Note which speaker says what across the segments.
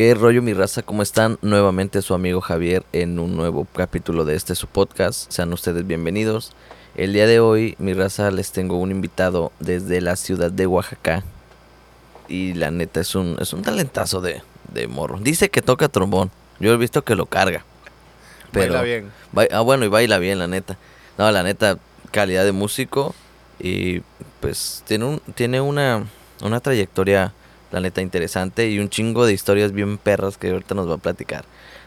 Speaker 1: ¿Qué rollo mi raza? ¿Cómo están? Nuevamente su amigo Javier en un nuevo capítulo de este su podcast. Sean ustedes bienvenidos. El día de hoy, mi raza, les tengo un invitado desde la ciudad de Oaxaca. Y la neta es un, es un talentazo de, de morro. Dice que toca trombón. Yo he visto que lo carga. Pero
Speaker 2: Baila bien.
Speaker 1: Ba- ah, bueno, y baila bien, la neta. No, la neta, calidad de músico. Y pues tiene, un, tiene una, una trayectoria, la neta, interesante. Y un chingo de historias bien perras que ahorita nos va a platicar.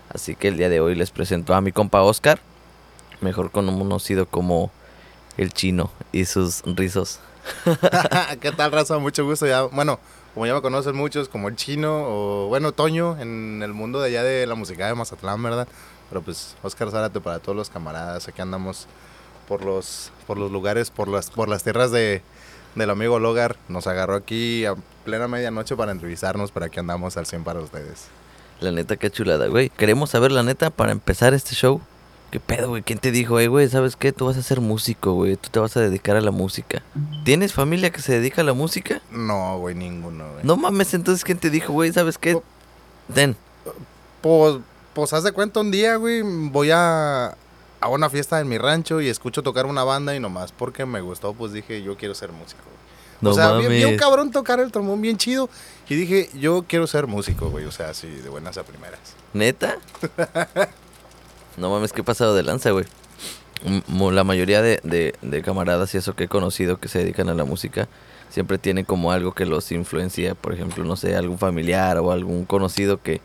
Speaker 1: Así que el día de hoy les presento a mi compa Oscar. Mejor conocido como el chino y sus rizos.
Speaker 2: ¿Qué tal, raza? Mucho gusto. Ya, bueno, como ya me conocen muchos, como el chino o, bueno, Toño, en el mundo de allá de la música de Mazatlán, ¿verdad? Pero pues, Oscar Zárate para todos los camaradas. Aquí andamos por los, por los lugares, por las, por las tierras de, del amigo Logar. Nos agarró aquí a plena medianoche para entrevistarnos, pero aquí andamos al 100 para ustedes.
Speaker 1: La neta, qué chulada, güey. Queremos saber, la neta, para empezar este show. ¿Qué pedo, güey? ¿Quién te dijo, eh, güey? ¿Sabes qué? Tú vas a ser músico, güey. Tú te vas a dedicar a la música. ¿Tienes familia que se dedica a la música?
Speaker 2: No, güey, ninguno, güey.
Speaker 1: No mames, entonces, ¿quién te dijo, güey? ¿Sabes qué? Ten.
Speaker 2: Pues, pues haz de cuenta un día, güey, voy a, a una fiesta en mi rancho y escucho tocar una banda y nomás porque me gustó, pues dije, yo quiero ser músico.
Speaker 1: No
Speaker 2: o sea, vi- un cabrón tocar el trombón bien chido y dije, yo quiero ser músico, güey, o sea, así de buenas a primeras.
Speaker 1: ¿Neta? no mames, qué pasado de lanza, güey. La mayoría de, de, de camaradas y eso que he conocido que se dedican a la música siempre tienen como algo que los influencia. Por ejemplo, no sé, algún familiar o algún conocido que,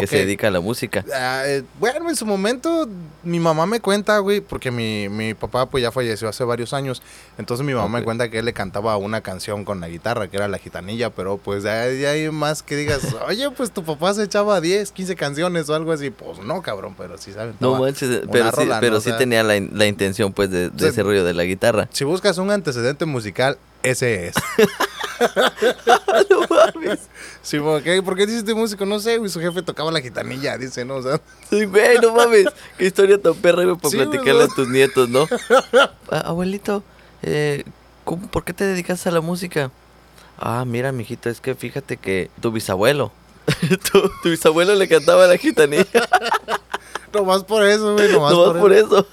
Speaker 1: que se dedica a la música.
Speaker 2: Ah, eh, bueno, en su momento mi mamá me cuenta, güey, porque mi, mi papá pues ya falleció hace varios años. Entonces mi mamá me cuenta que él le cantaba una canción con la guitarra, que era la gitanilla, pero pues de ahí, más que digas, oye, pues tu papá se echaba 10, 15 canciones o algo así. Pues no, cabrón, pero sí saben.
Speaker 1: No manches, pero sí, pero
Speaker 2: O
Speaker 1: sí
Speaker 2: sea,
Speaker 1: tenía la, la intención, pues, de, ese rollo de la guitarra.
Speaker 2: Si buscas un antecedente musical, ese es.
Speaker 1: no mames.
Speaker 2: Sí, ¿por qué, ¿por qué dices músico? No sé, güey, su jefe tocaba la gitanilla, dice, ¿no? O sea,
Speaker 1: Sí, güey, no mames. Qué historia tan perra, para
Speaker 2: Sí,
Speaker 1: platicarle a tus nietos, ¿no? Ah, abuelito, eh, ¿cómo, ¿por qué te dedicas a la música? Ah, mira, mijito, es que fíjate que tu bisabuelo, tu, tu bisabuelo le cantaba la gitanilla.
Speaker 2: nomás por eso, güey, nomás,
Speaker 1: No
Speaker 2: por,
Speaker 1: por
Speaker 2: eso.
Speaker 1: eso.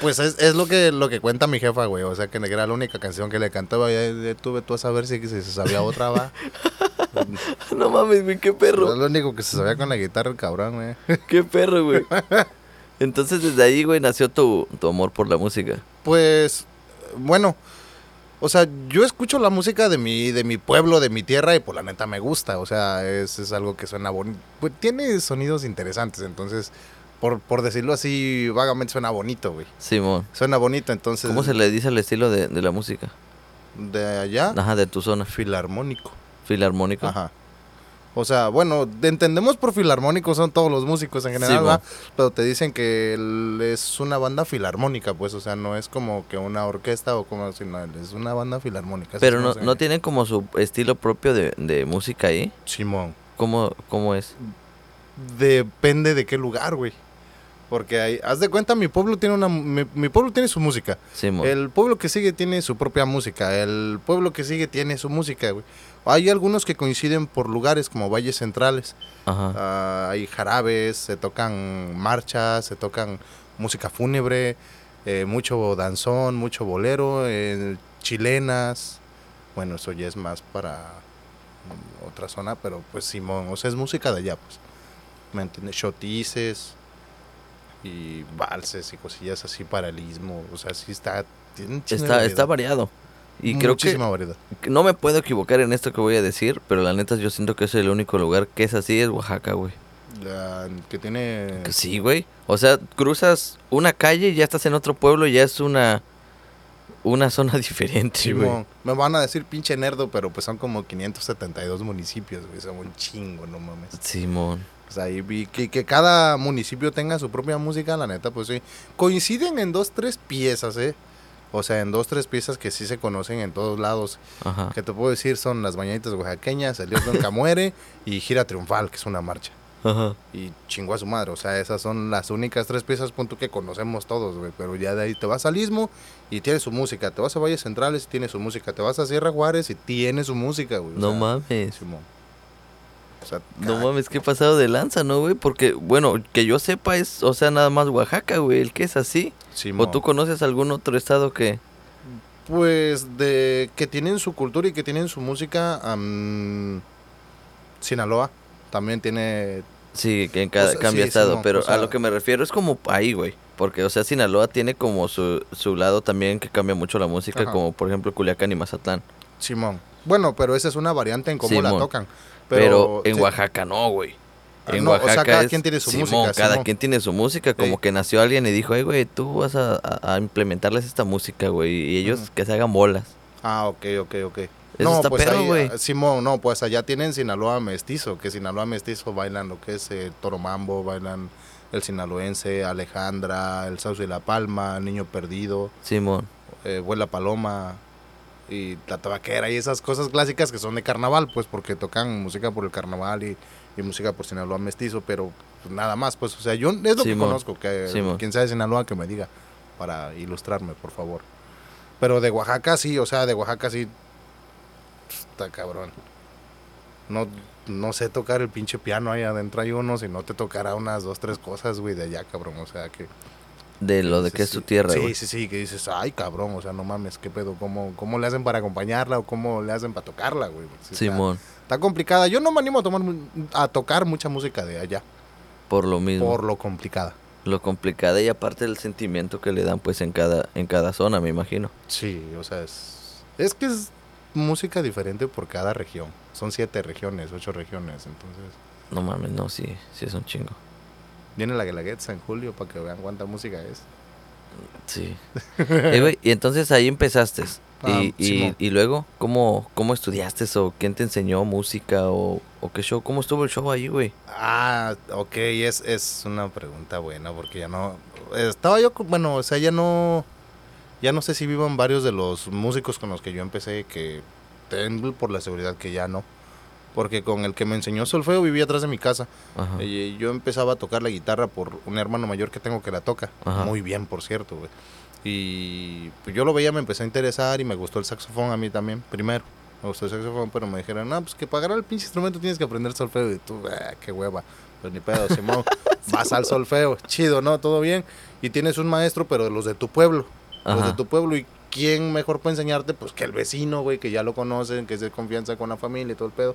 Speaker 2: Pues es, es lo que lo que cuenta mi jefa, güey. O sea, que era la única canción que le cantaba. Ya, ya tuve tú a saber si si se sabía otra, va.
Speaker 1: No mames, güey, qué perro.
Speaker 2: Es lo único que se sabía con la guitarra, el cabrón, güey.
Speaker 1: Qué perro, güey. Entonces, desde ahí, güey, nació tu, tu amor por la música.
Speaker 2: Pues, bueno, o sea, yo escucho la música de mi, de mi pueblo, de mi tierra, y por la neta me gusta. O sea, es, es algo que suena bonito. Pues tiene sonidos interesantes, entonces, por, por decirlo así, vagamente suena bonito, güey.
Speaker 1: Simón.
Speaker 2: Suena bonito, entonces.
Speaker 1: ¿Cómo se le dice al estilo de, de la música?
Speaker 2: De allá,
Speaker 1: Ajá, de tu zona.
Speaker 2: filarmónico.
Speaker 1: Filarmónico.
Speaker 2: Ajá. O sea, bueno, de- entendemos por filarmónico son todos los músicos en general,
Speaker 1: Sí,
Speaker 2: pero te dicen que es una banda filarmónica, pues, o sea, no es como que una orquesta o como así, no, es una banda filarmónica.
Speaker 1: Pero no, no tienen como su estilo propio de, de música ahí.
Speaker 2: Simón.
Speaker 1: ¿Cómo, cómo es?
Speaker 2: Depende de qué lugar, güey. Porque hay, haz de cuenta, mi pueblo tiene una, mi, mi pueblo tiene su música. El pueblo que sigue tiene su propia música. El pueblo que sigue tiene su música, güey. Hay algunos que coinciden por lugares como valles centrales.
Speaker 1: Ajá.
Speaker 2: Ah, hay jarabes, se tocan marchas, se tocan música fúnebre, eh, mucho danzón, mucho bolero, eh, chilenas. Bueno, eso ya es más para mm, otra zona, pero pues Simón, o sea, es música de allá, pues. ¿Me entiendes? Shotices y valses y cosillas así, paralismo. O sea, sí está. Tiene
Speaker 1: Está,
Speaker 2: variedad.
Speaker 1: está variado. Y creo que
Speaker 2: Muchísima variedad.
Speaker 1: que no me puedo equivocar en esto que voy a decir, pero la neta yo siento que es el único lugar que es así, es Oaxaca, güey.
Speaker 2: La- que tiene.
Speaker 1: Que sí, güey. O sea, cruzas una calle y ya estás en otro pueblo y ya es una una zona diferente, güey.
Speaker 2: Me van a decir pinche nerdo, pero pues son como 572 municipios, güey, son un chingo, no mames.
Speaker 1: Simón.
Speaker 2: O sea, ahí vi que, que cada municipio tenga su propia música, la neta, pues sí. Coinciden en dos, tres piezas, ¿eh? O sea, en dos, tres piezas que sí se conocen en todos lados.
Speaker 1: Ajá.
Speaker 2: Que te puedo decir son las bañaditas oaxaqueñas, el Dios nunca muere y Gira Triunfal, que es una marcha.
Speaker 1: Ajá.
Speaker 2: Y chingó a su madre, o sea, esas son las únicas tres piezas, punto que conocemos todos, güey. Pero ya de ahí te vas al Istmo y tiene su música. Te vas a Valles Centrales y tiene su música. Te vas a Sierra Juárez y tiene su música, güey. o
Speaker 1: No
Speaker 2: sea,
Speaker 1: mames.
Speaker 2: Simón. Sea,
Speaker 1: No
Speaker 2: cada-
Speaker 1: mames, qué pasado de lanza, ¿no, güey? Porque, bueno, que yo sepa es, o sea, nada más Oaxaca, güey, el que es así. ¿O tú conoces algún otro estado que...
Speaker 2: Pues de que tienen su cultura y que tienen su música. am, Sinaloa también tiene.
Speaker 1: Sí, que en cada
Speaker 2: O sea,
Speaker 1: cambia
Speaker 2: sí,
Speaker 1: estado, pero
Speaker 2: o sea-
Speaker 1: a lo que me refiero es como ahí, güey. Porque, o sea, Sinaloa tiene como su, su lado también que cambia mucho la música,
Speaker 2: Ajá.
Speaker 1: como por ejemplo Culiacán y Mazatlán.
Speaker 2: Simón. Bueno, pero esa es una variante en cómo la tocan.
Speaker 1: Pero, en
Speaker 2: sí,
Speaker 1: Oaxaca no, güey.
Speaker 2: Ah,
Speaker 1: En
Speaker 2: no, o sea,
Speaker 1: Oaxaca
Speaker 2: cada
Speaker 1: es-
Speaker 2: quien tiene su
Speaker 1: Simón,
Speaker 2: música,
Speaker 1: cada
Speaker 2: Simón.
Speaker 1: quien tiene su música, como
Speaker 2: Sí.
Speaker 1: que nació alguien y dijo, hey, güey, tú vas a, implementarles esta música, güey, y ellos que se hagan bolas.
Speaker 2: Ah, ok, ok, ok.
Speaker 1: Eso
Speaker 2: no,
Speaker 1: está
Speaker 2: pues ahí, ah, Simón, no, pues allá tienen Sinaloa mestizo, que Sinaloa mestizo bailan lo que es eh, Toro Mambo, bailan el sinaloense, Alejandra, el Sauce de la Palma, el Niño Perdido,
Speaker 1: Simón.
Speaker 2: eh, Vuela Paloma y la tabaquera y esas cosas clásicas que son de carnaval, pues porque tocan música por el carnaval y, y música por Sinaloa mestizo, pero pues, nada más, pues, o sea, yo es lo que conozco, que
Speaker 1: Simón.
Speaker 2: quien sea de Sinaloa que me diga para ilustrarme, por favor. Pero de Oaxaca sí, o sea, de Oaxaca sí está cabrón. No, no sé tocar el pinche piano ahí adentro hay uno, si no te tocará unas dos, tres cosas, güey, de allá, cabrón, o sea, que...
Speaker 1: De lo de
Speaker 2: Sí,
Speaker 1: que es su tierra,
Speaker 2: Sí, sí, sí, que dices, ay, cabrón, o sea, no mames, qué pedo, ¿cómo, cómo le hacen para acompañarla o cómo le hacen para tocarla, güey? Sí, está-
Speaker 1: Simón,
Speaker 2: Está, complicada. Yo no me animo a, tomar, a tocar mucha música de allá,
Speaker 1: por lo mismo.
Speaker 2: por lo complicada.
Speaker 1: Lo complicada y aparte el sentimiento que le dan pues en cada, en cada zona, me imagino.
Speaker 2: Sí, o sea, es, es que es música diferente por cada región. Son siete regiones, ocho regiones, entonces...
Speaker 1: No mames, no, sí, sí es un chingo.
Speaker 2: Viene la Guelaguetza en julio para que vean cuánta música es.
Speaker 1: Sí. Eh, y entonces ahí empezaste.
Speaker 2: Ah,
Speaker 1: y, y, luego, ¿cómo, ¿cómo estudiaste o quién te enseñó música o, o qué show? ¿Cómo estuvo el show ahí, güey?
Speaker 2: Ah, ok, es, es una pregunta buena porque ya no... Estaba yo, bueno, o sea, ya no... Ya no sé si vivan varios de los músicos con los que yo empecé que... Por la seguridad que ya no. Porque con el que me enseñó solfeo vivía atrás de mi casa.
Speaker 1: Ajá.
Speaker 2: Y yo empezaba a tocar la guitarra por un hermano mayor que tengo que la toca.
Speaker 1: Ajá.
Speaker 2: Muy bien, por cierto, güey. Y pues yo lo veía, me empecé a interesar y me gustó el saxofón a mí también, primero. Me gustó el saxofón, pero me dijeron, no, pues que para agarrar el pinche instrumento tienes que aprender solfeo. Y tú, ah, qué hueva. Pues ni pedo, Simón. Vas al solfeo, chido, ¿no? Todo bien. Y tienes un maestro, pero de los de tu pueblo. Los de tu pueblo. ¿Y quién mejor para enseñarte? Pues que el vecino, güey, que ya lo conocen, que es de confianza con la familia y todo el pedo.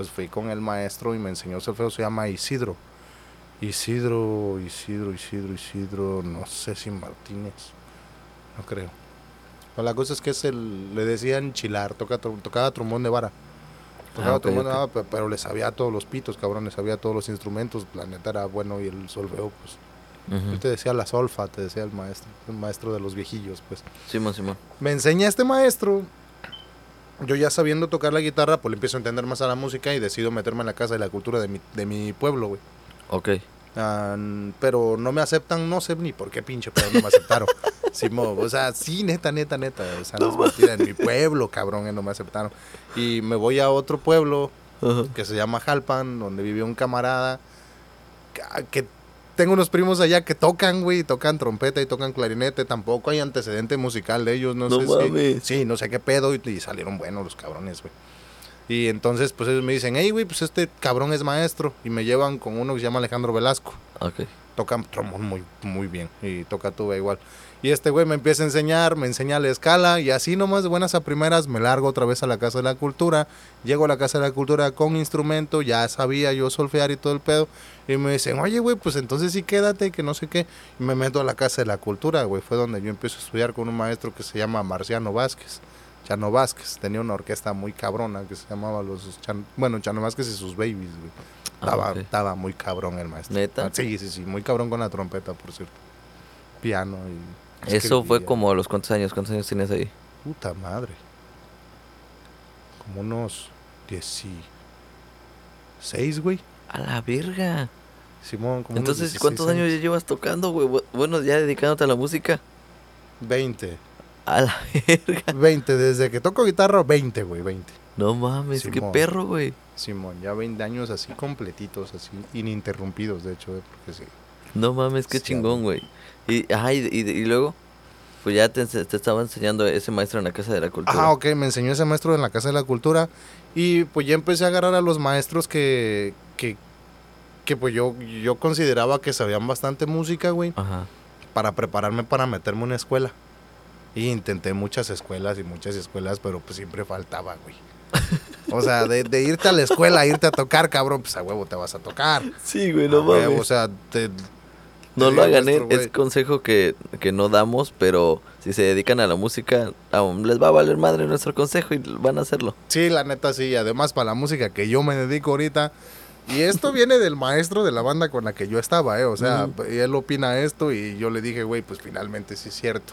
Speaker 2: Pues fui con el maestro y me enseñó solfeo, se llama Isidro. Isidro, Isidro, Isidro, Isidro, no sé si Martínez, no creo. Pero la cosa es que es el, le decían chilar, toca, tocaba trombón de vara. Tocaba
Speaker 1: Ah,
Speaker 2: trombón de
Speaker 1: ok.
Speaker 2: vara, pe- pero le sabía todos los pitos, cabrón, le sabía todos los instrumentos, la neta era bueno y el solfeo, pues.
Speaker 1: Ujú.
Speaker 2: Él te decía la solfa, te decía el maestro, el maestro de los viejillos, pues.
Speaker 1: Simón, Simón.
Speaker 2: Me enseña este maestro. Yo ya sabiendo tocar la guitarra, pues le empiezo a entender más a la música y decido meterme en la casa de la cultura de mi, de mi pueblo, güey.
Speaker 1: Ok.
Speaker 2: Ah, pero no me aceptan, no sé ni por qué pinche, pero no me aceptaron. Simón, o sea, sí, neta, neta, neta. O sea, no es mentira, en mi pueblo, cabrón, eh, no me aceptaron. Y me voy a otro pueblo que se llama Jalpan, donde vive un camarada que tengo unos primos allá que tocan, güey, tocan trompeta y tocan clarinete, tampoco hay antecedente musical de ellos, no,
Speaker 1: No
Speaker 2: sé
Speaker 1: mames.
Speaker 2: si, sí, no sé qué pedo y, y salieron buenos los cabrones, güey. Y entonces, pues ellos me dicen, hey, güey, pues este cabrón es maestro. Y me llevan con uno que se llama Alejandro Velasco.
Speaker 1: Ok.
Speaker 2: Toca trombón muy, muy bien. Y toca tuba igual. Y este güey me empieza a enseñar, me enseña la escala. Y así nomás de buenas a primeras me largo otra vez a la Casa de la Cultura. Llego a la Casa de la Cultura con instrumento. Ya sabía yo solfear y todo el pedo. Y me dicen, oye, güey, pues entonces sí quédate, que no sé qué. Y me meto a la Casa de la Cultura, güey. Fue donde yo empiezo a estudiar con un maestro que se llama Marciano Vázquez. Chano Vázquez. Tenía una orquesta muy cabrona que se llamaba los... Chan- bueno, Chano Vázquez y sus babies, güey.
Speaker 1: Ah,
Speaker 2: Estaba, estaba muy cabrón el maestro.
Speaker 1: ¿Neta?
Speaker 2: Sí, sí, sí, muy cabrón con la trompeta, por cierto. Piano y...
Speaker 1: Eso fue como a los cuántos años, ¿cuántos años tienes ahí?
Speaker 2: Puta madre. Como unos 16, güey.
Speaker 1: A la verga.
Speaker 2: Simón, como unos
Speaker 1: Entonces,
Speaker 2: 16
Speaker 1: ¿cuántos años ya llevas tocando, güey? Bu- Bueno, ya dedicándote a la música.
Speaker 2: 20.
Speaker 1: A la verga.
Speaker 2: 20, desde que toco guitarra, 20, güey, 20.
Speaker 1: No mames, qué perro, güey.
Speaker 2: Simón, ya 20 años así completitos, así ininterrumpidos, de hecho, eh, porque sí.
Speaker 1: No mames, qué
Speaker 2: Sí,
Speaker 1: chingón, güey. Y, ajá, y, y- y luego, Pues ya te, te estaba enseñando ese maestro en la Casa de la Cultura.
Speaker 2: Ah, ok, me enseñó ese maestro en la Casa de la Cultura y pues ya empecé a agarrar a los maestros que, que, que pues yo, yo consideraba que sabían bastante música, güey,
Speaker 1: Ajá.
Speaker 2: para prepararme para meterme a una escuela. Y intenté muchas escuelas y muchas escuelas, pero pues siempre faltaba, güey. O sea, de, de irte a la escuela, irte a tocar, cabrón, pues a huevo te vas a tocar.
Speaker 1: Sí, güey, no mames.
Speaker 2: o sea, te,
Speaker 1: No lo hagan, ¿eh? es consejo que, que no damos, pero si se dedican a la música, aún les va a valer madre nuestro consejo y van a hacerlo.
Speaker 2: Sí, la neta sí. Además, para la música que yo me dedico ahorita. Y esto viene del maestro de la banda con la que yo estaba, ¿eh? O sea, él opina esto y yo le dije, güey, pues finalmente sí es cierto.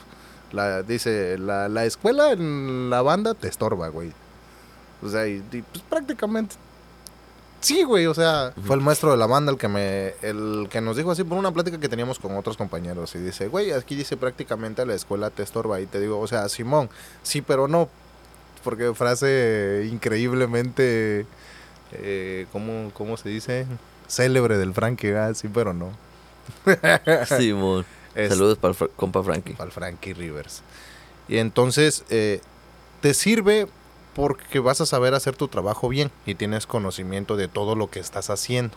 Speaker 2: La, dice, la, la escuela en la banda te estorba, güey. O sea, y, y, pues prácticamente... Sí, güey, o sea, fue el maestro de la banda el que me el que nos dijo así por una plática que teníamos con otros compañeros y dice, "Güey, aquí dice prácticamente la escuela te estorba." Y te digo, o sea, Simón, sí, pero no porque frase increíblemente, eh, ¿cómo, cómo se dice? Célebre del Frankie, ah, sí, pero no.
Speaker 1: Simón.
Speaker 2: Es
Speaker 1: Saludos para el compa Frankie.
Speaker 2: para el Frankie Rivers. Y entonces eh, te sirve porque vas a saber hacer tu trabajo bien y tienes conocimiento de todo lo que estás haciendo,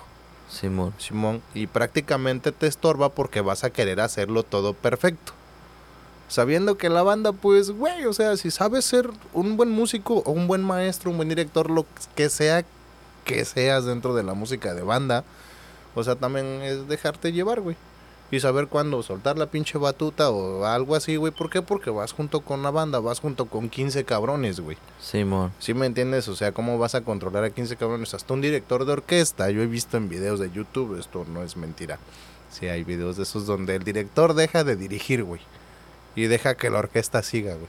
Speaker 1: Simón.
Speaker 2: Simón. Y prácticamente te estorba porque vas a querer hacerlo todo perfecto. Sabiendo que la banda, pues, güey, o sea, si sabes ser un buen músico o un buen maestro, un buen director, lo que sea que seas dentro de la música de banda, o sea, también es dejarte llevar, güey. Y saber cuándo soltar la pinche batuta o algo así, güey. ¿Por qué? Porque vas junto con la banda, vas junto con 15 cabrones, güey.
Speaker 1: Simón.
Speaker 2: ¿Sí me entiendes? O sea, ¿cómo vas a controlar a 15 cabrones? Hasta un director de orquesta. Yo he visto en videos de YouTube, esto no es mentira. Sí, hay videos de esos donde el director deja de dirigir, güey. Y deja que la orquesta siga, güey.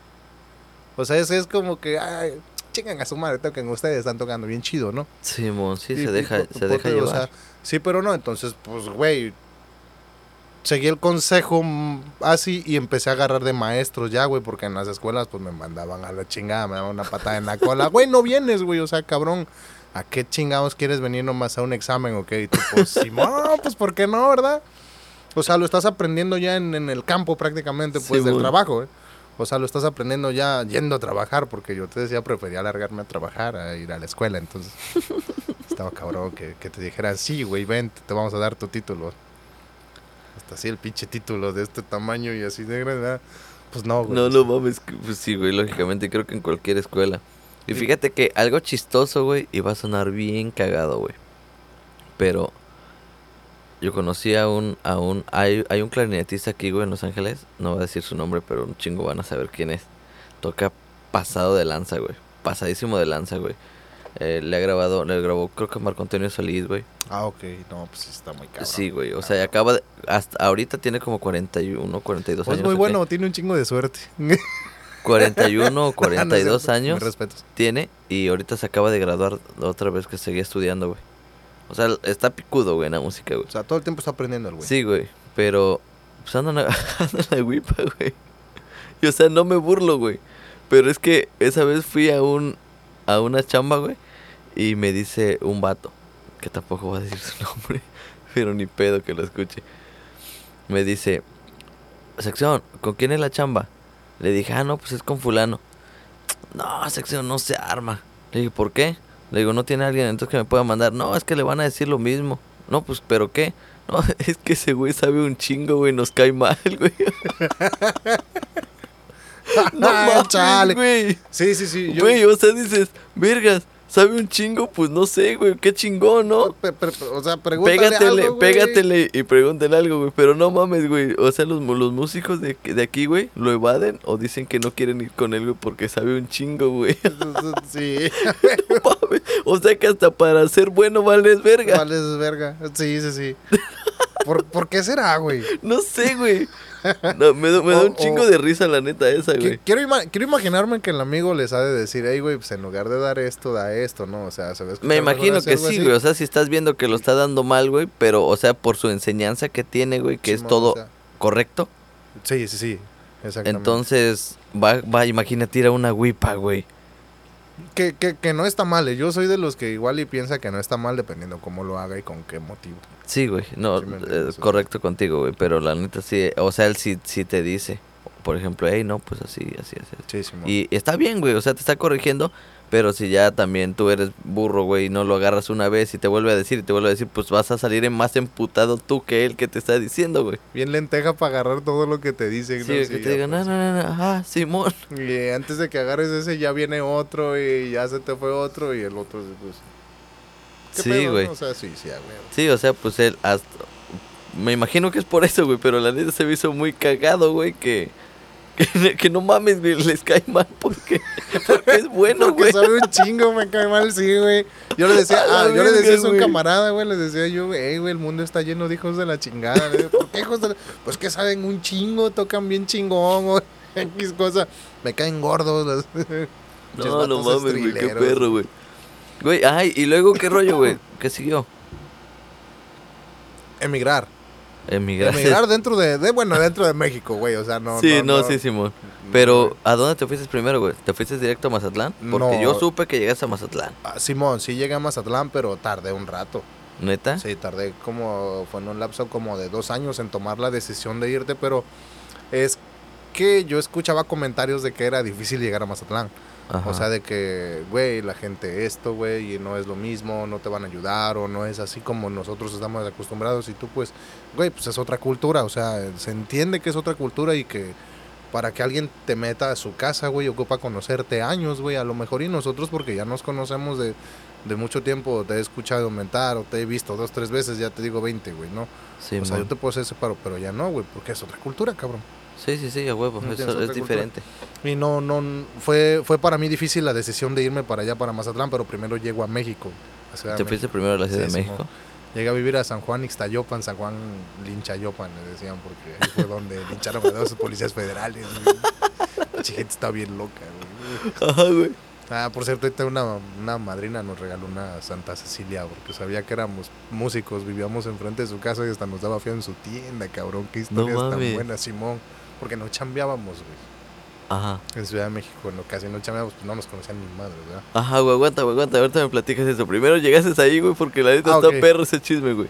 Speaker 2: O sea, es, es como que, ay, chingan a su madre, toquen ustedes, están tocando bien chido, ¿no?
Speaker 1: Simón, sí,
Speaker 2: Y-
Speaker 1: se
Speaker 2: y
Speaker 1: deja, se deja
Speaker 2: o
Speaker 1: llevar.
Speaker 2: sea, sí, pero no. Entonces, pues, güey, seguí el consejo mm, así y empecé a agarrar de maestros ya, güey, porque en las escuelas, pues, me mandaban a la chingada, me daban una patada en la cola. Güey, no vienes, güey, o sea, cabrón. ¿A qué chingados quieres venir nomás a un examen, ok? Y tú, pues, Simón, pues, ¿por qué no, verdad? O sea, lo estás aprendiendo ya en, en el campo prácticamente, pues, del trabajo, ¿eh? O sea, lo estás aprendiendo ya yendo a trabajar, porque yo te decía, prefería alargarme a trabajar a ir a la escuela, entonces estaba cabrón que, que te dijeran, sí, güey, ven, te vamos a dar tu título. Hasta así el pinche título de este tamaño y así de grande. Pues no, güey.
Speaker 1: No, no mames. Pues sí, güey, lógicamente creo que en cualquier escuela. Y fíjate que algo chistoso, güey, y va a sonar bien cagado, güey. Pero yo conocí a un, a un, hay, hay un clarinetista aquí, güey, en Los Ángeles. No voy a decir su nombre, pero un chingo van a saber quién es. Toca pasado de lanza, güey. Pasadísimo de lanza, güey. Eh, le ha grabado, le grabó, creo que Marco Antonio Solís, güey.
Speaker 2: Ah, ok, no, pues está muy cabrón.
Speaker 1: Sí, güey. O sea, y acaba de, hasta ahorita tiene como 41, 42
Speaker 2: Pues
Speaker 1: años.
Speaker 2: muy
Speaker 1: ¿o qué?
Speaker 2: bueno, tiene un chingo de suerte.
Speaker 1: 41 o 42
Speaker 2: No es cierto,
Speaker 1: años
Speaker 2: respetos.
Speaker 1: tiene y ahorita se acaba de graduar otra vez que seguía estudiando, güey. O sea, está picudo, güey, en la música, güey.
Speaker 2: O sea, todo el tiempo está aprendiendo el güey.
Speaker 1: Sí, güey, pero pues anda en la, anda en la huipa, güey. Y o sea, no me burlo, güey. Pero es que esa vez fui a un a una chamba, güey, y me dice un vato, que tampoco voy a decir su nombre, pero ni pedo que lo escuche. Me dice, "Sección, ¿con quién es la chamba?" Le dije, "Ah, no, pues es con fulano." No, sección no se arma. Le dije, ¿por qué? Le digo, no tiene alguien entonces que me pueda mandar. No, es que le van a decir lo mismo. No, pues, ¿pero qué? No, es que ese güey sabe un chingo, güey, nos cae mal, güey. no mames,
Speaker 2: Chale.
Speaker 1: güey.
Speaker 2: Sí, sí, sí. yo-
Speaker 1: Güey, o sea, dices, vergas, sabe un chingo, pues no sé, güey, qué chingón, ¿no?
Speaker 2: Pe- pe- pe- o sea, pregúntale
Speaker 1: Pégatele,
Speaker 2: algo, güey.
Speaker 1: pégatele y pregúntale algo, güey. Pero no mames, güey. O sea, los, los músicos de, de aquí, güey, lo evaden o dicen que no quieren ir con él, güey, porque sabe un chingo, güey.
Speaker 2: Sí,
Speaker 1: No mames. O sea que hasta para ser bueno vales verga.
Speaker 2: vales verga. Sí, sí, sí. ¿Por, ¿por qué será, güey?
Speaker 1: No sé, güey. No, me, da- me da
Speaker 2: O-
Speaker 1: un chingo
Speaker 2: o-
Speaker 1: de risa la neta esa, güey.
Speaker 2: Quiero, ima- quiero imaginarme que el amigo les ha de decir, hey, güey, pues en lugar de dar esto, da esto, ¿no? O sea, ¿sabes?
Speaker 1: Me imagino que sí, güey. O sea, si estás viendo que lo está dando mal, güey, pero, o sea, por su enseñanza que tiene, güey, que es todo correcto.
Speaker 2: sí, sí, sí. Exactamente.
Speaker 1: Entonces, va, va, imagínate ir a una huipa, güey.
Speaker 2: Que, que, que no está mal. eh. Yo soy de los que igual y piensa que no está mal dependiendo cómo lo haga y con qué motivo.
Speaker 1: Sí, güey. No,
Speaker 2: Sí
Speaker 1: eh, correcto contigo, güey. Pero la neta sí, o sea, él sí, sí te dice. por ejemplo, hey, no, pues así, así, así. así".
Speaker 2: Sí, Simón.
Speaker 1: Y está bien, güey, o sea, te está corrigiendo, pero si ya también tú eres burro, güey, y no lo agarras una vez y te vuelve a decir y te vuelve a decir, pues vas a salir en más emputado tú que él que te está diciendo, güey.
Speaker 2: Bien lenteja para agarrar todo lo que te dicen. ¿no?
Speaker 1: Sí, que
Speaker 2: Sí,
Speaker 1: te
Speaker 2: ya,
Speaker 1: digan, no,
Speaker 2: pues.
Speaker 1: no, no, no, ah, Simón.
Speaker 2: Y antes de que agarres ese ya viene otro y ya se te fue otro y el otro pues... ¿qué
Speaker 1: Sí, güey.
Speaker 2: no? O sea, sí, sí, güey.
Speaker 1: Sí, o sea, pues él hasta... Me imagino que es por eso, güey, pero la neta se me hizo muy cagado, güey, que... Que, no mames, güey, les cae mal porque, porque es bueno,
Speaker 2: Porque
Speaker 1: güey.
Speaker 2: sabe un chingo, me cae mal, sí, güey. Yo le decía, ah, yo le decía a
Speaker 1: güey.
Speaker 2: camarada, güey, les decía yo, güey, güey, el mundo está lleno de hijos de la chingada. Digo, ¿Por qué hijos de la...? Pues que saben un chingo, tocan bien chingón, güey. X cosa. Me caen gordos. los-
Speaker 1: No, no mames, güey, qué perro, güey. Güey, ay, y luego qué rollo, güey, ¿qué siguió?
Speaker 2: Emigrar.
Speaker 1: Emigrar.
Speaker 2: Emigrar dentro de, de, bueno, dentro de México, güey, o sea, no...
Speaker 1: sí, no, sí, Simón. Pero, ¿a dónde te fuiste primero, güey? ¿Te fuiste directo a Mazatlán? Porque
Speaker 2: No.
Speaker 1: yo supe que llegaste a Mazatlán.
Speaker 2: Ah, Simón, sí llegué a Mazatlán, pero tardé un rato.
Speaker 1: ¿Neta?
Speaker 2: Sí, tardé como, fue en un lapso como de dos años en tomar la decisión de irte, pero es que yo escuchaba comentarios de que era difícil llegar a Mazatlán.
Speaker 1: Ajá.
Speaker 2: O sea, de que, güey, la gente esto, güey, y no es lo mismo, no te van a ayudar, o no es así como nosotros estamos acostumbrados, y tú, pues, güey, pues es otra cultura, o sea, se entiende que es otra cultura y que para que alguien te meta a su casa, güey, ocupa conocerte años, güey, a lo mejor, y nosotros, porque ya nos conocemos de, de mucho tiempo, te he escuchado aumentar, o te he visto dos, tres veces, ya te digo 20, güey, ¿no?
Speaker 1: Sí,
Speaker 2: o sea, yo te puedo hacer ese paro, pero ya no, güey, porque es otra cultura, cabrón.
Speaker 1: Sí, sí, sí, a huevo.
Speaker 2: No
Speaker 1: es diferente.
Speaker 2: Y no, no, fue, fue para mí difícil la decisión de irme para allá, para Mazatlán, pero primero llego a México. a
Speaker 1: ¿Te fuiste primero a la Ciudad
Speaker 2: Sí,
Speaker 1: de. México?
Speaker 2: Llegué a vivir a San Juan Ixtayopan, San Juan Linchayopan, le decían, porque ahí fue donde lincharon a dos policías federales. La gente está bien loca, güey.
Speaker 1: Ajá, güey.
Speaker 2: Ah, por cierto, ahorita una, una madrina nos regaló una Santa Cecilia, porque sabía que éramos músicos, vivíamos enfrente de su casa y hasta nos daba feo en su tienda, cabrón. Qué historia tan
Speaker 1: mames.
Speaker 2: buena, Simón. Porque no chambeábamos, güey.
Speaker 1: Ajá.
Speaker 2: En Ciudad de México, no, casi no chambeábamos, pues no nos conocían ni madre, ¿verdad?
Speaker 1: Ajá, güey, aguanta, güey, aguanta. Ahorita me platicas eso. Primero llegaste ahí, güey, porque la neta
Speaker 2: Ah,
Speaker 1: está perro ese chisme, güey.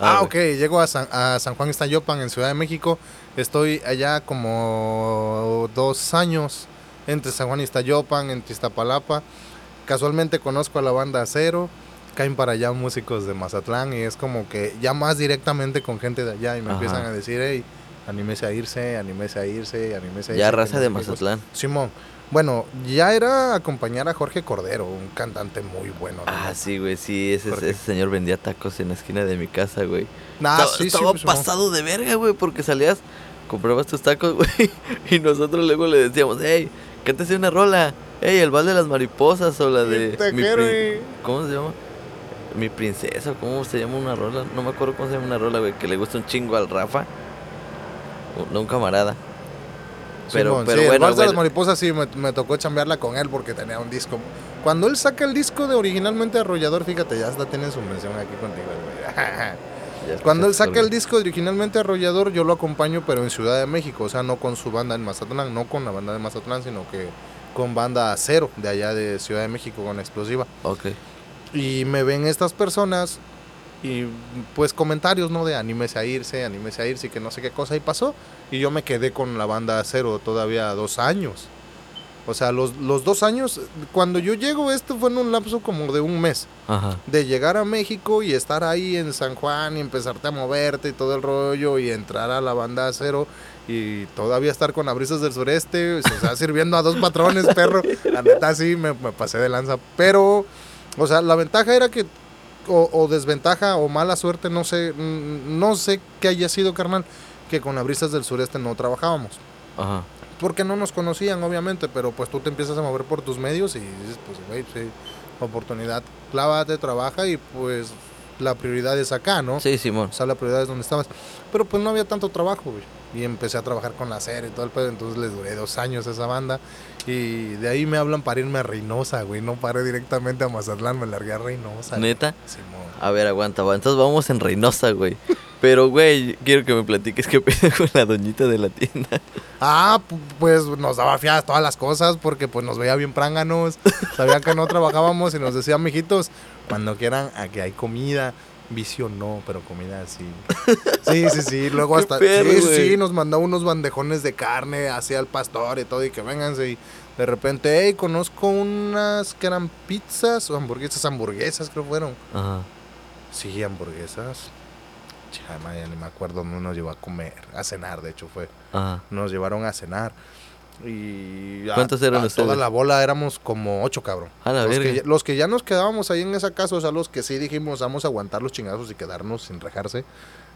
Speaker 2: Ah, ok, llego a San, a San Juan Ixtayopan en Ciudad de México. Estoy allá como dos años entre San Juan Ixtayopan, entre Iztapalapa. Casualmente conozco a la banda Acero. Caen para allá músicos de Mazatlán y es como que ya más directamente con gente de allá y me
Speaker 1: Ajá.
Speaker 2: empiezan a decir, hey, anímese a irse, anímese a irse, anímese a irse.
Speaker 1: Ya raza de
Speaker 2: sé qué cosa".
Speaker 1: Mazatlán.
Speaker 2: Simón. Bueno, ya era acompañar a Jorge Cordero, un cantante muy bueno.
Speaker 1: Ah, sí, güey, sí, ese, señor vendía tacos en la esquina de mi casa, güey.
Speaker 2: Nah,
Speaker 1: estaba
Speaker 2: sí, sí,
Speaker 1: estaba
Speaker 2: Simón.
Speaker 1: pasado de verga, güey, porque salías, comprabas tus tacos, güey, y nosotros luego le decíamos, hey, cántese una rola, hey, el bal de las mariposas o la de... Mi prin- ¿Cómo se llama? Mi princesa, ¿cómo se llama una rola? No me acuerdo cómo se llama una rola, güey, que le gusta un chingo al Rafa. No un camarada. Pero,
Speaker 2: Simón,
Speaker 1: pero
Speaker 2: sí, el
Speaker 1: bueno,
Speaker 2: de las mariposas sí me, me tocó chambearla con él porque tenía un disco. Cuando él saca el disco de originalmente Arrollador, fíjate, ya hasta tiene su mención aquí contigo. Cuando él saca el disco de originalmente Arrollador, yo lo acompaño, pero en Ciudad de México, o sea, no con su banda en Mazatlán, no con la banda de Mazatlán, sino que con banda Cero, de allá de Ciudad de México, con Explosiva.
Speaker 1: Ok.
Speaker 2: Y me ven estas personas y pues comentarios, ¿no? De anímese a irse, anímese a irse y que no sé qué cosa. Y pasó. Y yo me quedé con la banda cero todavía dos años. O sea, los, los dos años, cuando yo llego, esto fue en un lapso como de un mes.
Speaker 1: Ajá.
Speaker 2: De llegar a México y estar ahí en San Juan y empezarte a moverte y todo el rollo y entrar a la banda cero y todavía estar con Abrisas del Sureste, o sea, sirviendo a dos patrones, perro. La neta sí me, me pasé de lanza. Pero, o sea, la ventaja era que, o, o desventaja o mala suerte, no sé, mm, no sé qué haya sido, carnal, que con Abrisas del Sureste no trabajábamos.
Speaker 1: Ajá.
Speaker 2: Porque no nos conocían, obviamente, pero pues tú te empiezas a mover por tus medios y dices, pues, güey, sí, oportunidad, clávate, trabaja y pues la prioridad es acá, ¿no?
Speaker 1: Sí, Simón.
Speaker 2: O sea, la prioridad es donde estabas. Pero pues no había tanto trabajo, güey. Y empecé a trabajar con la serie y todo el pedo, entonces les duré dos años a esa banda. Y de ahí me hablan para irme a Reynosa, güey. No paré directamente a Mazatlán, me largué a Reynosa.
Speaker 1: ¿Neta?
Speaker 2: Simón.
Speaker 1: A ver, aguanta, va. Entonces vamos en Reynosa, güey. Pero, güey, quiero que me platiques qué pedo con la doñita de la tienda.
Speaker 2: Ah, pu- pues nos daba fiadas todas las cosas porque pues nos veía bien pránganos. Sabía que no trabajábamos y nos decía, mijitos, cuando quieran, aquí hay comida. Vicio no, pero comida sí. Sí, sí, sí. Luego hasta.
Speaker 1: perro,
Speaker 2: sí, sí, nos mandó unos bandejones de carne hacia el pastor y todo. Y que vénganse. Y de repente, hey, conozco unas que eran pizzas o hamburguesas. Hamburguesas, creo fueron.
Speaker 1: Ajá.
Speaker 2: Sí, hamburguesas. Chama, ya ni me acuerdo. No nos llevó a comer. A cenar, de hecho, fue.
Speaker 1: Ajá.
Speaker 2: Nos llevaron a cenar. Y. a-
Speaker 1: ¿Cuántos eran
Speaker 2: a
Speaker 1: ustedes?
Speaker 2: Toda la bola éramos como ocho, cabrón.
Speaker 1: A la
Speaker 2: los,
Speaker 1: verga.
Speaker 2: que, ya- los que ya nos quedábamos ahí en esa casa, o sea, los que sí dijimos, vamos a aguantar los chingazos y quedarnos sin rejarse,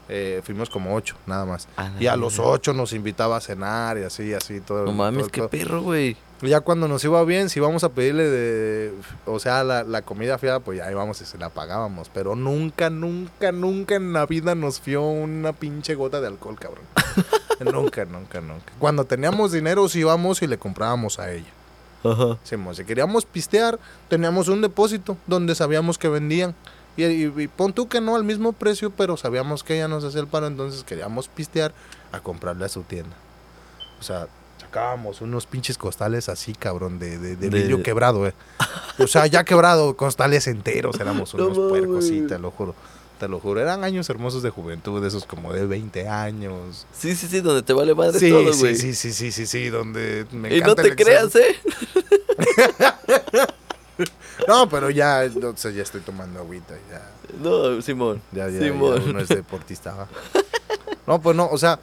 Speaker 2: eh, fuimos como ocho, nada más.
Speaker 1: A
Speaker 2: Y a los ocho nos invitaba a cenar y así, así, todo.
Speaker 1: No mames, qué perro, güey.
Speaker 2: Y Ya cuando nos iba bien, si íbamos a pedirle de, o sea, la, la comida fiada, pues ya íbamos y se la pagábamos. Pero nunca, nunca, nunca en la vida nos fió una pinche gota de alcohol, cabrón. nunca, nunca, nunca. Cuando teníamos dinero, sí íbamos y le comprábamos a ella.
Speaker 1: Ajá.
Speaker 2: Si queríamos pistear, teníamos un depósito donde sabíamos que vendían. Y, y- y pon tú que no al mismo precio, pero sabíamos que ella nos hacía el paro, entonces queríamos pistear a comprarle a su tienda. O sea, sacábamos unos pinches costales así, cabrón, de, de, de
Speaker 1: De-
Speaker 2: vidrio quebrado, eh. O sea, ya quebrado, costales enteros, éramos
Speaker 1: No
Speaker 2: unos puercos, sí, te lo juro. Te lo juro, eran años hermosos de juventud, esos como de 20 años.
Speaker 1: Sí, sí, sí, donde te vale madre
Speaker 2: Sí,
Speaker 1: todo,
Speaker 2: sí,
Speaker 1: güey.
Speaker 2: sí, sí, sí, sí, sí, donde me
Speaker 1: y no
Speaker 2: el
Speaker 1: te creas, ¿eh?
Speaker 2: No, pero ya, no sé, ya estoy tomando agüita, ya.
Speaker 1: No, Simón.
Speaker 2: Ya, ya,
Speaker 1: Simón.
Speaker 2: ya uno es deportista. ¿va? No, pues no, o sea,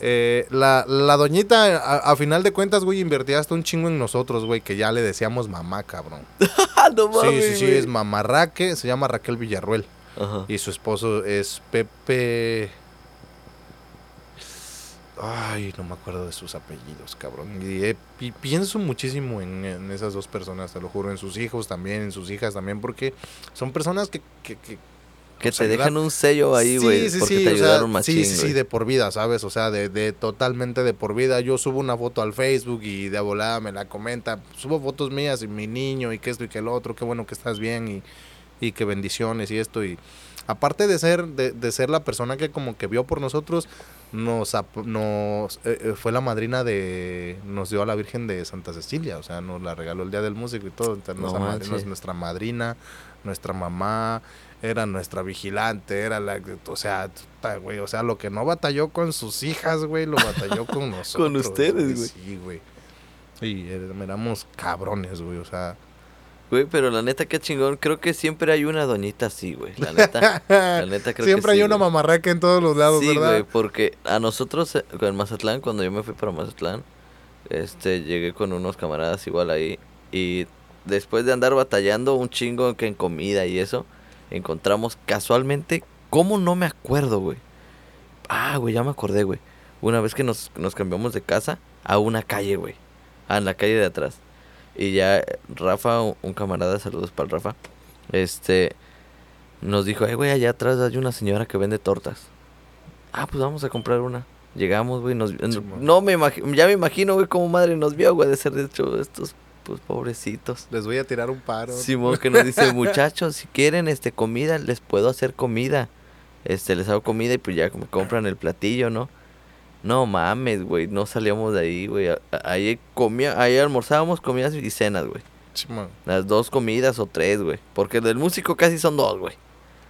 Speaker 2: eh, la, la doñita, a, a final de cuentas, güey, invertía hasta un chingo en nosotros, güey, que ya le decíamos mamá, cabrón.
Speaker 1: Ah, no
Speaker 2: Sí,
Speaker 1: mames,
Speaker 2: sí, sí,
Speaker 1: güey.
Speaker 2: es mamarraque, se llama Raquel Villarruel.
Speaker 1: Ajá.
Speaker 2: Y su esposo es Pepe... Ay, no me acuerdo de sus apellidos, cabrón. Y, eh, pi- pienso muchísimo en, en esas dos personas, te lo juro, en sus hijos también, en sus hijas también, porque son personas que... que, que
Speaker 1: Que
Speaker 2: sea,
Speaker 1: te dejan un sello ahí, güey.
Speaker 2: Sí, sí,
Speaker 1: porque
Speaker 2: sí,
Speaker 1: te
Speaker 2: o sea,
Speaker 1: ayudaron machín,
Speaker 2: Sí, sí, de por vida, ¿sabes? O sea, de, de totalmente de por vida. Yo subo una foto al Facebook y de volada me la comenta. Subo fotos mías y mi niño y que esto y que el otro. Qué bueno que estás bien y, y que bendiciones y esto. Y aparte de ser, de, de ser la persona que como que vio por nosotros, nos, nos eh, eh, fue la madrina de, nos dio a la Virgen de Santa Cecilia. O sea, nos la regaló el Día del Músico y todo. Entonces,
Speaker 1: No
Speaker 2: nuestra madrina, nuestra mamá era nuestra vigilante, era la, o sea, puta, güey, o sea, lo que no batalló con sus hijas, güey, lo batalló con nosotros.
Speaker 1: ustedes, güey.
Speaker 2: Sí, güey. Y eh, éramos cabrones, güey, o sea.
Speaker 1: Güey, pero la neta, qué chingón. Creo que siempre hay una doñita así, güey. La neta. La neta, creo
Speaker 2: Siempre
Speaker 1: que
Speaker 2: hay
Speaker 1: sí,
Speaker 2: una
Speaker 1: güey.
Speaker 2: mamarraca en todos los lados,
Speaker 1: Sí,
Speaker 2: ¿verdad?
Speaker 1: güey, porque a nosotros eh, en Mazatlán, cuando yo me fui para Mazatlán, este, llegué con unos camaradas igual ahí y después de andar batallando un chingo que en comida y eso, encontramos casualmente, ¿cómo no me acuerdo, güey? Ah, güey, ya me acordé, güey. Una vez que nos, nos cambiamos de casa a una calle, güey. Ah, en la calle de atrás. Y ya Rafa, un, camarada, saludos para el Rafa, este, nos dijo, eh, güey, allá atrás hay una señora que vende tortas. Ah, pues vamos a comprar una. Llegamos, güey, nos no, me imagino, ya me imagino, güey, cómo madre nos vio, güey, de ser de hecho estos, pues, pobrecitos.
Speaker 2: Les voy a tirar un paro.
Speaker 1: Simón que nos dice, muchachos, si quieren este comida, les puedo hacer comida. Este, les hago comida y pues ya me compran el platillo, ¿no? No mames, güey, no salíamos de ahí, güey. Ahí comía, ahí almorzábamos comidas y cenas, güey.
Speaker 2: Simón.
Speaker 1: Las dos comidas o tres, güey. Porque del músico casi son dos, güey.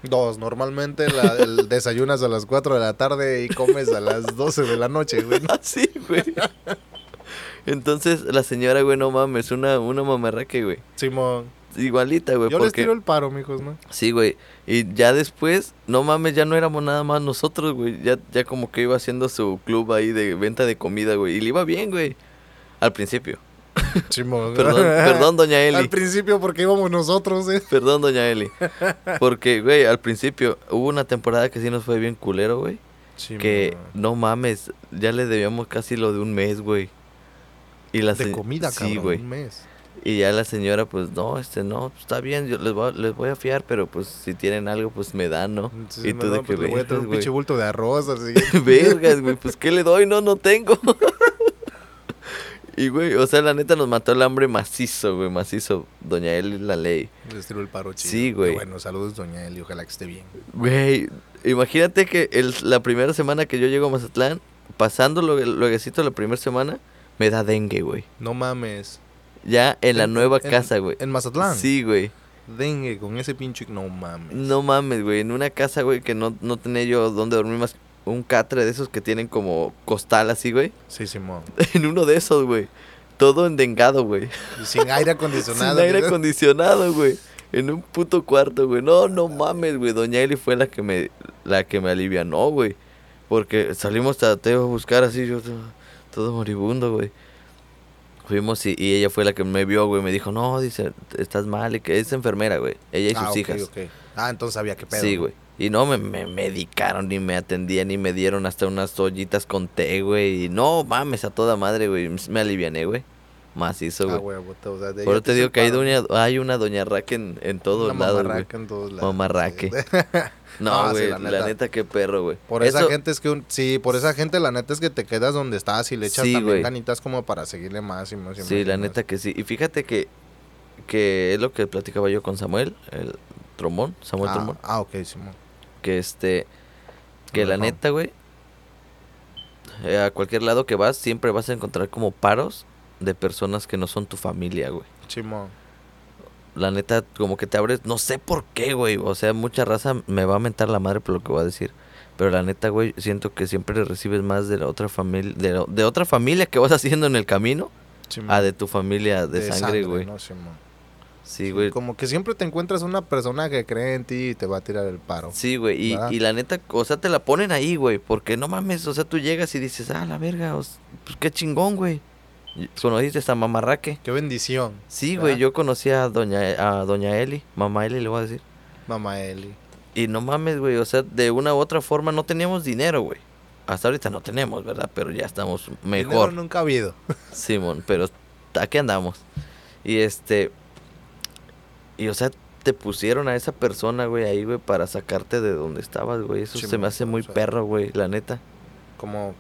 Speaker 2: Dos, normalmente la, el desayunas a las 4 de la tarde y comes a las 12 de la noche, güey.
Speaker 1: Así, güey. Entonces, la señora, güey, no mames, una, una mamarraque, güey.
Speaker 2: Simón.
Speaker 1: Igualita, güey.
Speaker 2: Yo les tiro el paro, mijos, ¿no?
Speaker 1: Sí, güey. Y ya después, no mames, ya no éramos nada más nosotros, güey. Ya, ya como que iba haciendo su club ahí de venta de comida, güey. Y le iba bien, güey. Al principio.
Speaker 2: Simón.
Speaker 1: Perdón, perdón, doña
Speaker 2: Al
Speaker 1: Eli.
Speaker 2: principio porque íbamos nosotros, ¿eh?
Speaker 1: Perdón, doña Eli. Porque, güey, al principio hubo una temporada que sí nos fue bien culero, güey. Que no mames, ya le debíamos casi lo de un mes, güey. Y la
Speaker 2: De comida,
Speaker 1: Sí,
Speaker 2: cabrón,
Speaker 1: güey.
Speaker 2: un mes.
Speaker 1: Y ya la señora, pues, no, este, no, está bien, yo les voy, a- les voy a fiar, pero pues si tienen algo, pues me dan, ¿no?
Speaker 2: Entonces,
Speaker 1: y tú
Speaker 2: no,
Speaker 1: de
Speaker 2: no,
Speaker 1: que
Speaker 2: pues, le voy a traer un pinche bulto de arroz, así.
Speaker 1: Vergas, güey, pues ¿qué le doy? No, no tengo. y, güey, o sea, la neta nos mató el hambre macizo, güey, macizo. Doña Eli la ley.
Speaker 2: Les tiro el paro chido.
Speaker 1: Sí, güey.
Speaker 2: Bueno, saludos, doña Eli, ojalá que esté bien.
Speaker 1: Güey, imagínate que el, la primera semana que yo llego a Mazatlán, pasando lo, lueguecito la primera semana, me da dengue, güey.
Speaker 2: No mames.
Speaker 1: Ya en la nueva
Speaker 2: en-
Speaker 1: casa, güey.
Speaker 2: ¿En Mazatlán?
Speaker 1: Sí, güey.
Speaker 2: dengue con ese pinche... No mames.
Speaker 1: No mames, güey. En una casa, güey, que no, no tenía yo donde dormir más un catre de esos que tienen como costal así, güey.
Speaker 2: Sí, Simón.
Speaker 1: En uno de esos, güey. Todo endengado, güey.
Speaker 2: Y sin aire acondicionado.
Speaker 1: Sin aire acondicionado, güey. En un puto cuarto, güey. No, no mames, güey. Doña Eli fue la que me, la que me alivianó, güey. Porque salimos a Teo a buscar así, yo todo, moribundo, güey. Fuimos y, y ella fue la que me vio, güey. Me dijo, no, dice, estás mal. Y que es enfermera, güey. Ella y sus
Speaker 2: ah,
Speaker 1: hijas.
Speaker 2: Ah, entonces sabía qué pedo.
Speaker 1: Sí, güey. Y no, me, me medicaron, ni me atendían, ni me dieron hasta unas ollitas con té, güey. Y no, mames, a toda madre, güey. Me aliviané, güey. Macizo,
Speaker 2: Ah,
Speaker 1: güey.
Speaker 2: güey, o sea, de
Speaker 1: te digo que hay, doña, hay una doña Raque en, en todos
Speaker 2: Una
Speaker 1: lados, güey.
Speaker 2: mamarraca en todos lados.
Speaker 1: Mamarraque.
Speaker 2: No,
Speaker 1: No,
Speaker 2: sí,
Speaker 1: güey,
Speaker 2: la
Speaker 1: la,
Speaker 2: neta.
Speaker 1: qué perro, güey.
Speaker 2: Por esa gente es que un, sí, por esa gente la neta es que te quedas donde estás y le echas
Speaker 1: Sí,
Speaker 2: también ganitas como para seguirle más y más y más.
Speaker 1: Sí, la
Speaker 2: más.
Speaker 1: neta que sí. Y fíjate que, que es lo que platicaba yo con Samuel, el trombón, Samuel
Speaker 2: Ah,
Speaker 1: Trombón.
Speaker 2: ah, ok, Simón.
Speaker 1: Que este, que la neta, güey, eh, a cualquier lado que vas, siempre vas a encontrar como paros de personas que no son tu familia, güey.
Speaker 2: Simón.
Speaker 1: La neta, como que te abres, no sé por qué, güey. O sea, mucha raza me va a mentar la madre por lo que voy a decir. Pero la neta, güey, siento que siempre recibes más de la otra familia, de, la- de otra familia que vas haciendo en el camino,
Speaker 2: Simón.
Speaker 1: a de tu familia de, sangre, güey.
Speaker 2: ¿no, Simón?
Speaker 1: Sí, güey.
Speaker 2: Como que siempre te encuentras una persona que cree en ti y te va a tirar el paro.
Speaker 1: Sí, güey. Y, y la neta, o sea, te la ponen ahí, güey. Porque no mames, o sea, tú llegas y dices, ah, la verga, pues qué chingón, güey. Conociste a Mamarraque.
Speaker 2: Qué bendición.
Speaker 1: Sí, güey, yo conocí a doña, a doña Eli, mamá Eli, le voy a decir.
Speaker 2: Mamá Eli.
Speaker 1: Y no mames, güey, o sea, de una u otra forma no teníamos dinero, güey. Hasta ahorita no tenemos, ¿verdad? Pero ya estamos
Speaker 2: Dinero
Speaker 1: mejor,
Speaker 2: nunca ha habido.
Speaker 1: Simón, pero aquí andamos. Y este, y o sea, te pusieron a esa persona, güey, ahí, güey, para sacarte de donde estabas, güey. Eso se me hace muy
Speaker 2: o sea.
Speaker 1: perro, güey, la neta.
Speaker 2: Como,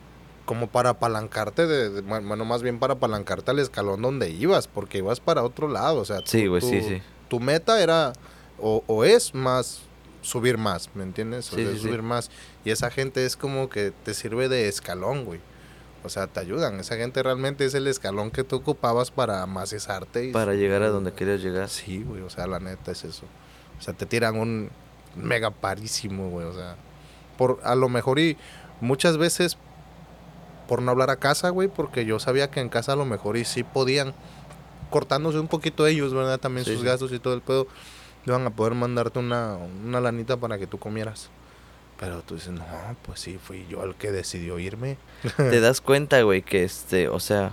Speaker 2: como para apalancarte, de, de- bueno, más bien para apalancarte al escalón donde ibas, porque ibas para otro lado. O sea,
Speaker 1: Sí,
Speaker 2: tu-
Speaker 1: sí,
Speaker 2: tu-
Speaker 1: sí.
Speaker 2: Tu meta era, o, o es más, subir más, ¿me entiendes? O sea, subir más. Y esa gente es como que te sirve de escalón, güey. O sea, te ayudan. Esa gente realmente es el escalón que tú ocupabas para macizarte. Y
Speaker 1: Para llegar a donde querías llegar.
Speaker 2: Sí, güey, o sea, la neta es eso. O sea, te tiran un mega parísimo, güey, o sea, por a lo mejor y muchas veces por no hablar a casa, güey, porque yo sabía que en casa a lo mejor y sí podían cortándose un poquito ellos, ¿verdad? También
Speaker 1: Sí,
Speaker 2: sus gastos y todo el pedo iban a poder mandarte una, una lanita para que tú comieras. Pero tú dices, no, pues sí, fui yo el que decidió irme.
Speaker 1: Te das cuenta, güey, que este, o sea,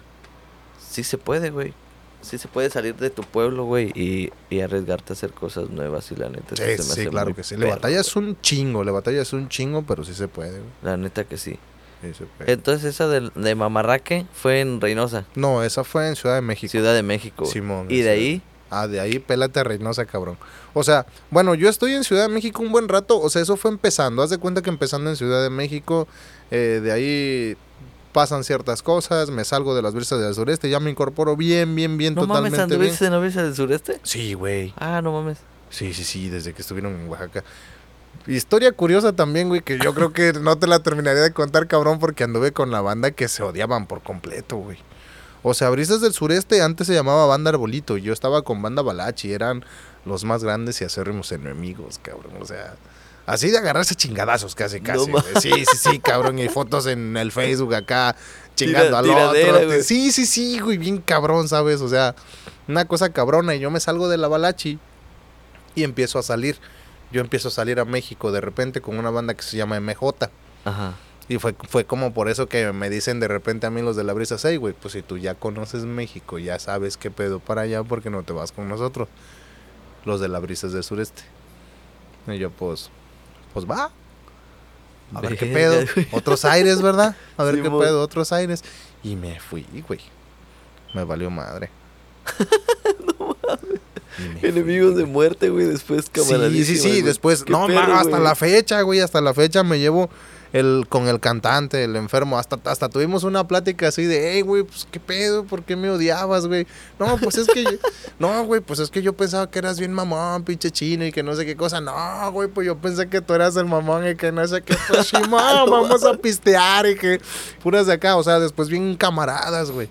Speaker 1: sí se puede, güey. Sí se puede salir de tu pueblo, güey, y, y arriesgarte a hacer cosas nuevas y la neta.
Speaker 2: Sí,
Speaker 1: se me
Speaker 2: sí,
Speaker 1: hace
Speaker 2: claro que sí. Le batallas un chingo, le batallas un chingo, pero sí se puede, güey.
Speaker 1: La neta que sí. Entonces esa de, de Mamarraque fue en Reynosa,
Speaker 2: No, esa fue en Ciudad de México.
Speaker 1: Ciudad de México.
Speaker 2: Simón.
Speaker 1: Y de ahí,
Speaker 2: Ah, de ahí pélate a Reynosa, cabrón. O sea, bueno, yo estoy en Ciudad de México un buen rato. O sea, eso fue empezando. Haz de cuenta que empezando en Ciudad de México, eh, de ahí pasan ciertas cosas. Me salgo de las brisas del sureste. Ya me incorporo bien, bien, bien,
Speaker 1: no mames,
Speaker 2: totalmente bien.
Speaker 1: ¿anduviste en la brisa del sureste?
Speaker 2: Sí, güey.
Speaker 1: Ah, no mames.
Speaker 2: Sí, sí, sí, desde que estuvieron en Oaxaca. Historia curiosa también, güey, que yo creo que no te la terminaría de contar, cabrón, porque anduve con la banda que se odiaban por completo, güey. O sea, Brisas del Sureste antes se llamaba Banda Arbolito. y Yo estaba con Banda Balachi. Eran los más grandes y acérrimos enemigos, cabrón. O sea, así de agarrarse chingadazos casi, casi. sí, sí, sí, cabrón. Y fotos en el Facebook acá chingando
Speaker 1: Tira-
Speaker 2: al otro.
Speaker 1: güey.
Speaker 2: Sí, sí, sí, güey. Bien cabrón, ¿sabes? O sea, una cosa cabrona. Y yo me salgo de la Balachi y empiezo a salir. Yo empiezo a salir a México de repente con una banda que se llama MJ.
Speaker 1: Ajá.
Speaker 2: Y fue, fue como por eso que me dicen de repente a mí los de la brisa, hey, güey, pues si tú ya conoces México, ya sabes qué pedo para allá, porque no te vas con nosotros? Los de la brisas del sureste. Y yo, pues, pues va. A ver qué pedo.
Speaker 1: güey.
Speaker 2: Otros aires, ¿verdad? A ver qué pedo, otros aires. Y me fui, güey. Me valió madre. Me fui,
Speaker 1: Enemigos de muerte, güey, después
Speaker 2: Sí, sí, sí,
Speaker 1: güey.
Speaker 2: después, no,
Speaker 1: perro,
Speaker 2: hasta
Speaker 1: güey.
Speaker 2: la fecha, güey, hasta la fecha me llevo el con el cantante, el enfermo, hasta hasta tuvimos una plática así de, hey, güey, pues qué pedo, ¿por qué me odiabas, güey? No, pues es que, yo- no, güey, pues es que yo pensaba que eras bien mamón, pinche chino y que no sé qué cosa. No, güey, pues yo pensé que tú eras el mamón y que no sé qué, pues sí, ma, vamos a pistear y que puras de acá, o sea, después bien camaradas, güey.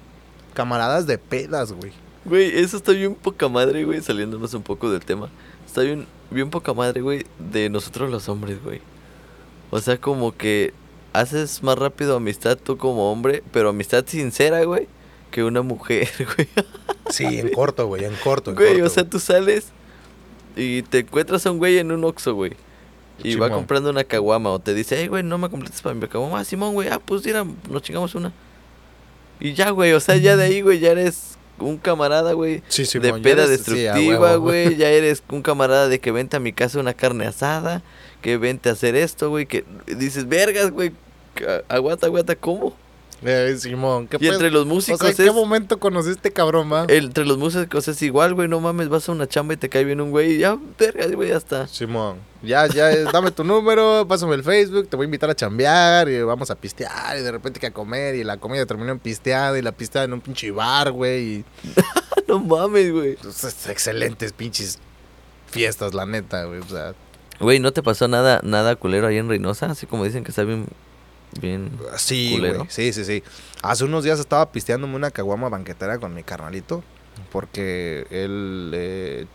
Speaker 2: Camaradas de pedas, güey.
Speaker 1: Güey, eso está bien poca madre, güey, saliéndonos un poco del tema. está bien, bien poca madre, güey, de nosotros los hombres, güey. O sea, como que haces más rápido amistad tú como hombre, pero amistad sincera, güey, que una mujer, güey.
Speaker 2: Sí, en corto, güey, en corto. En
Speaker 1: Güey,
Speaker 2: corto,
Speaker 1: o sea, tú sales y te encuentras a un güey en un Oxxo, güey. Y va comprando una caguama o te dice, hey, güey, no me completes para mi caguama. Ah, Simón, güey, ah, pues mira, nos chingamos una. Y ya, güey, o sea, ya de ahí, güey, ya eres un camarada, güey.
Speaker 2: Sí,
Speaker 1: de peda
Speaker 2: eres-
Speaker 1: destructiva, güey. Ya eres un camarada de que vente a mi casa una carne asada, que vente a hacer esto, güey. Que dices, vergas, güey. Aguanta, aguanta, ¿cómo?
Speaker 2: Eh, Simón, ¿qué
Speaker 1: Y entre los músicos
Speaker 2: O sea, ¿en qué
Speaker 1: es-
Speaker 2: momento conociste cabrón, va?
Speaker 1: Entre los músicos es igual, güey. No mames, vas a una chamba y te cae bien un güey y ya, vergas, güey, ya está.
Speaker 2: Simón, ya, ya, eh, dame tu número, pásame el Facebook, te voy a invitar a chambear y vamos a pistear y de repente que a comer y la comida terminó en pisteada y la pisteada en un pinche bar, güey. Y
Speaker 1: no mames, güey.
Speaker 2: pues, es- excelentes pinches fiestas, la neta, güey. O sea,
Speaker 1: Güey, ¿no te pasó nada, nada culero ahí en Reynosa? Así como dicen que está bien, bien...
Speaker 2: sí, güey. Sí, sí, sí. Hace unos días estaba pisteándome una caguama banquetera con mi carnalito porque él, eh,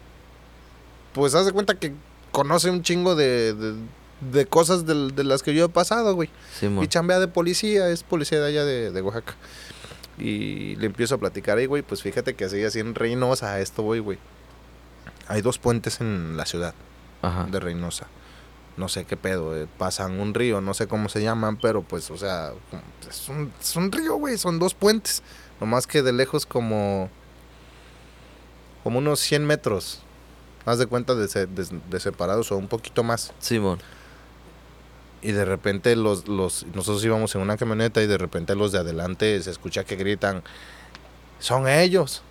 Speaker 2: pues, hace cuenta que conoce un chingo de, de, de cosas de las que yo he pasado, güey. Y chambea de policía, es policía de allá de, de Oaxaca. Y le empiezo a platicar ahí, güey, pues fíjate que así, así en Reynosa, a esto voy, güey. Hay dos puentes en la ciudad
Speaker 1: Ajá.
Speaker 2: de Reynosa. No sé qué pedo, eh, pasan un río, no sé cómo se llaman, pero pues, o sea, es un, es un río, güey, son dos puentes. Nomás que de lejos como, como unos 100 metros. Haz de cuenta de, se- de- de separados o un poquito más.
Speaker 1: Simón.
Speaker 2: Y de repente los, los, nosotros íbamos en una camioneta y de repente los de adelante se escucha que gritan, son ellos.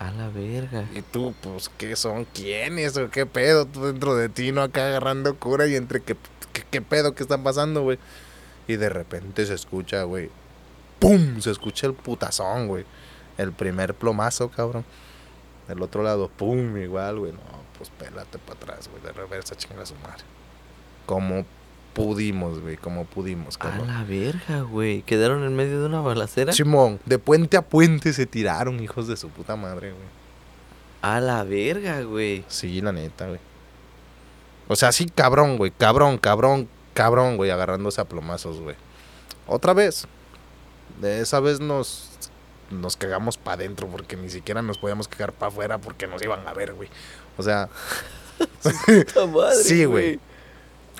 Speaker 1: A la verga.
Speaker 2: Y tú, pues, ¿qué son? ¿Quiénes? ¿O qué pedo? Tú dentro de ti, ¿no? Acá agarrando cura y entre qué, qué, qué pedo que están pasando, güey. Y de repente se escucha, güey. ¡Pum! Se escucha el putazón, güey. El primer plomazo, cabrón. Del otro lado, ¡pum! Igual, güey. No, pues pélate para atrás, güey. De reversa, chinga su madre. Como pudimos, güey. Como pudimos,
Speaker 1: A
Speaker 2: cabrón.
Speaker 1: la verga, güey. Quedaron en medio de una balacera.
Speaker 2: Simón, de puente a puente se tiraron, hijos de su puta madre, güey.
Speaker 1: A la verga, güey.
Speaker 2: Sí, la neta, güey. O sea, sí, cabrón, güey. Cabrón, cabrón, cabrón, güey. Agarrándose a plomazos, güey. Otra vez. De esa vez nos, nos cagamos para adentro porque ni siquiera nos podíamos cagar para afuera porque nos iban a ver, güey. O sea,
Speaker 1: Puta madre,
Speaker 2: Sí, güey.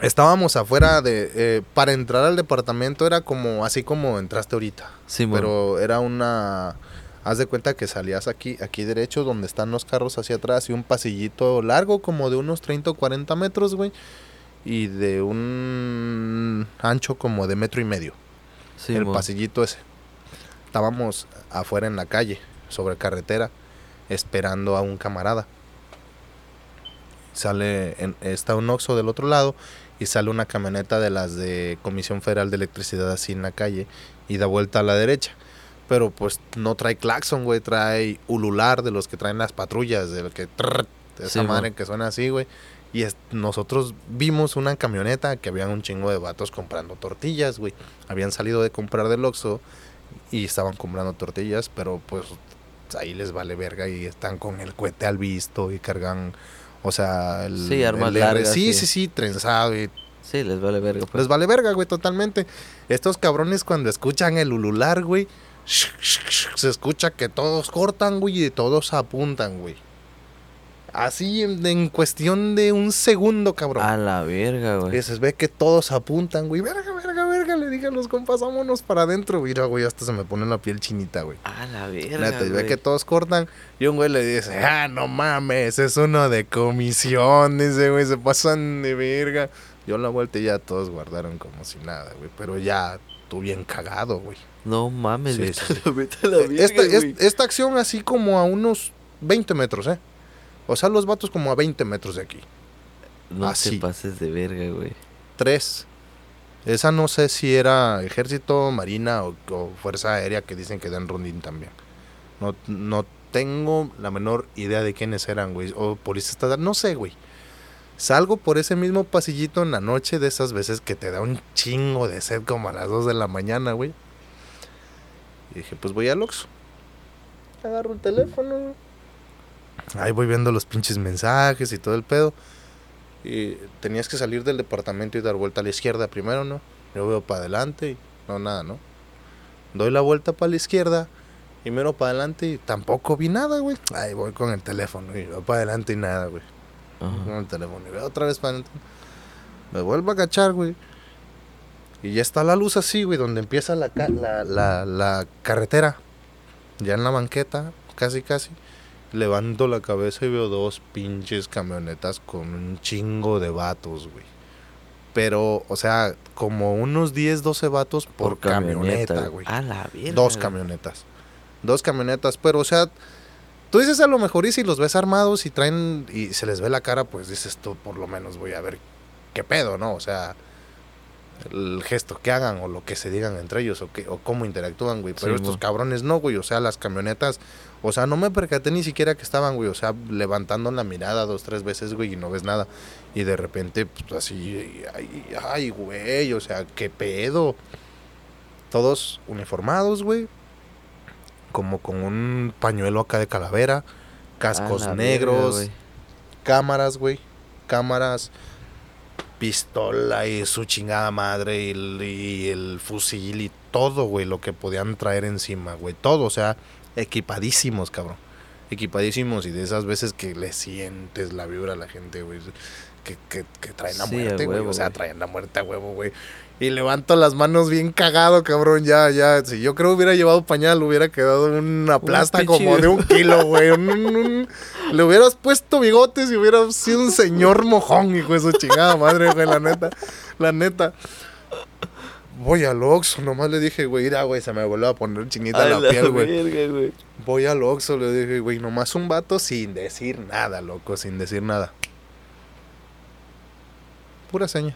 Speaker 2: Estábamos afuera de... eh, para entrar al departamento era como así como entraste ahorita.
Speaker 1: Simón.
Speaker 2: Pero era una. Haz de cuenta que salías aquí, aquí derecho, donde están los carros hacia atrás, y un pasillito largo, como de unos 30 o 40 metros, güey. Y de un ancho como de metro y medio. el
Speaker 1: Simón.
Speaker 2: pasillito ese. Estábamos afuera en la calle, sobre carretera, esperando a un camarada. Sale, en- está un Oxxo del otro lado y sale una camioneta de las de Comisión Federal de Electricidad así en la calle y da vuelta a la derecha. Pero pues no trae claxon, güey, trae ulular de los que traen las patrullas, de que... trrr, de esa
Speaker 1: Sí,
Speaker 2: madre que suena así, güey. Y es- nosotros vimos una camioneta que habían un chingo de vatos comprando tortillas, güey. Habían salido de comprar del Oxxo y estaban comprando tortillas, pero pues ahí les vale verga y están con el cohete al visto y cargan, o sea, el,
Speaker 1: Sí, armas
Speaker 2: el R-
Speaker 1: largas,
Speaker 2: Sí,
Speaker 1: sí.
Speaker 2: sí, sí, trenzado y
Speaker 1: Sí, les vale verga. Pues.
Speaker 2: les vale verga, güey, totalmente. Estos cabrones cuando escuchan el ulular, güey, se escucha que todos cortan, güey, y todos apuntan, güey. Así en, en cuestión de un segundo, cabrón.
Speaker 1: A la verga, güey.
Speaker 2: Y se ve que todos apuntan, güey. Verga, dije a los compas, vámonos para adentro. Mira, güey, hasta se me pone la piel chinita, güey.
Speaker 1: A la verga.
Speaker 2: Neta, y ve que todos cortan. Y un güey le dice, ah, no mames, es uno de comisión. Dice, güey, se pasan de verga. Yo la vuelta y ya todos guardaron como si nada, güey. Pero ya, tú bien cagado, güey.
Speaker 1: No mames,
Speaker 2: Sí,
Speaker 1: vete,
Speaker 2: sí, sí.
Speaker 1: a la- vete a la verga,
Speaker 2: Esta, es-
Speaker 1: güey.
Speaker 2: esta acción así como a unos 20 metros, ¿eh? O sea, los vatos como a 20 metros de aquí.
Speaker 1: No
Speaker 2: así.
Speaker 1: te pases de verga, güey.
Speaker 2: Tres. Esa no sé si era ejército, marina o, o fuerza aérea que dicen que dan rondín también. No, no tengo la menor idea de quiénes eran, güey. O policía estatal, no sé, güey. Salgo por ese mismo pasillito en la noche de esas veces que te da un chingo de sed como a las 2 de la mañana, güey. Y dije, pues voy al Oxxo. Agarro el teléfono. Ahí voy viendo los pinches mensajes y todo el pedo. Y tenías que salir del departamento y dar vuelta a la izquierda primero, ¿no? Yo veo para adelante y no, nada, ¿no? Doy la vuelta para la izquierda y miro para adelante y tampoco vi nada, güey. Ahí voy con el teléfono y veo para adelante y nada, güey. Con el teléfono y veo otra vez para adelante. Me vuelvo a cachar, güey. Y ya está la luz así, güey, donde empieza la, ca- la, la, la carretera. Ya en la banqueta, casi, casi. Levanto la cabeza y veo dos pinches camionetas con un chingo de vatos, güey. Pero, o sea, como unos 10, 12 vatos por, camioneta, güey.
Speaker 1: A la verga.
Speaker 2: Dos camionetas. Dos camionetas, pero o sea, tú dices a lo mejor y si los ves armados y traen y se les ve la cara, pues dices tú por lo menos voy a ver qué pedo, ¿no? O sea, el gesto que hagan o lo que se digan entre ellos o, que, o cómo interactúan, güey. Pero
Speaker 1: Sí,
Speaker 2: estos cabrones no, güey. O sea, las camionetas, o sea, no me percaté ni siquiera que estaban, güey. O sea, levantando la mirada dos, tres veces, güey, y no ves nada. Y de repente, pues así, ay, ay, güey, o sea, qué pedo. Todos uniformados, güey. Como con un pañuelo acá de calavera. Cascos negros.
Speaker 1: güey.
Speaker 2: cámaras, güey. Cámaras. Pistola y su chingada madre. Y el, y el fusil y todo, güey. Lo que podían traer encima, güey. Todo, o sea, equipadísimos, cabrón. Equipadísimos y de esas veces que le sientes la vibra a la gente, güey. Que, que, que traen la
Speaker 1: Sí,
Speaker 2: muerte, güey. O sea, traen la muerte a huevo, güey. Y levanto las manos bien cagado, cabrón. Ya, ya. Si yo creo hubiera llevado pañal, hubiera quedado una plasta como de un kilo, güey. Un- un- un- Le hubieras puesto bigotes y hubiera sido un señor mojón, hijo de su chingada madre, güey. La neta. La neta. Voy al Oxxo, nomás le dije, güey, mira, güey, se me volvió a poner chinita la,
Speaker 1: la
Speaker 2: piel, güey. Voy al Oxxo, le dije, güey, nomás un vato sin decir nada, loco, sin decir nada. Pura seña.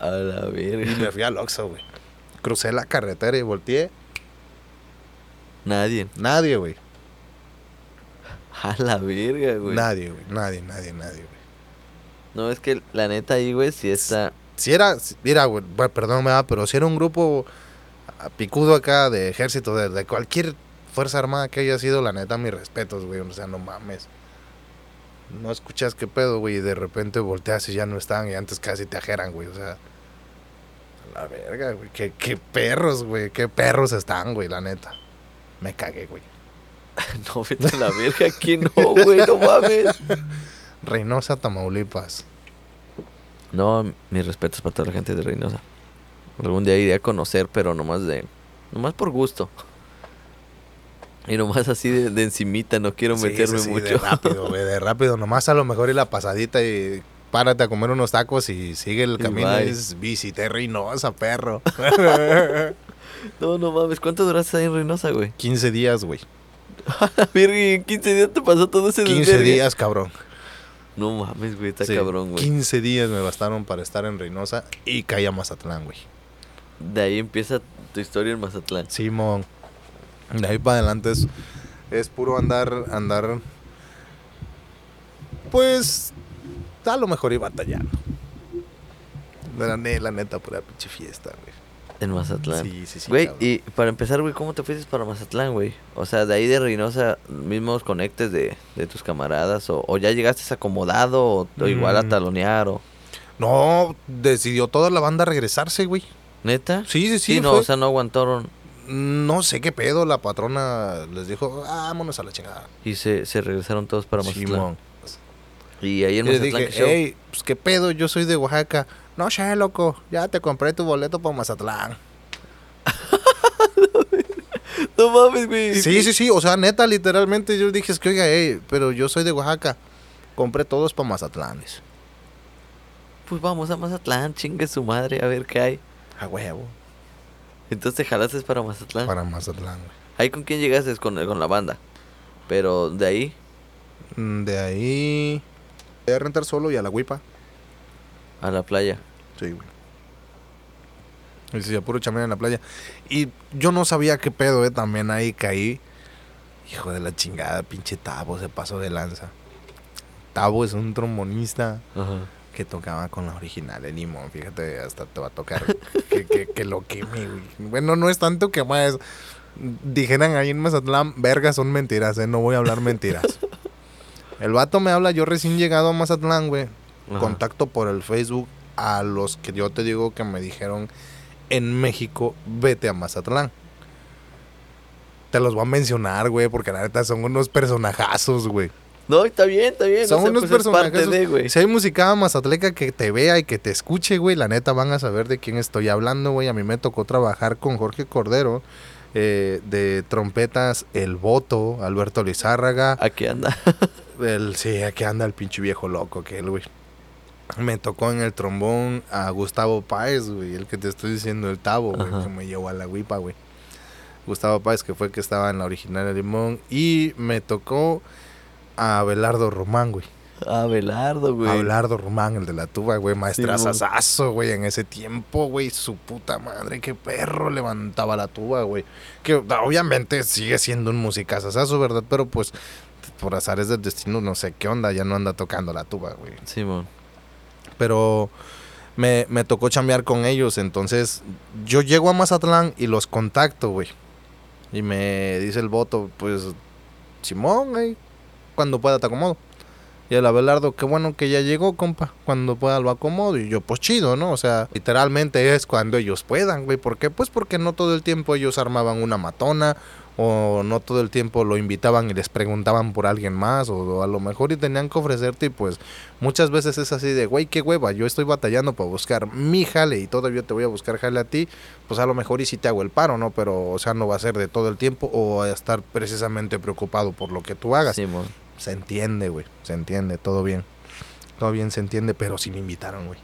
Speaker 1: A la
Speaker 2: Y
Speaker 1: verga.
Speaker 2: me fui al Oxxo, güey. Crucé la carretera y volteé.
Speaker 1: Nadie.
Speaker 2: Nadie, güey.
Speaker 1: A la verga, güey.
Speaker 2: Nadie, güey. Nadie, nadie, nadie, güey.
Speaker 1: No, es que la neta ahí, güey, sí está.
Speaker 2: Si era, si- mira, güey, perdón, me da, pero si era un grupo picudo acá de ejército, de, de cualquier fuerza armada que haya sido, la neta, mis respetos, güey. O sea, no mames. No escuchas qué pedo, güey, y de repente volteas y ya no están, y antes casi te ajeran, güey. O sea, a la verga, güey. Qué, qué perros, güey. Qué perros están, güey, la neta. Me cagué, güey.
Speaker 1: No, vete a la verga aquí, no, güey, no mames.
Speaker 2: Reynosa, Tamaulipas.
Speaker 1: No, mis respetos para toda la gente de Reynosa. Algún día iré a conocer, pero nomás de. Nomás por gusto. Y nomás así de, de encimita, no quiero
Speaker 2: Sí,
Speaker 1: meterme
Speaker 2: sí,
Speaker 1: mucho.
Speaker 2: De rápido, güey, de rápido. Nomás a lo mejor y la pasadita y párate a comer unos tacos y sigue el camino.
Speaker 1: bye.
Speaker 2: Es visité Reynosa, perro.
Speaker 1: No, no mames, ¿cuánto duraste ahí en Reynosa, güey?
Speaker 2: 15 días, güey.
Speaker 1: En 15 días te pasó todo ese
Speaker 2: 15
Speaker 1: desvergue?
Speaker 2: días, cabrón.
Speaker 1: No mames, güey, está
Speaker 2: Sí,
Speaker 1: cabrón, güey.
Speaker 2: 15 días me bastaron para estar en Reynosa y caí a Mazatlán, güey.
Speaker 1: De ahí empieza tu historia en Mazatlán.
Speaker 2: Simón. De ahí para adelante es, es puro andar, andar. Pues a lo mejor iba batallando. La, la neta, pura pinche fiesta, güey.
Speaker 1: En Mazatlán.
Speaker 2: Sí, sí, sí.
Speaker 1: Güey,
Speaker 2: cabrón.
Speaker 1: y para empezar, güey, ¿cómo te fuiste para Mazatlán, güey? O sea, de ahí de Reynosa, mismos conectes de, de tus camaradas, o, o ya llegaste acomodado, o, o igual a
Speaker 2: Mm.
Speaker 1: talonear, o...
Speaker 2: No, decidió toda la banda regresarse, güey.
Speaker 1: ¿Neta?
Speaker 2: Sí, sí, sí.
Speaker 1: Sí, no,
Speaker 2: fue-
Speaker 1: o sea, no aguantaron
Speaker 2: No sé qué pedo, la patrona les dijo, "Ah, vámonos a la chingada.
Speaker 1: y se, se regresaron todos para Mazatlán.
Speaker 2: Simón.
Speaker 1: Y ahí en
Speaker 2: Y
Speaker 1: Mazatlán,
Speaker 2: dije,
Speaker 1: ¿qué show?
Speaker 2: hey, pues qué pedo, yo soy de Oaxaca. No sé, loco, ya te compré tu boleto para Mazatlán.
Speaker 1: No mames, güey.
Speaker 2: Sí, sí, sí, o sea, neta, literalmente yo dije, es que oiga, hey, pero yo soy de Oaxaca. Compré todos para Mazatlanes.
Speaker 1: Pues vamos a Mazatlán, chingue su madre, a ver qué hay.
Speaker 2: A huevo.
Speaker 1: Entonces te jalaste para Mazatlán.
Speaker 2: Para Mazatlán, güey.
Speaker 1: ¿Ahí con quién llegaste? Con, con la banda. Pero de ahí,
Speaker 2: Mm, De ahí... Voy a rentar solo y a la huipa.
Speaker 1: a la playa.
Speaker 2: Sí, güey. Y sí, a puro chambear en la playa. Y yo no sabía qué pedo, eh. También ahí caí. Hijo de la chingada, pinche Tabo se pasó de lanza. Tabo es un trombonista
Speaker 1: Ajá.
Speaker 2: Que tocaba con la original de Limón. Fíjate, hasta te va a tocar que, que, que lo queme. Bueno, no es tanto que más. Dijeran ahí en Mazatlán, vergas son mentiras, ¿eh? No voy a hablar mentiras. el vato me habla, yo recién llegado a Mazatlán, güey.
Speaker 1: Ajá.
Speaker 2: Contacto por el Facebook a los que yo te digo que me dijeron en México, vete a Mazatlán. Te los voy a mencionar, güey, porque la neta son unos personajazos, güey.
Speaker 1: No, está bien, está bien.
Speaker 2: Son
Speaker 1: o sea,
Speaker 2: unos
Speaker 1: pues
Speaker 2: personajes.
Speaker 1: de, güey.
Speaker 2: Si hay musicada mazatleca que te vea y que te escuche, güey, la neta van a saber de quién estoy hablando, güey. A mí me tocó trabajar con Jorge Cordero, eh, de trompetas El Voto, Alberto Lizárraga.
Speaker 1: Aquí anda.
Speaker 2: El, sí, aquí anda el pinche viejo loco que él, güey. Me tocó en el trombón a Gustavo Páez, güey, el que te estoy diciendo, el Tabo, güey, que me llevó a la guipa, güey. Gustavo Páez, que fue el que estaba en la original de Limón. Y me tocó a Abelardo Román, güey.
Speaker 1: Abelardo, güey.
Speaker 2: Abelardo Román, el de la tuba, güey,
Speaker 1: Sí,
Speaker 2: maestrazazazo, güey, en ese tiempo, güey, su puta madre, qué perro levantaba la tuba, güey. Que obviamente sigue siendo un musicazazazo, ¿verdad? Pero pues, por azares del destino, no sé qué onda, ya no anda tocando la tuba, güey.
Speaker 1: Simón.
Speaker 2: Pero me, me tocó chambear con ellos, entonces yo llego a Mazatlán y los contacto, güey. Y me dice el voto, pues, Simón, ahí, cuando pueda te acomodo. Y el Abelardo, qué bueno que ya llegó, compa. Cuando pueda lo acomodo. Y yo, pues chido, ¿no? O sea, literalmente es cuando ellos puedan, güey. ¿Por qué? Pues porque no todo el tiempo ellos armaban una matona. O no todo el tiempo lo invitaban y les preguntaban por alguien más. O, a lo mejor y tenían que ofrecerte. Y pues muchas veces es así de, güey, qué hueva. Yo estoy batallando para buscar mi jale. Y todavía te voy a buscar jale a ti. Pues a lo mejor y si te hago el paro, ¿no? Pero, o sea, no va a ser de todo el tiempo. O a estar precisamente preocupado por lo que tú hagas.
Speaker 1: Simón.
Speaker 2: Se entiende, güey. Se entiende, todo bien. Todo bien se entiende, pero sí me invitaron, güey.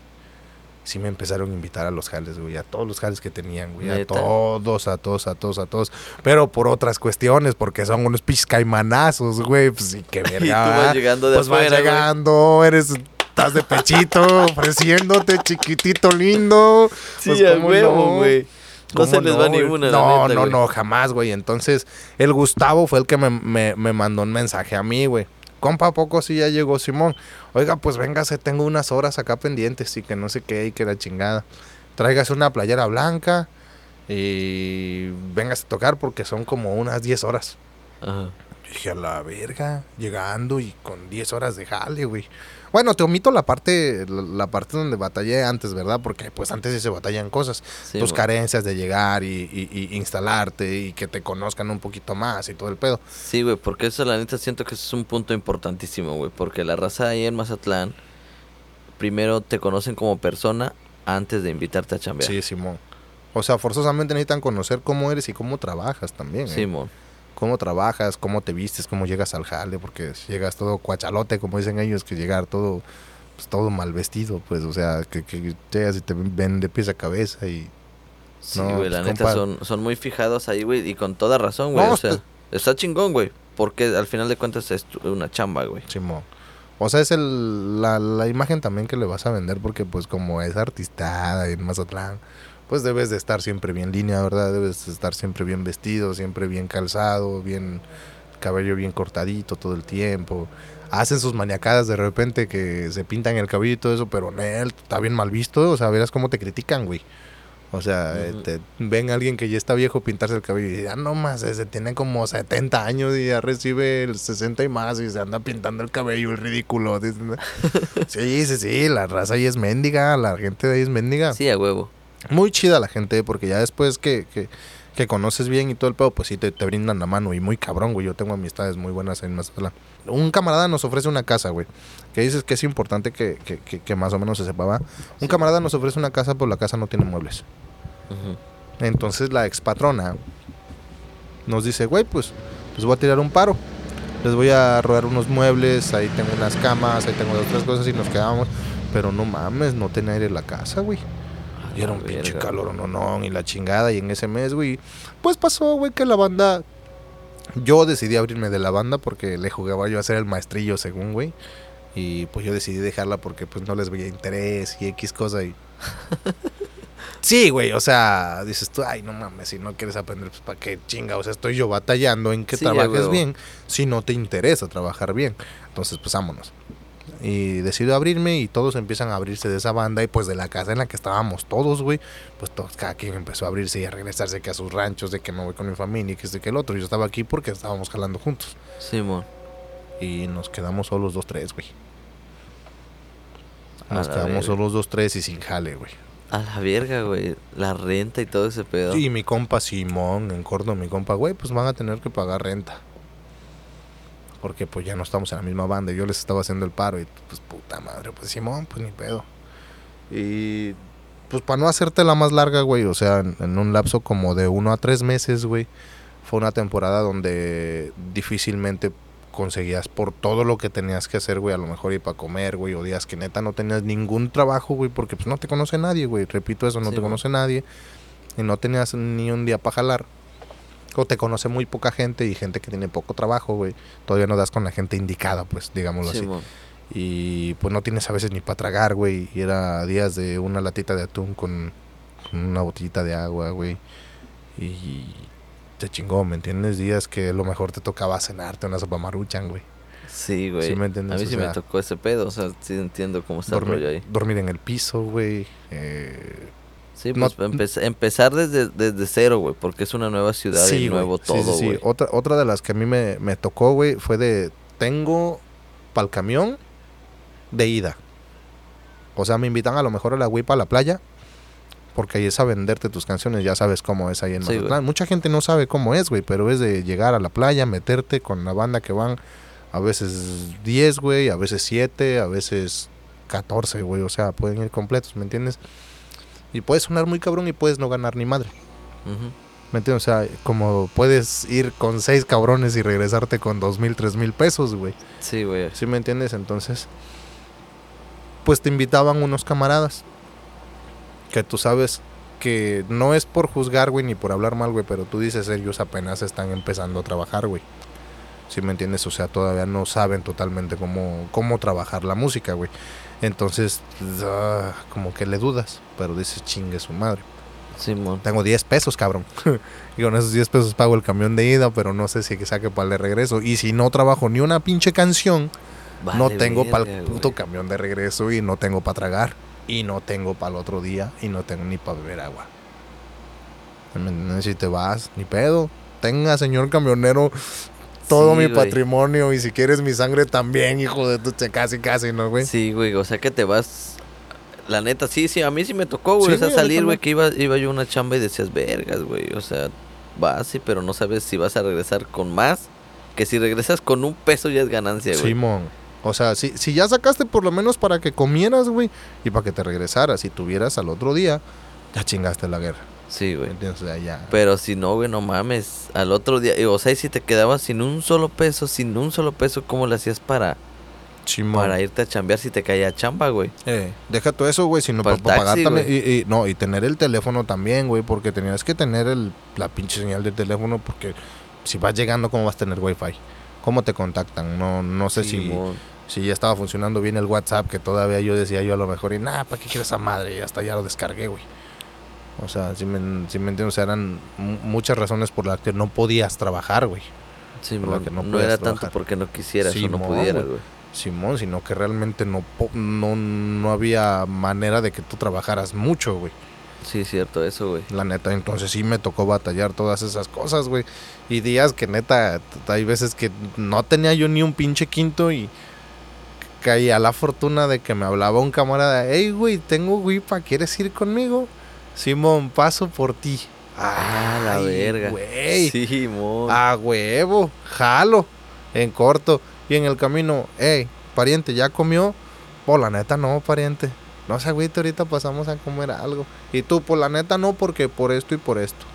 Speaker 2: Sí me empezaron a invitar a los jales, güey. A todos los jales que tenían, güey. A todos, a todos, a todos, a todos. Pero por otras cuestiones, porque son unos piscaimanazos, güey. Pues sí, qué verga.
Speaker 1: Y tú vas llegando de
Speaker 2: pues vas
Speaker 1: afuera, güey.
Speaker 2: llegando, eres... Estás de pechito, ofreciéndote, chiquitito lindo.
Speaker 1: Sí,
Speaker 2: Pues,
Speaker 1: güey. No
Speaker 2: ¿Cómo
Speaker 1: se les va
Speaker 2: güey?
Speaker 1: ninguna,
Speaker 2: No,
Speaker 1: neta,
Speaker 2: no,
Speaker 1: güey.
Speaker 2: no, jamás, güey. Entonces, el Gustavo fue el que me, me, me mandó un mensaje a mí, güey. Compa, ¿a poco sí ya llegó Simón? Oiga, pues véngase, tengo unas horas acá pendientes y que no sé qué y que la chingada. Tráigase una playera blanca y véngase a tocar porque son como unas 10 horas.
Speaker 1: Ajá.
Speaker 2: Dije, a la verga, llegando y con 10 horas de jale, güey. Bueno, te omito la parte, la, parte donde batallé antes, ¿verdad? Porque pues antes sí se batallan cosas
Speaker 1: Sí,
Speaker 2: tus carencias de llegar y, y- y instalarte y que te conozcan un poquito más y todo el pedo.
Speaker 1: Sí, güey, porque eso la neta siento que eso es un punto importantísimo, güey. Porque la raza ahí en Mazatlán, primero te conocen como persona antes de invitarte a chambear.
Speaker 2: Sí, Simón. O sea, forzosamente necesitan conocer cómo eres y cómo trabajas también. ¿eh?
Speaker 1: Simón.
Speaker 2: Cómo trabajas, cómo te vistes, cómo llegas al jale, porque si llegas todo cuachalote, como dicen ellos, que llegar todo pues, todo mal vestido, pues, o sea, que, que llegas y te ven de pies a cabeza y...
Speaker 1: Sí,
Speaker 2: No,
Speaker 1: güey, la
Speaker 2: pues,
Speaker 1: neta
Speaker 2: compa.
Speaker 1: son, son muy fijados ahí, güey. Y con toda razón, güey.
Speaker 2: No,
Speaker 1: o sea,
Speaker 2: está-
Speaker 1: está chingón, güey. Porque al final de cuentas es una chamba, güey.
Speaker 2: Simón. O sea, es el, la, la imagen también que le vas a vender porque pues como es artistada en Mazatlán, pues debes de estar siempre bien línea, ¿verdad? Debes de estar siempre bien vestido, siempre bien calzado, bien cabello bien cortadito todo el tiempo. Hacen sus maniacadas de repente que se pintan el cabello y todo eso, pero en él está bien mal visto, o sea, verás cómo te critican, güey. O sea, te- ven a alguien que ya está viejo pintarse el cabello y ya no más, ese tiene como 70 años y ya recibe el 60 y más y se anda pintando el cabello, el ridículo. dicen. sí, sí, sí, la raza ahí es mendiga, la gente de ahí es mendiga.
Speaker 1: Sí, a huevo.
Speaker 2: Muy chida la gente, porque ya después que, que, que conoces bien y todo el pedo, pues sí te, te brindan la mano y muy cabrón, güey. Yo tengo amistades muy buenas en Mazatlán. Un camarada nos ofrece una casa, güey. Que dices que es importante que, que, que- más o menos se sepa, ¿va? Un camarada nos ofrece una casa, pero la casa no tiene muebles. Entonces la expatrona nos dice, güey, pues les voy a tirar un paro. Les voy a robar unos muebles, ahí tengo unas camas, ahí tengo otras cosas y nos quedamos. Pero no mames, no tiene aire la casa, güey. Y era un pinche calor, no, no, y la chingada. Y en ese mes, güey, pues pasó, güey, que la banda... Yo decidí abrirme de la banda porque le jugaba yo a ser el maestrillo, según, güey. Y pues yo decidí dejarla porque pues no les veía interés y X cosa y... Sí, güey, o sea, dices tú, ay, no mames, si no quieres aprender, pues para qué chinga, o sea, estoy yo batallando en que
Speaker 1: Sí,
Speaker 2: trabajes bien, si no te interesa trabajar bien. Entonces, pues vámonos. Y decido abrirme y todos empiezan a abrirse de esa banda y pues de la casa en la que estábamos todos, güey, pues todos, cada quien empezó a abrirse y a regresarse que a sus ranchos, de que me voy con mi familia y que este que el otro. Yo estaba aquí porque estábamos jalando juntos.
Speaker 1: Simón.
Speaker 2: Y nos quedamos solos dos, tres, güey. Nos quedamos solos dos, tres y sin jale, güey.
Speaker 1: A la verga, güey. La renta y todo ese pedo.
Speaker 2: Y mi compa Simón, en corto, mi compa, güey, pues van a tener que pagar renta. Porque pues ya no estamos en la misma banda. Yo les estaba haciendo el paro y pues puta madre, pues Simón, pues ni pedo. Y pues para no hacerte la más larga, güey, o sea, en, en un lapso como de uno a tres meses, güey, fue una temporada donde difícilmente conseguías por todo lo que tenías que hacer, güey, a lo mejor ir para comer, güey, o días que neta no tenías ningún trabajo, güey, porque pues no te conoce nadie, güey, repito eso, no
Speaker 1: Sí,
Speaker 2: te
Speaker 1: güey.
Speaker 2: conoce nadie, y no tenías ni un día para jalar, o te conoce muy poca gente y gente que tiene poco trabajo, güey, todavía no das con la gente indicada, pues, digámoslo así. Y pues no tienes a veces ni para tragar, güey. Y era días de una latita de atún con, con una botellita de agua, güey. Y te chingó, ¿me entiendes? Días que a lo mejor te tocaba cenarte una sopa maruchan, güey.
Speaker 1: Sí, güey.
Speaker 2: ¿Sí me entiendes?
Speaker 1: A mí
Speaker 2: O
Speaker 1: sí me tocó ese pedo. O sea, sí entiendo cómo está el rollo
Speaker 2: Dormir,
Speaker 1: ahí.
Speaker 2: dormir en el piso, güey. Eh,
Speaker 1: Sí,
Speaker 2: no-
Speaker 1: pues empe- empezar desde, desde cero, güey. Porque es una nueva ciudad y nuevo todo,
Speaker 2: sí, sí.
Speaker 1: güey.
Speaker 2: Otra, otra de las que a mí me, me tocó, güey, fue de... Tengo pa'l camión de ida. O sea, me invitan a lo mejor a la WIPA a la playa. Porque ahí es a venderte tus canciones. Ya sabes cómo es ahí en
Speaker 1: Sí.
Speaker 2: Mazatlán. Mucha gente no sabe cómo es, güey. Pero es de llegar a la playa, meterte con la banda que van a veces 10, güey. A veces 7, a veces 14, güey. O sea, pueden ir completos, ¿me entiendes? Y puedes sonar muy cabrón y puedes no ganar ni madre. ¿Me entiendes? O sea, como puedes ir con seis cabrones y regresarte con dos mil, tres mil pesos, güey.
Speaker 1: Sí, güey.
Speaker 2: ¿Sí me entiendes? Entonces, pues te invitaban unos camaradas. Que tú sabes que no es por juzgar, güey, ni por hablar mal, güey, pero tú dices, ellos apenas están empezando a trabajar, güey. ¿Sí me entiendes? O sea, todavía no saben totalmente cómo, cómo trabajar la música, güey. Entonces, ah, como que le dudas, pero dices, chingue su madre.
Speaker 1: Simón.
Speaker 2: Tengo 10 pesos, cabrón. y con esos 10 pesos pago el camión de ida, pero no sé si que saque para el de regreso. Y si no trabajo ni una pinche canción, no tengo para el puto camión de regreso y no tengo para tragar. Y no tengo para el otro día y no tengo ni para beber agua. ¿Me entiendes? Si te vas, ni pedo. Tenga, señor camionero, todo
Speaker 1: Sí,
Speaker 2: mi patrimonio y si quieres mi sangre también, hijo de tu... Casi, casi, ¿no, güey?
Speaker 1: Sí, güey. O sea que te vas. La neta, sí, sí. A mí sí me tocó, güey.
Speaker 2: Sí,
Speaker 1: o sea, salir, güey, que iba, iba yo a una chamba y decías, vergas, güey. O sea, vas, sí, pero no sabes si vas a regresar con más. Que si regresas con un peso ya es ganancia, güey.
Speaker 2: Simón. O sea, si, si ya sacaste por lo menos para que comieras, güey, y para que te regresaras y tuvieras al otro día, ya chingaste la guerra.
Speaker 1: Sí,
Speaker 2: ¿me
Speaker 1: güey.
Speaker 2: entiendes? O sea, ya.
Speaker 1: Pero si no, güey, no mames. Al otro día, o sea, y si te quedabas sin un solo peso, sin un solo peso, ¿cómo le hacías para, para irte a chambear si te caía chamba, güey?
Speaker 2: Eh, deja todo eso, güey, sino
Speaker 1: Para
Speaker 2: para, pagar también. Y, y- no, y tener el teléfono también, güey, porque tenías que tener el, la pinche señal del teléfono, porque si vas llegando, ¿cómo vas a tener wifi? ¿Cómo te contactan? No, no sé si, si ya estaba funcionando bien el WhatsApp, que todavía yo decía yo a lo mejor, y nada, ¿para qué quiero esa madre? Y hasta ya lo descargué, güey. O sea, si me, si me entiendes, o sea, eran mu- muchas razones por las que no podías trabajar, güey.
Speaker 1: Simón.
Speaker 2: que no
Speaker 1: no
Speaker 2: puedes
Speaker 1: era tanto porque no quisieras o no pudieras,
Speaker 2: güey. Simón, sino que realmente no, no, no había manera de que tú trabajaras mucho, güey.
Speaker 1: Sí, cierto, eso, güey.
Speaker 2: La neta, entonces sí me tocó batallar todas esas cosas, güey. Y días que neta, hay veces que no tenía yo ni un pinche quinto y caía la fortuna de que me hablaba un camarada, hey, güey, tengo wipa, ¿quieres ir conmigo? Simón, paso por ti.
Speaker 1: Ah, la verga.
Speaker 2: Güey.
Speaker 1: Simón.
Speaker 2: A huevo, jalo, en corto. Y en el camino, hey, pariente, ¿ya comió? Por la neta no, pariente. No sé, güey, ahorita pasamos a comer algo. Y tú, por la neta no, porque por esto y por esto.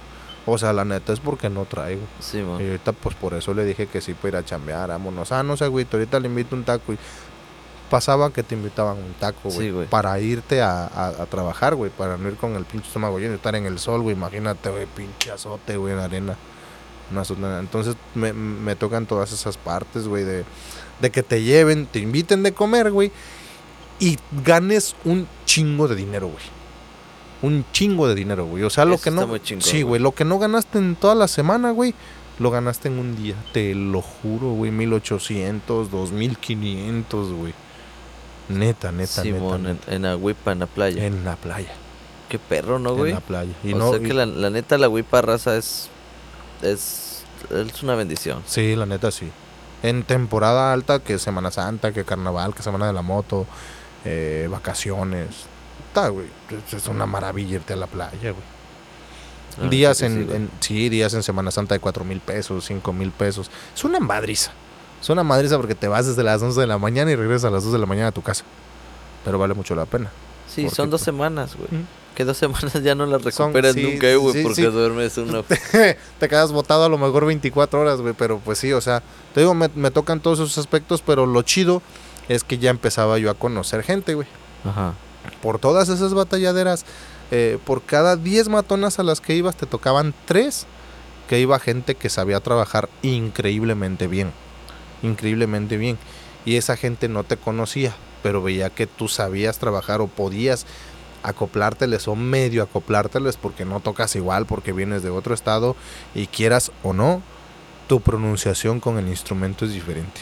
Speaker 2: O sea, la neta es porque no traigo.
Speaker 1: Simón.
Speaker 2: Y ahorita, pues por eso le dije que sí para ir a chambear, vámonos. Ah, no sé, güey, ahorita le invito un taco. Y pasaba que te invitaban un taco, güey.
Speaker 1: Sí,
Speaker 2: para irte a, a- a trabajar, güey. Para no ir con el pinche estómago lleno, estar en el sol, güey. Imagínate, güey, pinche azote, güey, en arena. Una. Entonces me, me tocan todas esas partes, güey, de, de que te lleven, te inviten de comer, güey. Y ganes un chingo de dinero, güey. Un chingo de dinero, güey. O sea, lo que no.
Speaker 1: chingón,
Speaker 2: sí,
Speaker 1: güey.
Speaker 2: Lo que no ganaste en toda la semana, güey. Lo ganaste en un día. Te lo juro, güey. 1800, 2500, güey. Neta, neta,
Speaker 1: Simón,
Speaker 2: neta.
Speaker 1: en, en Agüipa, en la playa.
Speaker 2: En la playa.
Speaker 1: Qué perro, ¿no,
Speaker 2: En
Speaker 1: güey?
Speaker 2: la playa. Y
Speaker 1: o
Speaker 2: no,
Speaker 1: sea
Speaker 2: y-
Speaker 1: que la, la neta, la Agüipa raza es, es. Es una bendición.
Speaker 2: Sí, la neta sí. En temporada alta, que Semana Santa, que Carnaval, que Semana de la Moto, eh, vacaciones. Está, güey. Es- una maravilla irte a la playa, güey.
Speaker 1: Neta
Speaker 2: días en,
Speaker 1: sí,
Speaker 2: en- sí, días en Semana Santa de cuatro mil pesos, cinco mil pesos. Es una madriza. Es una madriza porque te vas desde las 11 de la mañana y regresas a las 2 de la mañana a tu casa. Pero vale mucho la pena.
Speaker 1: Sí,
Speaker 2: porque,
Speaker 1: son dos semanas, güey.
Speaker 2: Mm.
Speaker 1: Que dos semanas ya no las recuperas
Speaker 2: sí,
Speaker 1: nunca, güey,
Speaker 2: sí,
Speaker 1: porque
Speaker 2: sí.
Speaker 1: duermes una.
Speaker 2: te quedas botado a lo mejor 24 horas, güey. Pero pues sí, o sea, te digo, me, me tocan todos esos aspectos, pero lo chido es que ya empezaba yo a conocer gente, güey.
Speaker 1: Ajá.
Speaker 2: Por todas esas batalladeras, eh, por cada 10 matonas a las que ibas, te tocaban 3 que iba gente que sabía trabajar increíblemente bien. Increíblemente bien. Y esa gente no te conocía, pero veía que tú sabías trabajar o podías acoplárteles o medio acoplárteles porque no tocas igual, porque vienes de otro estado y quieras o no, tu pronunciación con el instrumento es diferente.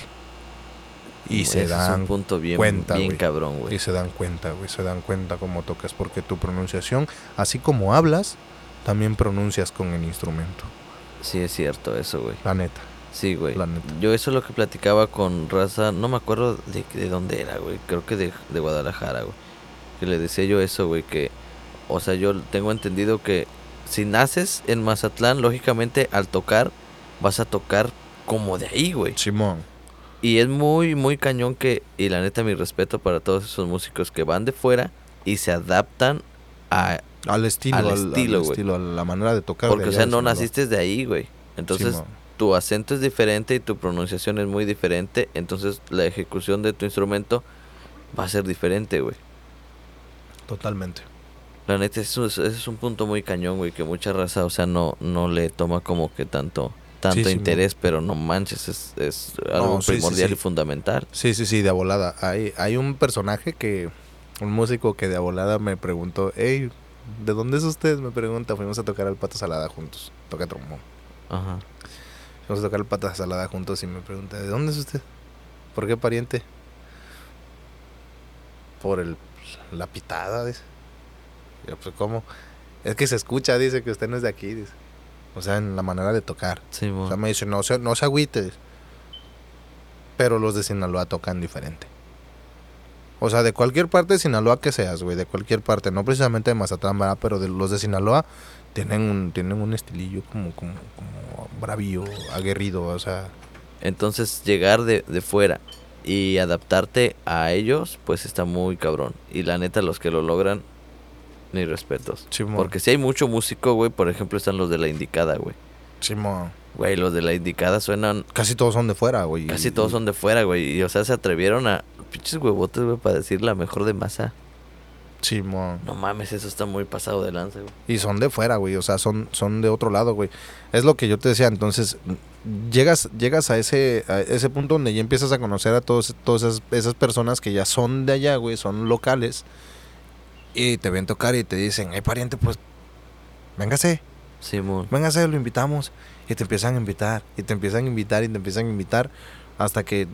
Speaker 2: Y se
Speaker 1: es
Speaker 2: dan
Speaker 1: un punto bien,
Speaker 2: cuenta,
Speaker 1: bien cabrón, güey.
Speaker 2: y se dan cuenta, güey, se dan cuenta cómo tocas, porque tu pronunciación, así como hablas, también pronuncias con el instrumento,
Speaker 1: Sí, es cierto eso, güey.
Speaker 2: la neta.
Speaker 1: Sí, güey. Yo eso es lo que platicaba con Raza, no me acuerdo de, de dónde era, güey. Creo que de, de Guadalajara, güey. Que le decía yo eso, güey, que, o sea, yo tengo entendido que si naces en Mazatlán, lógicamente al tocar, vas a tocar como de ahí, güey.
Speaker 2: Simón.
Speaker 1: Y es muy, muy cañón que, y la neta, mi respeto para todos esos músicos que van de fuera y se adaptan a...
Speaker 2: Al estilo,
Speaker 1: Al
Speaker 2: al,
Speaker 1: estilo,
Speaker 2: al estilo, a la manera de tocar.
Speaker 1: Porque,
Speaker 2: de
Speaker 1: o sea, no naciste de ahí, güey. Entonces,
Speaker 2: Simón.
Speaker 1: Tu acento es diferente y tu pronunciación es muy diferente. Entonces, la ejecución de tu instrumento va a ser diferente, güey.
Speaker 2: Totalmente.
Speaker 1: La neta, eso es, ese es un punto muy cañón, güey, que mucha raza, o sea, no, no le toma como que tanto tanto
Speaker 2: Sí, sí,
Speaker 1: interés, pero no manches, es, es algo
Speaker 2: No, sí, sí,
Speaker 1: primordial y fundamental.
Speaker 2: Sí, sí, sí, de abolada. Hay, hay un personaje que, un músico que de abolada me preguntó, hey, ¿de dónde es usted? Me pregunta, fuimos a tocar al Pata Salada juntos, toca trombón.
Speaker 1: Ajá.
Speaker 2: Fuimos a tocar el Pata Salada juntos y me pregunta, ¿de dónde es usted? ¿Por qué pariente? Por el, la pitada, dice. Yo, pues, ¿cómo? Es que se escucha, dice que usted no es de aquí, dice. O sea, en la manera de tocar.
Speaker 1: Sí,
Speaker 2: O sea, me dice, no se, no se agüite. dice. Pero los de Sinaloa tocan diferente. O sea, de cualquier parte de Sinaloa que seas, güey, de cualquier parte, no precisamente de Mazatlán, ¿verdad? Pero de los de Sinaloa tienen un, tienen un estilillo como, como, como bravío, aguerrido, o sea,
Speaker 1: Entonces, llegar de, de fuera y adaptarte a ellos, pues está muy cabrón. Y la neta, los que lo logran, ni respetos.
Speaker 2: Simón.
Speaker 1: Porque si hay mucho músico, güey, por ejemplo, están los de la indicada, güey.
Speaker 2: Simón.
Speaker 1: Güey, los de la indicada suenan
Speaker 2: Casi todos son de fuera, güey.
Speaker 1: Casi todos son de fuera, güey. Y, o sea, se atrevieron a... Pinches huevotes, güey, para decir la mejor de masa.
Speaker 2: Simón.
Speaker 1: No mames, eso está muy pasado de lanza, güey.
Speaker 2: Y son de fuera, güey. O sea, son, son de otro lado, güey. Es lo que yo te decía. Entonces, llegas, llegas a ese, a ese punto donde ya empiezas a conocer a todos, todas esas, esas personas que ya son de allá, güey. Son locales. Y te ven tocar y te dicen, hey, pariente, pues, véngase,
Speaker 1: Simón.
Speaker 2: véngase, lo invitamos. Y te empiezan a invitar, y te empiezan a invitar, y te empiezan a invitar. Hasta que,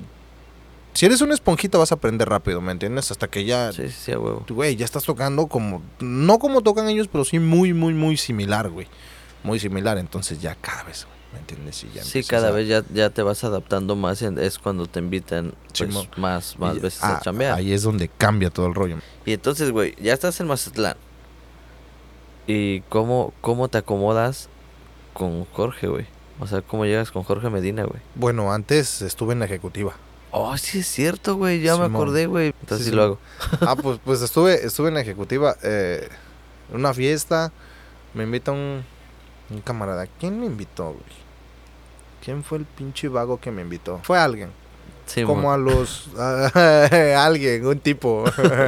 Speaker 2: si eres una esponjita, vas a aprender rápido, ¿me entiendes? Hasta que ya,
Speaker 1: Sí, sí, sí, a huevo.
Speaker 2: güey, ya estás tocando como, no como tocan ellos, pero sí muy, muy, muy similar, güey. Muy similar, entonces ya cabes, güey, ¿me entiendes? Y ya
Speaker 1: Sí, cada
Speaker 2: a-
Speaker 1: vez ya, ya te vas adaptando más. en- es cuando te invitan pues, más, más veces
Speaker 2: ah,
Speaker 1: a chambear.
Speaker 2: Ahí es donde cambia todo el rollo.
Speaker 1: Y entonces, güey, ya estás en Mazatlán. ¿Y cómo, cómo te acomodas con Jorge, güey? O sea, ¿cómo llegas con Jorge Medina, güey?
Speaker 2: Bueno, antes estuve en la ejecutiva.
Speaker 1: Oh, sí es cierto, güey. Ya me acordé, güey. Entonces
Speaker 2: Sí,
Speaker 1: sí, lo hago.
Speaker 2: Ah, pues, pues estuve, estuve en la ejecutiva. Eh, en una fiesta. Me invita un, un camarada. ¿Quién me invitó, güey? ¿Quién fue el pinche vago que me invitó? Fue alguien.
Speaker 1: Sí,
Speaker 2: como
Speaker 1: mo.
Speaker 2: a los a alguien, un tipo,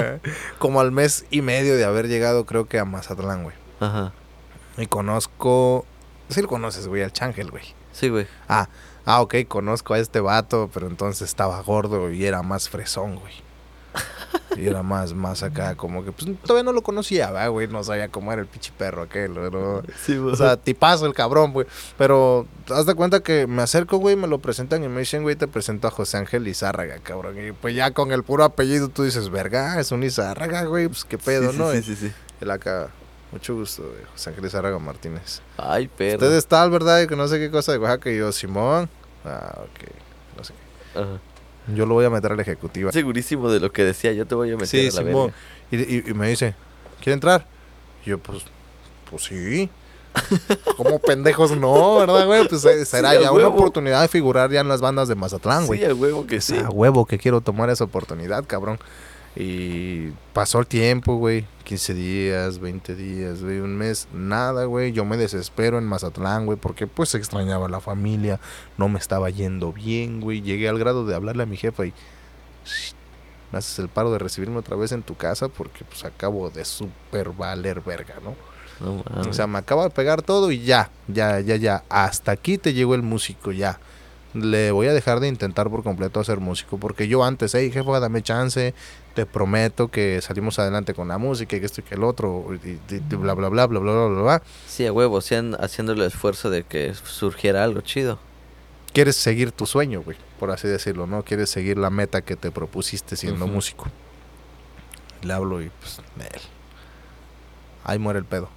Speaker 2: como al mes y medio de haber llegado, creo que a Mazatlán, güey.
Speaker 1: Ajá.
Speaker 2: Y conozco, sí lo conoces, güey, al Changel, güey.
Speaker 1: Sí, güey.
Speaker 2: Ah, ah, ok, conozco a este vato, pero entonces estaba gordo y era más fresón, güey. Y era más, más acá, como que pues todavía no lo conocía, ¿va, güey. No sabía cómo era el pinche perro aquel, ¿no?
Speaker 1: Sí,
Speaker 2: O sea, tipazo el cabrón, güey. Pero haz de cuenta que me acerco, güey, me lo presentan y me dicen, güey, te presento a José Ángel Lizárraga, cabrón. Y pues ya con el puro apellido tú dices, verga, es un Lizárraga, güey, pues qué pedo,
Speaker 1: sí,
Speaker 2: ¿no?
Speaker 1: Sí, sí, sí.
Speaker 2: Él acá, mucho gusto, güey, José Ángel Lizárraga Martínez.
Speaker 1: Ay, perro.
Speaker 2: Usted es tal, ¿verdad? Y que no sé qué cosa de Oaxaca. Y yo, Simón. Ah, ok. No sé qué.
Speaker 1: Ajá.
Speaker 2: Yo lo voy a meter a la ejecutiva.
Speaker 1: Segurísimo de lo que decía, yo te voy a meter
Speaker 2: Sí,
Speaker 1: a la
Speaker 2: Simón. Y, y- y me dice, ¿quiere entrar? Y yo, pues, pues sí. Como pendejos no, ¿verdad, güey? Pues eh, será
Speaker 1: Sí,
Speaker 2: ya una
Speaker 1: huevo.
Speaker 2: oportunidad de figurar ya en las bandas de Mazatlán, güey.
Speaker 1: Sí, a huevo que sí.
Speaker 2: A huevo que quiero tomar esa oportunidad, cabrón. Y pasó el tiempo, güey. 15 días, 20 días, güey, un mes, nada, güey. Yo me desespero en Mazatlán, güey, porque pues extrañaba a la familia, no me estaba yendo bien, güey. Llegué al grado de hablarle a mi jefa y "Shh, me haces el paro de recibirme otra vez en tu casa porque pues acabo de super valer verga, ¿no?
Speaker 1: No.
Speaker 2: O sea, me acaba de pegar todo y ya, ya, ya, ya. Hasta aquí te llegó el músico, ya. Le voy a dejar de intentar por completo hacer músico. Porque yo antes, hey, jefa, dame chance. Te prometo que salimos adelante con la música y que esto y que el otro. Y, y- y bla, bla, bla, bla, bla, bla, bla.
Speaker 1: Sí, a huevo, haciendo el esfuerzo de que surgiera algo chido.
Speaker 2: Quieres seguir tu sueño, güey, por así decirlo, ¿no? Quieres seguir la meta que te propusiste siendo músico. Le hablo y pues, nel. Ahí muere el pedo.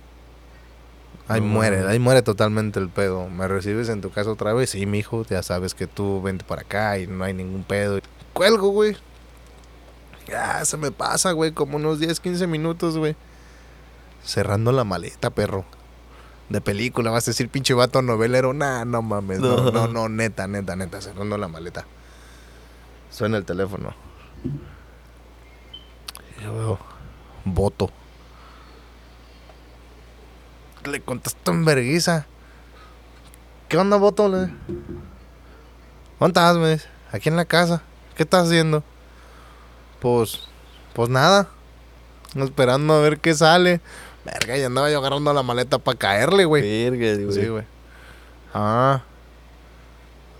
Speaker 2: Ahí
Speaker 1: No
Speaker 2: muere, ahí muere totalmente el pedo. ¿Me recibes en tu casa otra vez? Sí, mijo, ya sabes que tú vente para acá y no hay ningún pedo. Cuelgo, güey. Ya, se me pasa, güey, como unos 10, 15 minutos, güey. Cerrando la maleta, perro. De película, vas a decir pinche vato novelero. Nah, no mames, no,
Speaker 1: No.
Speaker 2: no, no, neta, neta, neta, cerrando la maleta. Suena el teléfono. Yo veo, voto. Le contesto en verguiza. ¿Qué onda, voto? Le- ¿Dónde estás, me dice? Aquí en la casa. ¿Qué estás haciendo? Pues, pues nada. Esperando a ver qué sale. Verga, ya andaba yo agarrando la maleta para caerle, güey.
Speaker 1: Verga, güey.
Speaker 2: Sí, güey. Ah.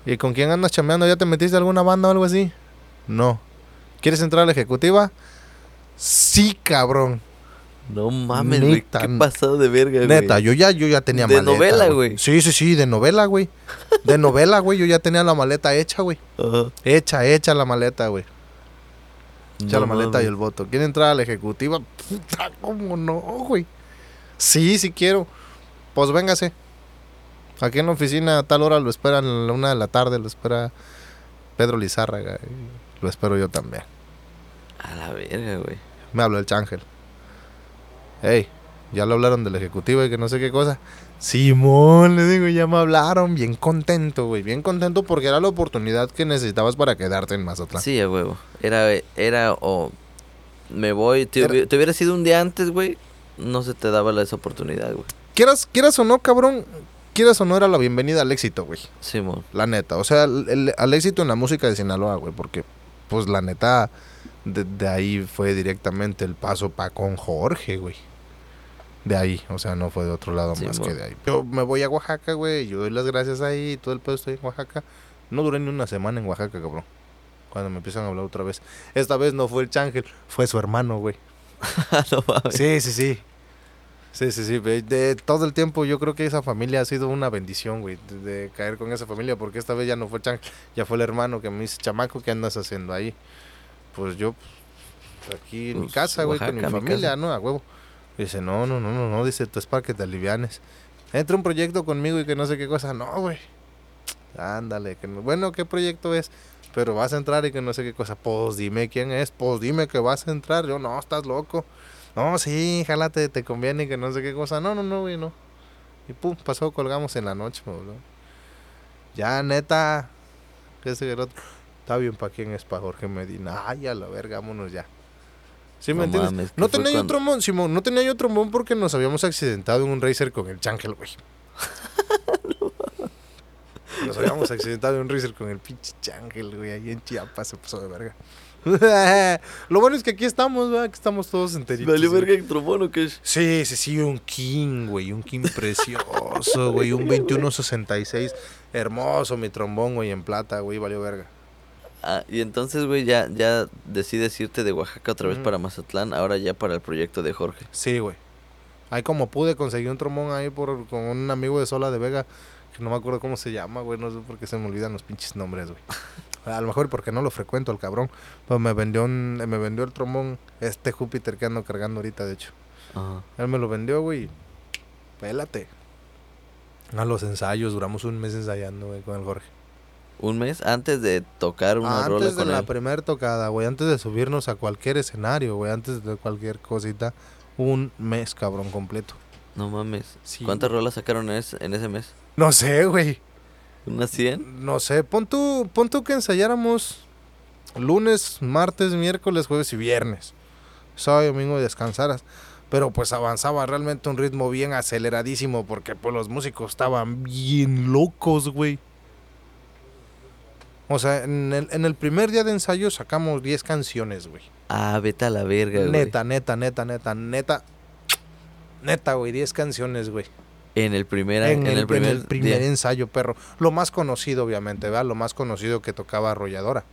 Speaker 2: ¿Y con quién andas chameando? ¿Ya te metiste a alguna banda o algo así? No. ¿Quieres entrar a la ejecutiva? Sí, cabrón.
Speaker 1: No mames, güey.
Speaker 2: Neta,
Speaker 1: Qué pasado de verga, güey.
Speaker 2: Neta, yo ya, yo ya tenía
Speaker 1: De
Speaker 2: maleta.
Speaker 1: novela, güey.
Speaker 2: Sí, sí, sí, de novela, güey. De novela, güey. Yo ya tenía la maleta hecha, güey. Hecha, hecha la maleta, güey. Hecha
Speaker 1: No
Speaker 2: la maleta y el voto. ¿Quiere entrar a la ejecutiva? Puta, ¿cómo no, güey? Sí, sí quiero. Pues véngase. Aquí en la oficina a tal hora lo esperan a la una de la tarde, lo espera Pedro Lizárraga. y Lo espero yo también.
Speaker 1: A la verga, güey.
Speaker 2: Me habló el chángel. Hey, ya lo hablaron de la ejecutiva y que no sé qué cosa. Simón, le digo, ya me hablaron. Bien contento, güey. Bien contento porque era la oportunidad que necesitabas para quedarte en Mazatlán.
Speaker 1: Sí, a huevo. Era, era o me voy. Te,
Speaker 2: Era-
Speaker 1: hubi- te hubiera sido un día antes, güey. No se te daba esa oportunidad, güey.
Speaker 2: Quieras, quieras o no, cabrón. Quieras o no, era la bienvenida al éxito, güey.
Speaker 1: Simón.
Speaker 2: La neta. O sea, el- el- al éxito en la música de Sinaloa, güey. Porque, pues, la neta, de, de ahí fue directamente el paso para con Jorge, güey. De ahí, o sea, no fue de otro lado
Speaker 1: Sí,
Speaker 2: más que de ahí. Yo me voy a Oaxaca, güey. Yo doy las gracias ahí. Todo el pedo estoy en Oaxaca. No duré ni una semana en Oaxaca, cabrón. Cuando me empiezan a hablar otra vez. Esta vez no fue el Chángel, fue su hermano, güey.
Speaker 1: no mames.
Speaker 2: Sí, sí, sí. Sí, sí, sí. De todo el tiempo yo creo que esa familia ha sido una bendición, güey, de, de caer con esa familia, porque esta vez ya no fue Chan, ya fue el hermano que me dice, chamaco, ¿qué andas haciendo ahí? Pues yo, pues, aquí en mi
Speaker 1: Pues,
Speaker 2: casa, güey, con mi familia,
Speaker 1: casa.
Speaker 2: ¿no? A huevo. Dice, no, no, no, no, no, dice, tú es para que te alivianes. Entra un proyecto conmigo y que no sé qué cosa. No, güey. Ándale, bueno, ¿qué proyecto es? Pero vas a entrar y que no sé qué cosa. Pues dime quién es, pues dime que vas a entrar. Yo, no, estás loco. No, sí, jálate, te conviene y que no sé qué cosa. No, no, no, güey, no. Y pum, pasó, colgamos en la noche, boludo. Ya, neta. Ese que el otro. Está bien, ¿para quién es? Para Jorge Medina. Ay, a la verga, vámonos ya. ¿Sí me
Speaker 1: No
Speaker 2: entiendes?
Speaker 1: mames, ¿qué
Speaker 2: no tenía yo
Speaker 1: cuando-
Speaker 2: trombón, Simón. No tenía yo trombón porque nos habíamos accidentado en un racer con el Chángel, güey. Nos habíamos accidentado en un racer con el pinche Chángel, güey. Ahí en Chiapas se pasó de verga. Lo bueno es que aquí estamos, ¿verdad? Que estamos todos enteritos.
Speaker 1: ¿Valió verga el trombón o qué?
Speaker 2: Sí, sí, sí, un King, güey, un King precioso, güey, un 2166, hermoso mi trombón, güey, en plata, güey, valió verga.
Speaker 1: Ah, y entonces, güey, ya, ya decides irte de Oaxaca otra vez para Mazatlán, ahora ya para el proyecto de Jorge.
Speaker 2: Sí, güey. Ahí como pude conseguí un trombón ahí por, con un amigo de Sola de Vega, que no me acuerdo cómo se llama, güey, no sé por qué se me olvidan los pinches nombres, güey. A lo mejor porque no lo frecuento el cabrón, pero me vendió un, me vendió el trombón este Júpiter que ando cargando ahorita, de hecho.
Speaker 1: Ajá.
Speaker 2: Él me lo vendió, güey. Pélate. A los ensayos, duramos un mes ensayando, güey, con el Jorge.
Speaker 1: Un mes antes de tocar una rola
Speaker 2: antes de
Speaker 1: con
Speaker 2: la
Speaker 1: él.
Speaker 2: primera tocada, güey, antes de subirnos a cualquier escenario, güey, antes de cualquier cosita, un mes, cabrón, completo.
Speaker 1: No mames.
Speaker 2: Sí,
Speaker 1: ¿Cuántas rolas sacaron en ese, en ese mes?
Speaker 2: No sé, güey.
Speaker 1: ¿Unas 100?
Speaker 2: No sé, pon tú, pon tú que ensayáramos lunes, martes, miércoles, jueves y viernes. Sábado y domingo descansaras. Pero pues avanzaba realmente un ritmo bien aceleradísimo porque pues los músicos estaban bien locos, güey. O sea, en el, en el primer día de ensayo sacamos 10 canciones, güey.
Speaker 1: Ah, vete a la verga, güey.
Speaker 2: Neta, neta, neta, neta, neta. Neta, güey, 10 canciones, güey.
Speaker 1: En el primer,
Speaker 2: En,
Speaker 1: en
Speaker 2: el,
Speaker 1: el primer,
Speaker 2: en el primer ensayo, perro. Lo más conocido, obviamente, ¿verdad? Lo más conocido que tocaba Arrolladora.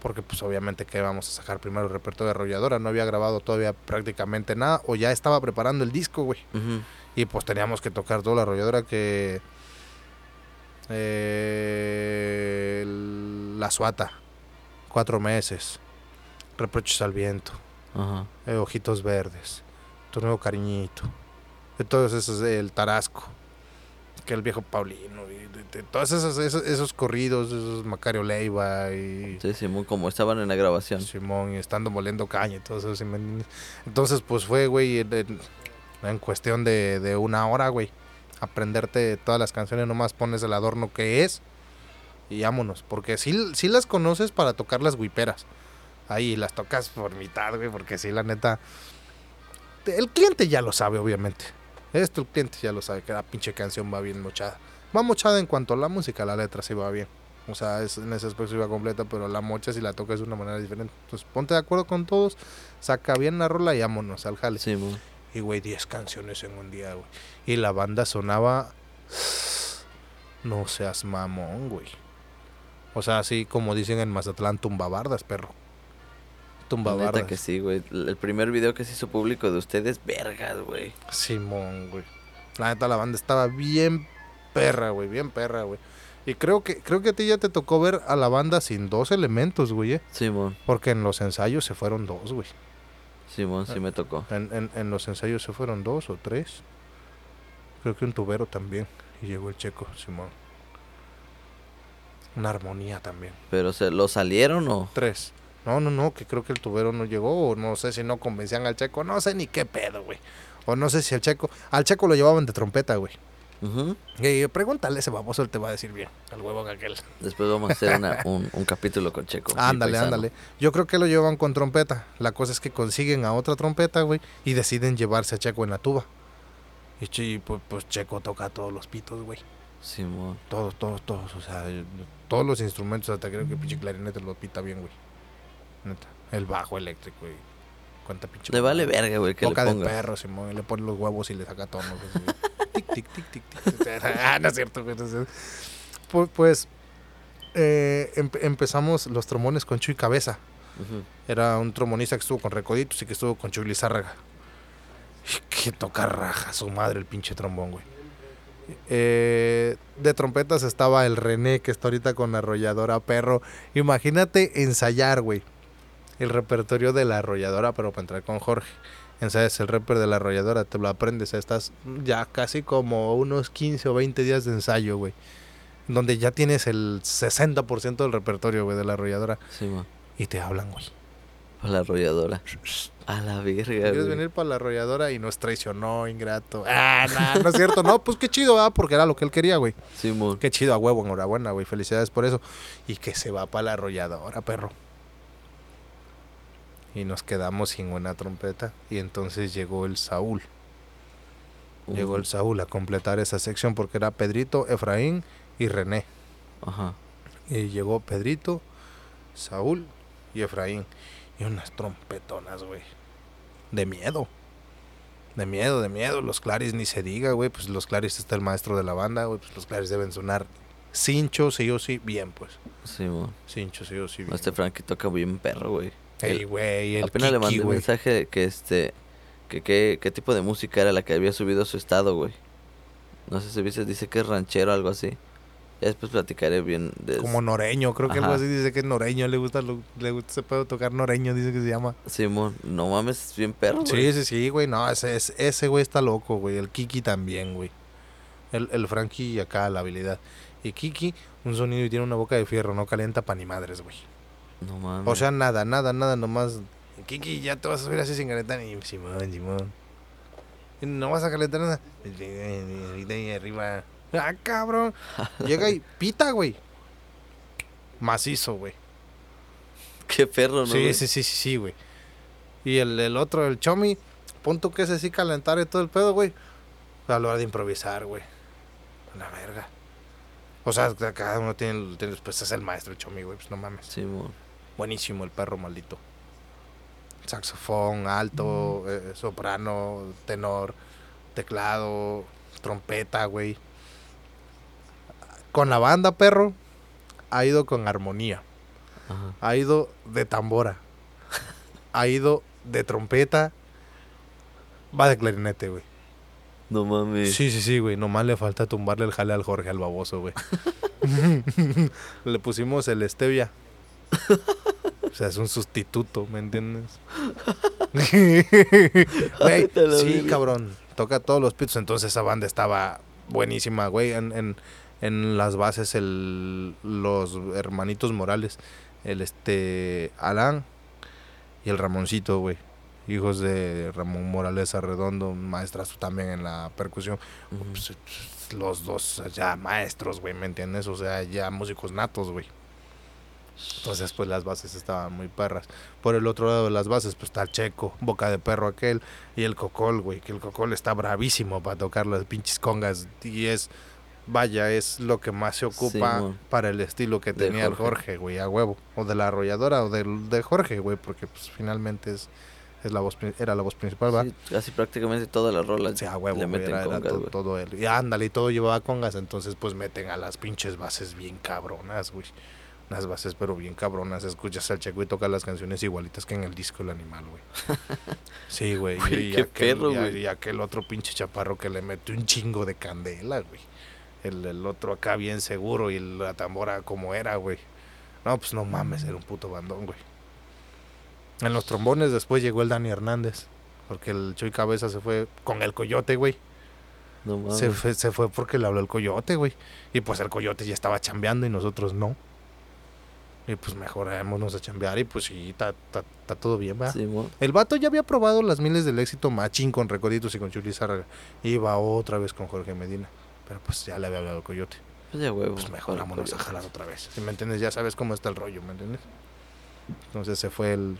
Speaker 2: Porque, pues, obviamente, que vamos a sacar primero el repertorio de Arrolladora. No había grabado todavía prácticamente nada. O ya estaba preparando el disco, güey. Y, pues, teníamos que tocar toda la Arrolladora que... eh, el- la Suata. Cuatro meses. Reproches al viento.
Speaker 1: Ajá.
Speaker 2: eh, Ojitos Verdes, Tu Nuevo Cariñito, de todos esos, el Tarasco, que el viejo Paulino, y de, de todos esos, esos, esos corridos, esos Macario Leiva y
Speaker 1: Sí, sí, muy como estaban en la grabación.
Speaker 2: Simón y estando moliendo caña y todo eso. Entonces, pues fue, güey, en, en- en cuestión de, de una hora, güey, aprenderte todas las canciones, nomás pones el adorno que es y vámonos, porque sí, sí las conoces para tocar las guiperas. Ahí las tocas por mitad, güey, porque sí, la neta. El cliente ya lo sabe, obviamente. Esto el cliente ya lo sabe, que la pinche canción va bien mochada. Va mochada en cuanto a la música, la letra sí va bien. O sea, es, en ese aspecto va completa, pero la mocha si la tocas de una manera diferente. Entonces ponte de acuerdo con todos, saca bien la rola y vámonos al jale.
Speaker 1: Sí.
Speaker 2: Y güey, 10 canciones en un día, güey. Y la banda sonaba. No seas mamón, güey. O sea, así como dicen en Mazatlán, tumbabardas, perro. Tumbabardas.
Speaker 1: Neta que sí, güey. El primer video que se hizo público de ustedes, vergas, güey.
Speaker 2: Simón, güey. La neta, la banda estaba bien perra, güey. Bien perra, güey. Y creo que, creo que a ti ya te tocó ver a la banda sin dos elementos, güey. ¿eh?
Speaker 1: Simón,
Speaker 2: Porque en los ensayos se fueron dos, güey.
Speaker 1: Simón, sí me tocó.
Speaker 2: En, en, en los ensayos se fueron dos o tres. Creo que un tubero también. Y llegó el checo, Simón. Una armonía también.
Speaker 1: Pero se lo salieron o.
Speaker 2: Tres. No, no, no, que creo que el tubero no llegó. O no sé si no convencían al checo. No sé ni qué pedo, güey. O no sé si el checo. Al checo lo llevaban de trompeta, güey.
Speaker 1: Ujú.
Speaker 2: Y pregúntale a ese baboso, él te va a decir bien. Al huevo aquel.
Speaker 1: Después vamos a hacer una- un, un capítulo con Checo.
Speaker 2: Ándale, ándale. Yo creo que lo llevan con trompeta. La cosa es que consiguen a otra trompeta, güey, y deciden llevarse a Checo en la tuba. Y pues, pues Checo toca todos los pitos, güey.
Speaker 1: Simón.
Speaker 2: Todos, todos, todos. O sea, todos los instrumentos, hasta creo que pinche clarinete lo pita bien, güey. Neta. El bajo eléctrico, güey. Cuánta pinche.
Speaker 1: Le vale verga, güey, que le
Speaker 2: Boca de perro, Simón. Le pone los huevos y le saca tonos. tic, tic, tic, tic, tic. ah, no es cierto, güey. no es cierto. Pu- Pues, eh, empe- empezamos los trombones con Chuy Cabeza. Era un trombonista que estuvo con Recoditos y que estuvo con Chuy Lizárraga. Que toca raja su madre el pinche trombón, güey. Eh, de trompetas estaba el René, que está ahorita con arrolladora perro. Imagínate ensayar, güey. El repertorio de la arrolladora, pero para entrar con Jorge. Ensayas el reper de la arrolladora, te lo aprendes. Estás ya casi como unos 15 o 20 días de ensayo, güey. Donde ya tienes el 60% del repertorio, güey, de la arrolladora.
Speaker 1: Simón.
Speaker 2: Y te hablan, güey.
Speaker 1: Para la arrolladora. A la verga,
Speaker 2: ¿Quieres
Speaker 1: güey.
Speaker 2: venir para la arrolladora y nos traicionó, ingrato? Ah, nah, no es cierto. No, pues qué chido, ah, porque era lo que él quería, güey.
Speaker 1: Simón.
Speaker 2: Qué chido, a huevo, enhorabuena, güey. Felicidades por eso. Y que se va para la arrolladora, perro. Y nos quedamos sin una trompeta. Y entonces llegó el Saúl. Llegó el Saúl a completar esa sección porque era Pedrito, Efraín y René.
Speaker 1: Ajá.
Speaker 2: Y llegó Pedrito, Saúl y Efraín. Y unas trompetonas, güey. De miedo. De miedo, de miedo. Los claris ni se diga, güey. Pues los claris está el maestro de la banda, güey. Pues los claris deben sonar Cincho, sí o sí, bien, pues.
Speaker 1: Sí, mon.
Speaker 2: Cincho, sí o sí, bien.
Speaker 1: Este Frankie toca bien perro, güey.
Speaker 2: Ey, güey, el
Speaker 1: Apenas le mandé un mensaje que este que qué tipo de música era la que había subido a su estado, güey. No sé si viste, dice que es ranchero o algo así. Ya después platicaré bien de
Speaker 2: Como noreño, creo que algo
Speaker 1: Ajá.
Speaker 2: así dice que es noreño, le gusta, lo- le gusta ese pedo tocar noreño, dice que se llama.
Speaker 1: Simón, no mames, es bien perro,
Speaker 2: Sí, sí, sí, güey, no, ese, ese, ese güey está loco, güey, el Kiki también, güey. El, el Frankie acá la habilidad. Y Kiki, un sonido y tiene una boca de fierro, no calienta pa' ni madres, güey.
Speaker 1: No mames.
Speaker 2: O sea, nada, nada, nada, nomás. Kiki, ya te vas a subir así sin calentar. Y Simón, Simón. No vas a calentar nada. Ahorita ahí arriba. Ah, cabrón. Llega y pita, güey. Macizo, güey.
Speaker 1: qué perro, ¿no?
Speaker 2: Sí,
Speaker 1: güey?
Speaker 2: sí, sí, sí, sí, güey. Y el, el otro, el Chomi, punto que ese sí calentar y todo el pedo, güey. A la hora de improvisar, güey. La verga. O sea, cada uno tiene, tiene- pues es el maestro el Chomi, güey, pues no mames.
Speaker 1: Simón.
Speaker 2: Buenísimo el perro maldito. Saxofón, alto, eh, soprano, tenor, teclado, trompeta, güey. Con la banda, perro, ha ido con armonía.
Speaker 1: Ajá.
Speaker 2: Ha ido de tambora. Ha ido de trompeta. Va de clarinete, güey.
Speaker 1: No mames.
Speaker 2: Sí, sí, sí, güey. Nomás le falta tumbarle el jale al Jorge, al baboso, güey. le pusimos el stevia. O sea, es un sustituto, ¿me entiendes? Güey, sí, cabrón. Toca todos los pitos. Entonces esa banda estaba buenísima, güey. En, en, en las bases, el, los hermanitos Morales. El este Alan y el Ramoncito, güey. Hijos de Ramón Morales Arredondo, maestrazo también en la percusión. Pues, los dos ya maestros, güey, ¿me entiendes? O sea, ya músicos natos, güey. Entonces, pues las bases estaban muy perras. Por el otro lado de las bases, pues está el Checo, Boca de Perro aquel, y el Cocol, güey, que el Cocol está bravísimo para tocar las pinches congas. Y es, vaya, es lo que más se ocupa para el estilo que
Speaker 1: De
Speaker 2: tenía el
Speaker 1: Jorge.
Speaker 2: Jorge, güey, a huevo. O de la arrolladora o del, de Jorge, güey, porque pues finalmente es, es la voz, era la voz principal, ¿va?
Speaker 1: Sí, casi prácticamente todas las rolas
Speaker 2: Sí, a huevo,
Speaker 1: le meten
Speaker 2: era,
Speaker 1: congas,
Speaker 2: to-
Speaker 1: güey.
Speaker 2: todo él. Y ándale, y todo llevaba congas, entonces pues meten a las pinches bases bien cabronas, güey. Unas bases pero bien cabronas. Escuchas al Checo y toca las canciones igualitas que en el disco El Animal, güey. Sí, güey. Y,
Speaker 1: qué
Speaker 2: aquel,
Speaker 1: perro,
Speaker 2: y- y aquel otro pinche chaparro que le mete un chingo de candela, güey. El, el otro acá bien seguro y la tambora como era, güey. No, pues no mames, era un puto bandón, güey. En los trombones después llegó el Dani Hernández. Porque el Chuy Cabeza se fue con el coyote, güey.
Speaker 1: No mames.
Speaker 2: Se fue, se fue porque le habló el coyote, güey. Y pues el coyote ya estaba chambeando y nosotros no. Y pues mejorémonos a chambear y pues sí, está todo bien, va.
Speaker 1: Simón.
Speaker 2: El vato ya había probado las miles del éxito machín con Recoditos y con Chuli Zárraga. Iba otra vez con Jorge Medina. Pero pues ya le había hablado coyote.
Speaker 1: Pues ya huevo.
Speaker 2: Pues mejorámonos a jalar otra vez. Si me entiendes, ya sabes cómo está el rollo, ¿me entiendes? Entonces se fue el,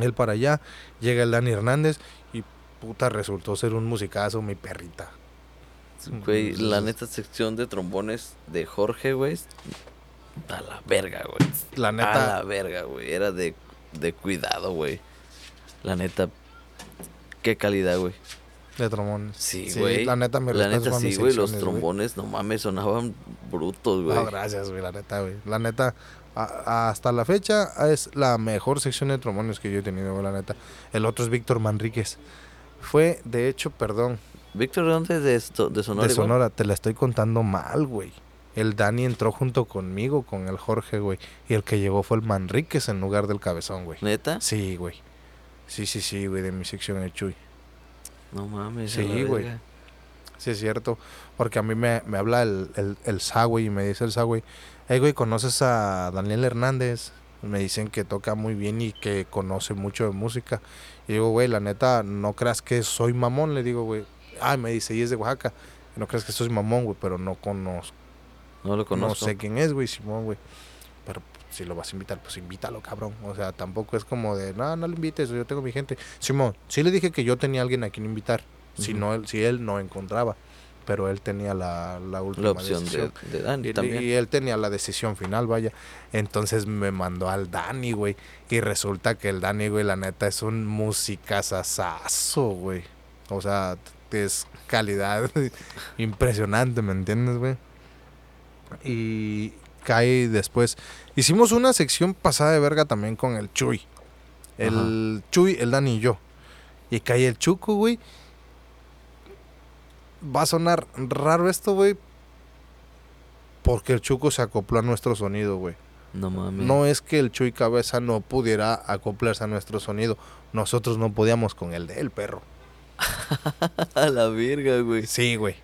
Speaker 2: él para allá. Llega el Dani Hernández y puta resultó ser un musicazo, mi perrita.
Speaker 1: Güey, la neta sección de trombones de Jorge, güey. A la verga, güey.
Speaker 2: La
Speaker 1: A
Speaker 2: neta,
Speaker 1: la verga, güey. Era de, de cuidado, güey. La neta. Qué calidad, güey.
Speaker 2: de trombones.
Speaker 1: Sí, güey.
Speaker 2: La neta me
Speaker 1: La neta, sí, güey. Los trombones, no mames, sonaban brutos, güey.
Speaker 2: No, gracias, güey, la neta, güey. La neta, a- hasta la fecha es la mejor sección de trombones que yo he tenido, güey, la neta. El otro es Víctor Manríquez. Fue, de hecho, perdón,
Speaker 1: Víctor, ¿de dónde es de, esto, de Sonora?
Speaker 2: de
Speaker 1: igual?
Speaker 2: Sonora, te la estoy contando mal, güey. El Dani entró junto conmigo, con el Jorge, güey. Y el que llegó fue el Manríquez en lugar del cabezón, güey.
Speaker 1: ¿Neta?
Speaker 2: Sí, güey. Sí, sí, sí, güey, de mi sección de Chuy.
Speaker 1: No mames.
Speaker 2: Sí, güey. Sí, es cierto. Porque a mí me, me habla el, el, el Sa, güey, y me dice el Sa, güey, hey, güey, ¿conoces a Daniel Hernández? Me dicen que toca muy bien y que conoce mucho de música. Y digo, güey, la neta, no creas que soy mamón, le digo, güey. Ay, me dice, y es de Oaxaca. No creas que soy mamón, güey, pero no conozco.
Speaker 1: No lo conozco.
Speaker 2: No sé quién es, güey, Simón, güey. Pero si lo vas a invitar, pues invítalo, cabrón. O sea, tampoco es como de, no, no lo invites, yo tengo mi gente. Simón, sí le dije que yo tenía alguien a quien invitar. Si, no, él, si él no encontraba. Pero él tenía la, la última
Speaker 1: La opción de,
Speaker 2: decisión.
Speaker 1: de Dani
Speaker 2: Y,
Speaker 1: también.
Speaker 2: y él tenía la decisión final, vaya. Entonces me mandó al Dani, güey. Y resulta que el Dani, güey, la neta es un musicazazazo, güey. O sea, es calidad impresionante, ¿me entiendes, güey? Y cae después. Hicimos una sección pasada de verga también con el Chuy. El Chuy, el Dani y yo. Y cae el Chuco, güey. Va a sonar raro esto, güey. Porque el Chuco se acopló a nuestro sonido, güey.
Speaker 1: No mames.
Speaker 2: No es que el Chuy Cabeza no pudiera acoplarse a nuestro sonido. Nosotros no podíamos con el de él, perro.
Speaker 1: a la verga, güey.
Speaker 2: Sí, güey.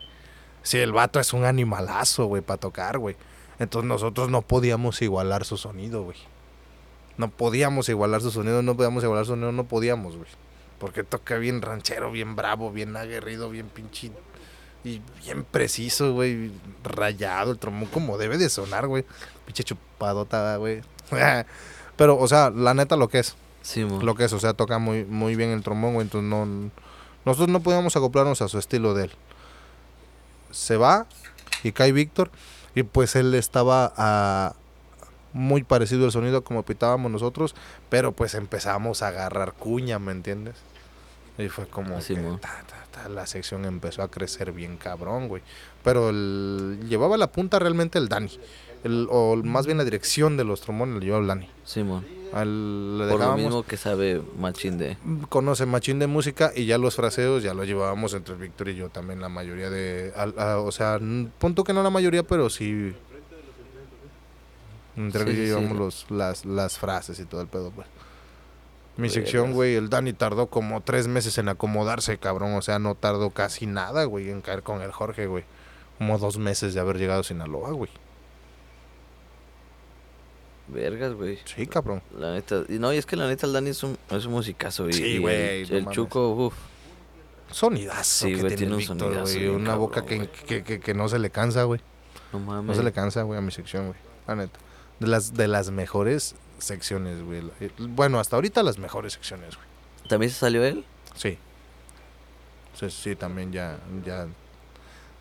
Speaker 2: Sí, el vato es un animalazo, güey, para tocar, güey. Entonces nosotros no podíamos igualar su sonido, güey. No podíamos igualar su sonido, no podíamos igualar su sonido, no podíamos, güey. Porque toca bien ranchero, bien bravo, bien aguerrido, bien pinche. Y bien preciso, güey. Rayado, el trombón como debe de sonar, güey. Pinche chupadota, güey. Pero, o sea, la neta lo que es.
Speaker 1: Sí, mo.
Speaker 2: Lo que es, o sea, toca muy, muy bien el trombón, güey. Entonces no. Nosotros no podíamos acoplarnos a su estilo de él. Se va y cae Víctor. Y pues él estaba a muy parecido el sonido como pitábamos nosotros, pero pues empezamos a agarrar cuña, ¿me entiendes? Y fue como
Speaker 1: Así,
Speaker 2: que ta, ta, la sección empezó a crecer bien cabrón, güey. Pero el, llevaba la punta realmente el Dani. El, o más bien la dirección de los trombones le llevaba el Dani.
Speaker 1: Simón.
Speaker 2: Al, le
Speaker 1: Por lo mismo que sabe machín de.
Speaker 2: conoce machín de música y ya los fraseos ya los llevábamos entre Víctor y yo también la mayoría de al- a- o sea punto que no la mayoría pero sí entre
Speaker 1: Sí, sí,
Speaker 2: llevamos
Speaker 1: sí.
Speaker 2: los, las, las frases y todo el pedo pues mi sección güey el Dani tardó como tres meses en acomodarse cabrón o sea no tardó casi nada güey en caer con el Jorge güey como dos meses de haber llegado a Sinaloa güey
Speaker 1: Vergas, güey.
Speaker 2: sí cabrón
Speaker 1: La neta. Y no, y es que la neta el Dani es un, es un musicazo, güey.
Speaker 2: Sí,
Speaker 1: y
Speaker 2: güey,
Speaker 1: El,
Speaker 2: no
Speaker 1: el
Speaker 2: mames.
Speaker 1: Chuco, uff.
Speaker 2: sonidazo
Speaker 1: Sí,
Speaker 2: que
Speaker 1: güey,
Speaker 2: tiene,
Speaker 1: un sonidazo bien
Speaker 2: una boca que, que, que, que no se le cansa güey
Speaker 1: No mames.
Speaker 2: No se le cansa, güey, a mi sección, güey. La neta. De las, de las mejores secciones, güey. Eh, Bueno, hasta ahorita las mejores secciones, güey.
Speaker 1: ¿También se salió él?
Speaker 2: Sí. Sí, sí, también ya, ya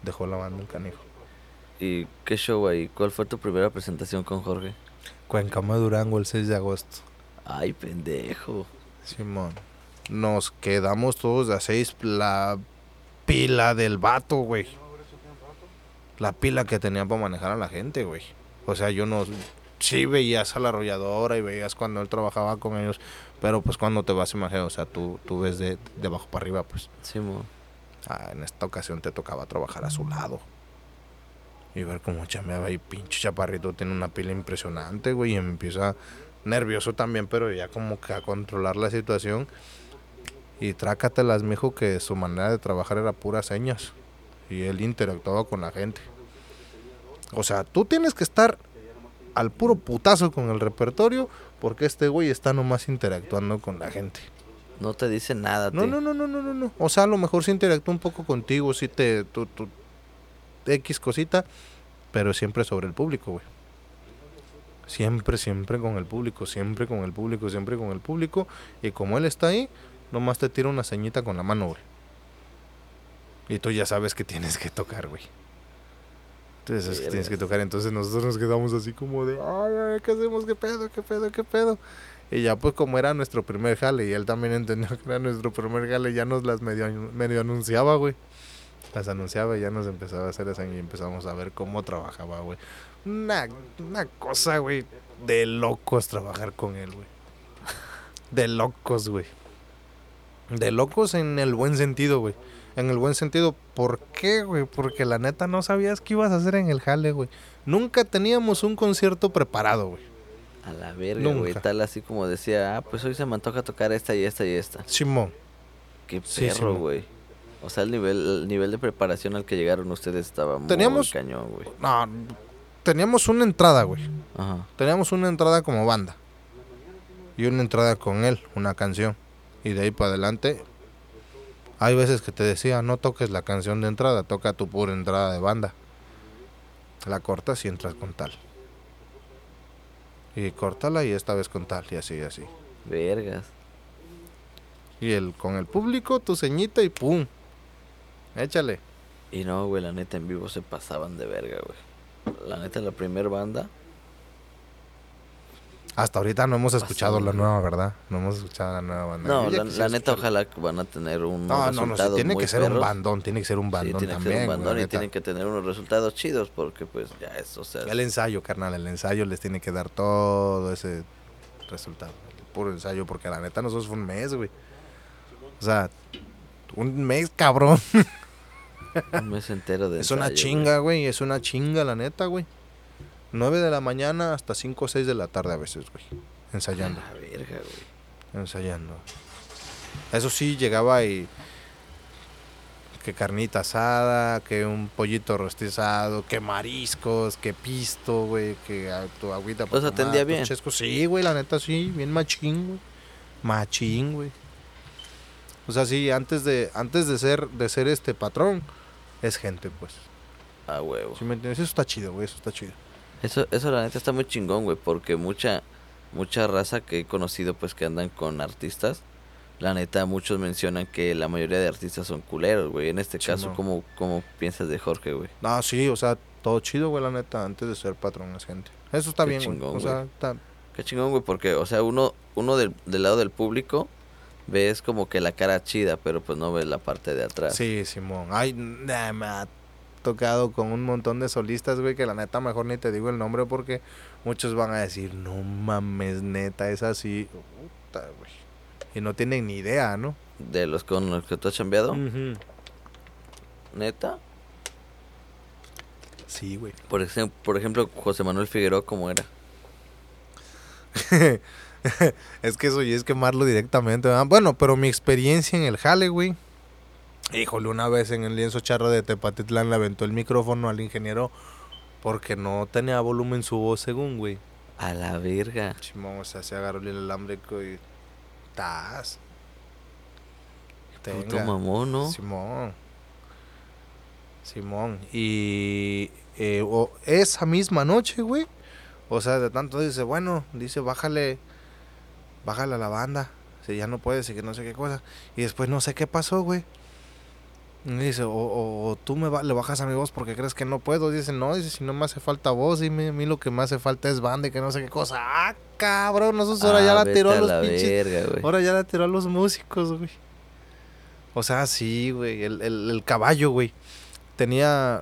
Speaker 2: dejó la banda el canijo.
Speaker 1: ¿Y qué show ahí? ¿Cuál fue tu primera presentación con Jorge?
Speaker 2: Cuencama Durango el 6 de agosto.
Speaker 1: Ay, pendejo.
Speaker 2: Simón. Nos quedamos todos de a seis. La pila del vato, güey. La pila que tenía para manejar a la gente, güey. O sea, yo no. Sí veías a la arrolladora y veías cuando él trabajaba con ellos. Pero pues cuando te vas, imagínate, o sea, tú, tú ves de, de abajo para arriba, pues.
Speaker 1: Simón.
Speaker 2: Ah, en esta ocasión te tocaba trabajar a su lado. Y ver cómo chameaba y pinche chaparrito tiene una pila impresionante, güey. Y empieza nervioso también, pero ya como que a controlar la situación. Y trácatelas, mijo, que su manera de trabajar era puras señas. Y él interactuaba con la gente. O sea, tú tienes que estar al puro putazo con el repertorio porque este güey está nomás interactuando con la gente.
Speaker 1: No te dice nada,
Speaker 2: No, no, no, no, no, no, no. O sea, a lo mejor se interactúa un poco contigo, sí te, tu, tu X cosita, pero siempre sobre el público, güey. Siempre, siempre con el público, siempre con el público, siempre con el público. Y como él está ahí, nomás te tira una ceñita con la mano, güey. Y tú ya sabes que tienes que tocar, güey. Entonces sabes que tienes que tocar, entonces nosotros nos quedamos así como de, ay, ay, ¿qué hacemos? ¿Qué pedo? ¿Qué pedo? ¿Qué pedo? Y ya pues como era nuestro primer jale y él también entendió que era nuestro primer jale, ya nos las medio, medio anunciaba, güey. Las anunciaba y ya nos empezaba a hacer esa y empezamos a ver cómo trabajaba, güey. Una, una cosa, güey, de locos trabajar con él, güey. De locos, güey. De locos en el buen sentido, güey. En el buen sentido, ¿por qué, güey? Porque la neta no sabías qué ibas a hacer en el jale, güey. Nunca teníamos un concierto preparado, güey.
Speaker 1: A la verga, güey. Tal así como decía, ah, pues hoy se me antoja tocar esta y esta y esta.
Speaker 2: Simón.
Speaker 1: Qué perro, güey. O sea, el nivel, el nivel de preparación al que llegaron ustedes estaba muy
Speaker 2: Teníamos-
Speaker 1: cañón, güey.
Speaker 2: No, teníamos una entrada, güey.
Speaker 1: Ajá.
Speaker 2: Teníamos una entrada como banda. Y una entrada con él, una canción. Y de ahí para adelante. Hay veces que te decía, no toques la canción de entrada, toca tu pura entrada de banda. La cortas y entras con tal. Y córtala y esta vez con tal, y así, y así.
Speaker 1: Vergas.
Speaker 2: Y el, con el público, tu ceñita y pum. Échale.
Speaker 1: Y no, güey, la neta en vivo se pasaban de verga, güey. La neta, la primer banda.
Speaker 2: Hasta ahorita no hemos escuchado la nueva, ¿verdad? No hemos escuchado la nueva banda.
Speaker 1: No, la, neta, ojalá que van a tener unos
Speaker 2: No, no, no, sí, tiene que ser un bandón, tiene que ser un
Speaker 1: Sí,
Speaker 2: bandón
Speaker 1: tiene que
Speaker 2: también.
Speaker 1: ser un
Speaker 2: güey,
Speaker 1: bandón
Speaker 2: la
Speaker 1: y tienen que tener unos resultados chidos porque pues ya es, o sea,
Speaker 2: El ensayo, carnal, el ensayo les tiene que dar todo ese resultado. El puro ensayo, porque la neta nosotros fue un mes, güey. O sea, un mes, cabrón.
Speaker 1: un mes entero de
Speaker 2: es una chinga, güey, es una chinga, la neta, güey. 9 de la mañana hasta 5 o 6 de la tarde a veces, güey. Ensayando,
Speaker 1: A la verga, güey.
Speaker 2: ensayando. Eso sí, llegaba y... Que carnita asada, que un pollito rostizado, que mariscos, que pisto, güey, que a- tu agüita
Speaker 1: Pues atendía bien.
Speaker 2: chescos. Sí, güey, la neta sí, bien machín, güey. Machín, güey. O sea, sí, antes de antes de ser de ser este patrón es gente, pues.
Speaker 1: A huevo.
Speaker 2: ¿Sí me entiendes? Eso está chido, güey, eso está chido.
Speaker 1: Eso, eso la neta está muy chingón, güey, porque mucha, mucha raza que he conocido, pues, que andan con artistas, la neta, muchos mencionan que la mayoría de artistas son culeros, güey. En este
Speaker 2: Sí,
Speaker 1: caso,
Speaker 2: no.
Speaker 1: ¿cómo, ¿cómo piensas de Jorge, güey?
Speaker 2: No, sí, o sea, todo chido, güey, la neta, antes de ser patrón es gente. Eso está
Speaker 1: Qué
Speaker 2: bien, güey.
Speaker 1: chingón,
Speaker 2: O sea,
Speaker 1: güey.
Speaker 2: está
Speaker 1: Qué chingón, güey, porque, o sea, uno, uno del, del lado del público ves como que la cara chida, pero pues no ves la parte de atrás.
Speaker 2: Sí, Simón. Ay, nah, me ha tocado con un montón de solistas, güey, que la neta mejor ni te digo el nombre porque muchos van a decir, no mames, neta, es así. Puta, güey. Y no tienen ni idea, ¿no?
Speaker 1: De los con los que tú has chambeado,
Speaker 2: Ujú.
Speaker 1: neta.
Speaker 2: Sí, güey.
Speaker 1: Por, ejem- por ejemplo, José Manuel Figueroa, ¿cómo era?
Speaker 2: es que eso ya es quemarlo directamente. ¿verdad? Bueno, pero mi experiencia en el jale, güey. Híjole, una vez en el lienzo charro de Tepatitlán le aventó el micrófono al ingeniero porque no tenía volumen su voz según, güey.
Speaker 1: A la verga.
Speaker 2: Simón, o sea, se agarró el alámbrico y... ¡Tas!
Speaker 1: Puto mamón, ¿no?
Speaker 2: Simón. Simón. Y eh, o- esa misma noche, güey. O sea, de tanto dice, bueno, dice, bájale, bájale a la banda. Si ya no puedes y que no sé qué cosa. Y después no sé qué pasó, güey. Y dice, o, o- o tú me le bajas a mi voz porque crees que no puedo. Dice, no, dice, si no me hace falta voz, dime, a mí lo que me hace falta es banda y que no sé qué cosa. Ah, cabrón, nosotros ahora ya
Speaker 1: Ah,
Speaker 2: la
Speaker 1: vete
Speaker 2: tiró a los
Speaker 1: la
Speaker 2: pinches.
Speaker 1: verga.
Speaker 2: Ahora ya la tiró a los músicos, güey. O sea, sí, güey. El, el- el caballo, güey. Tenía.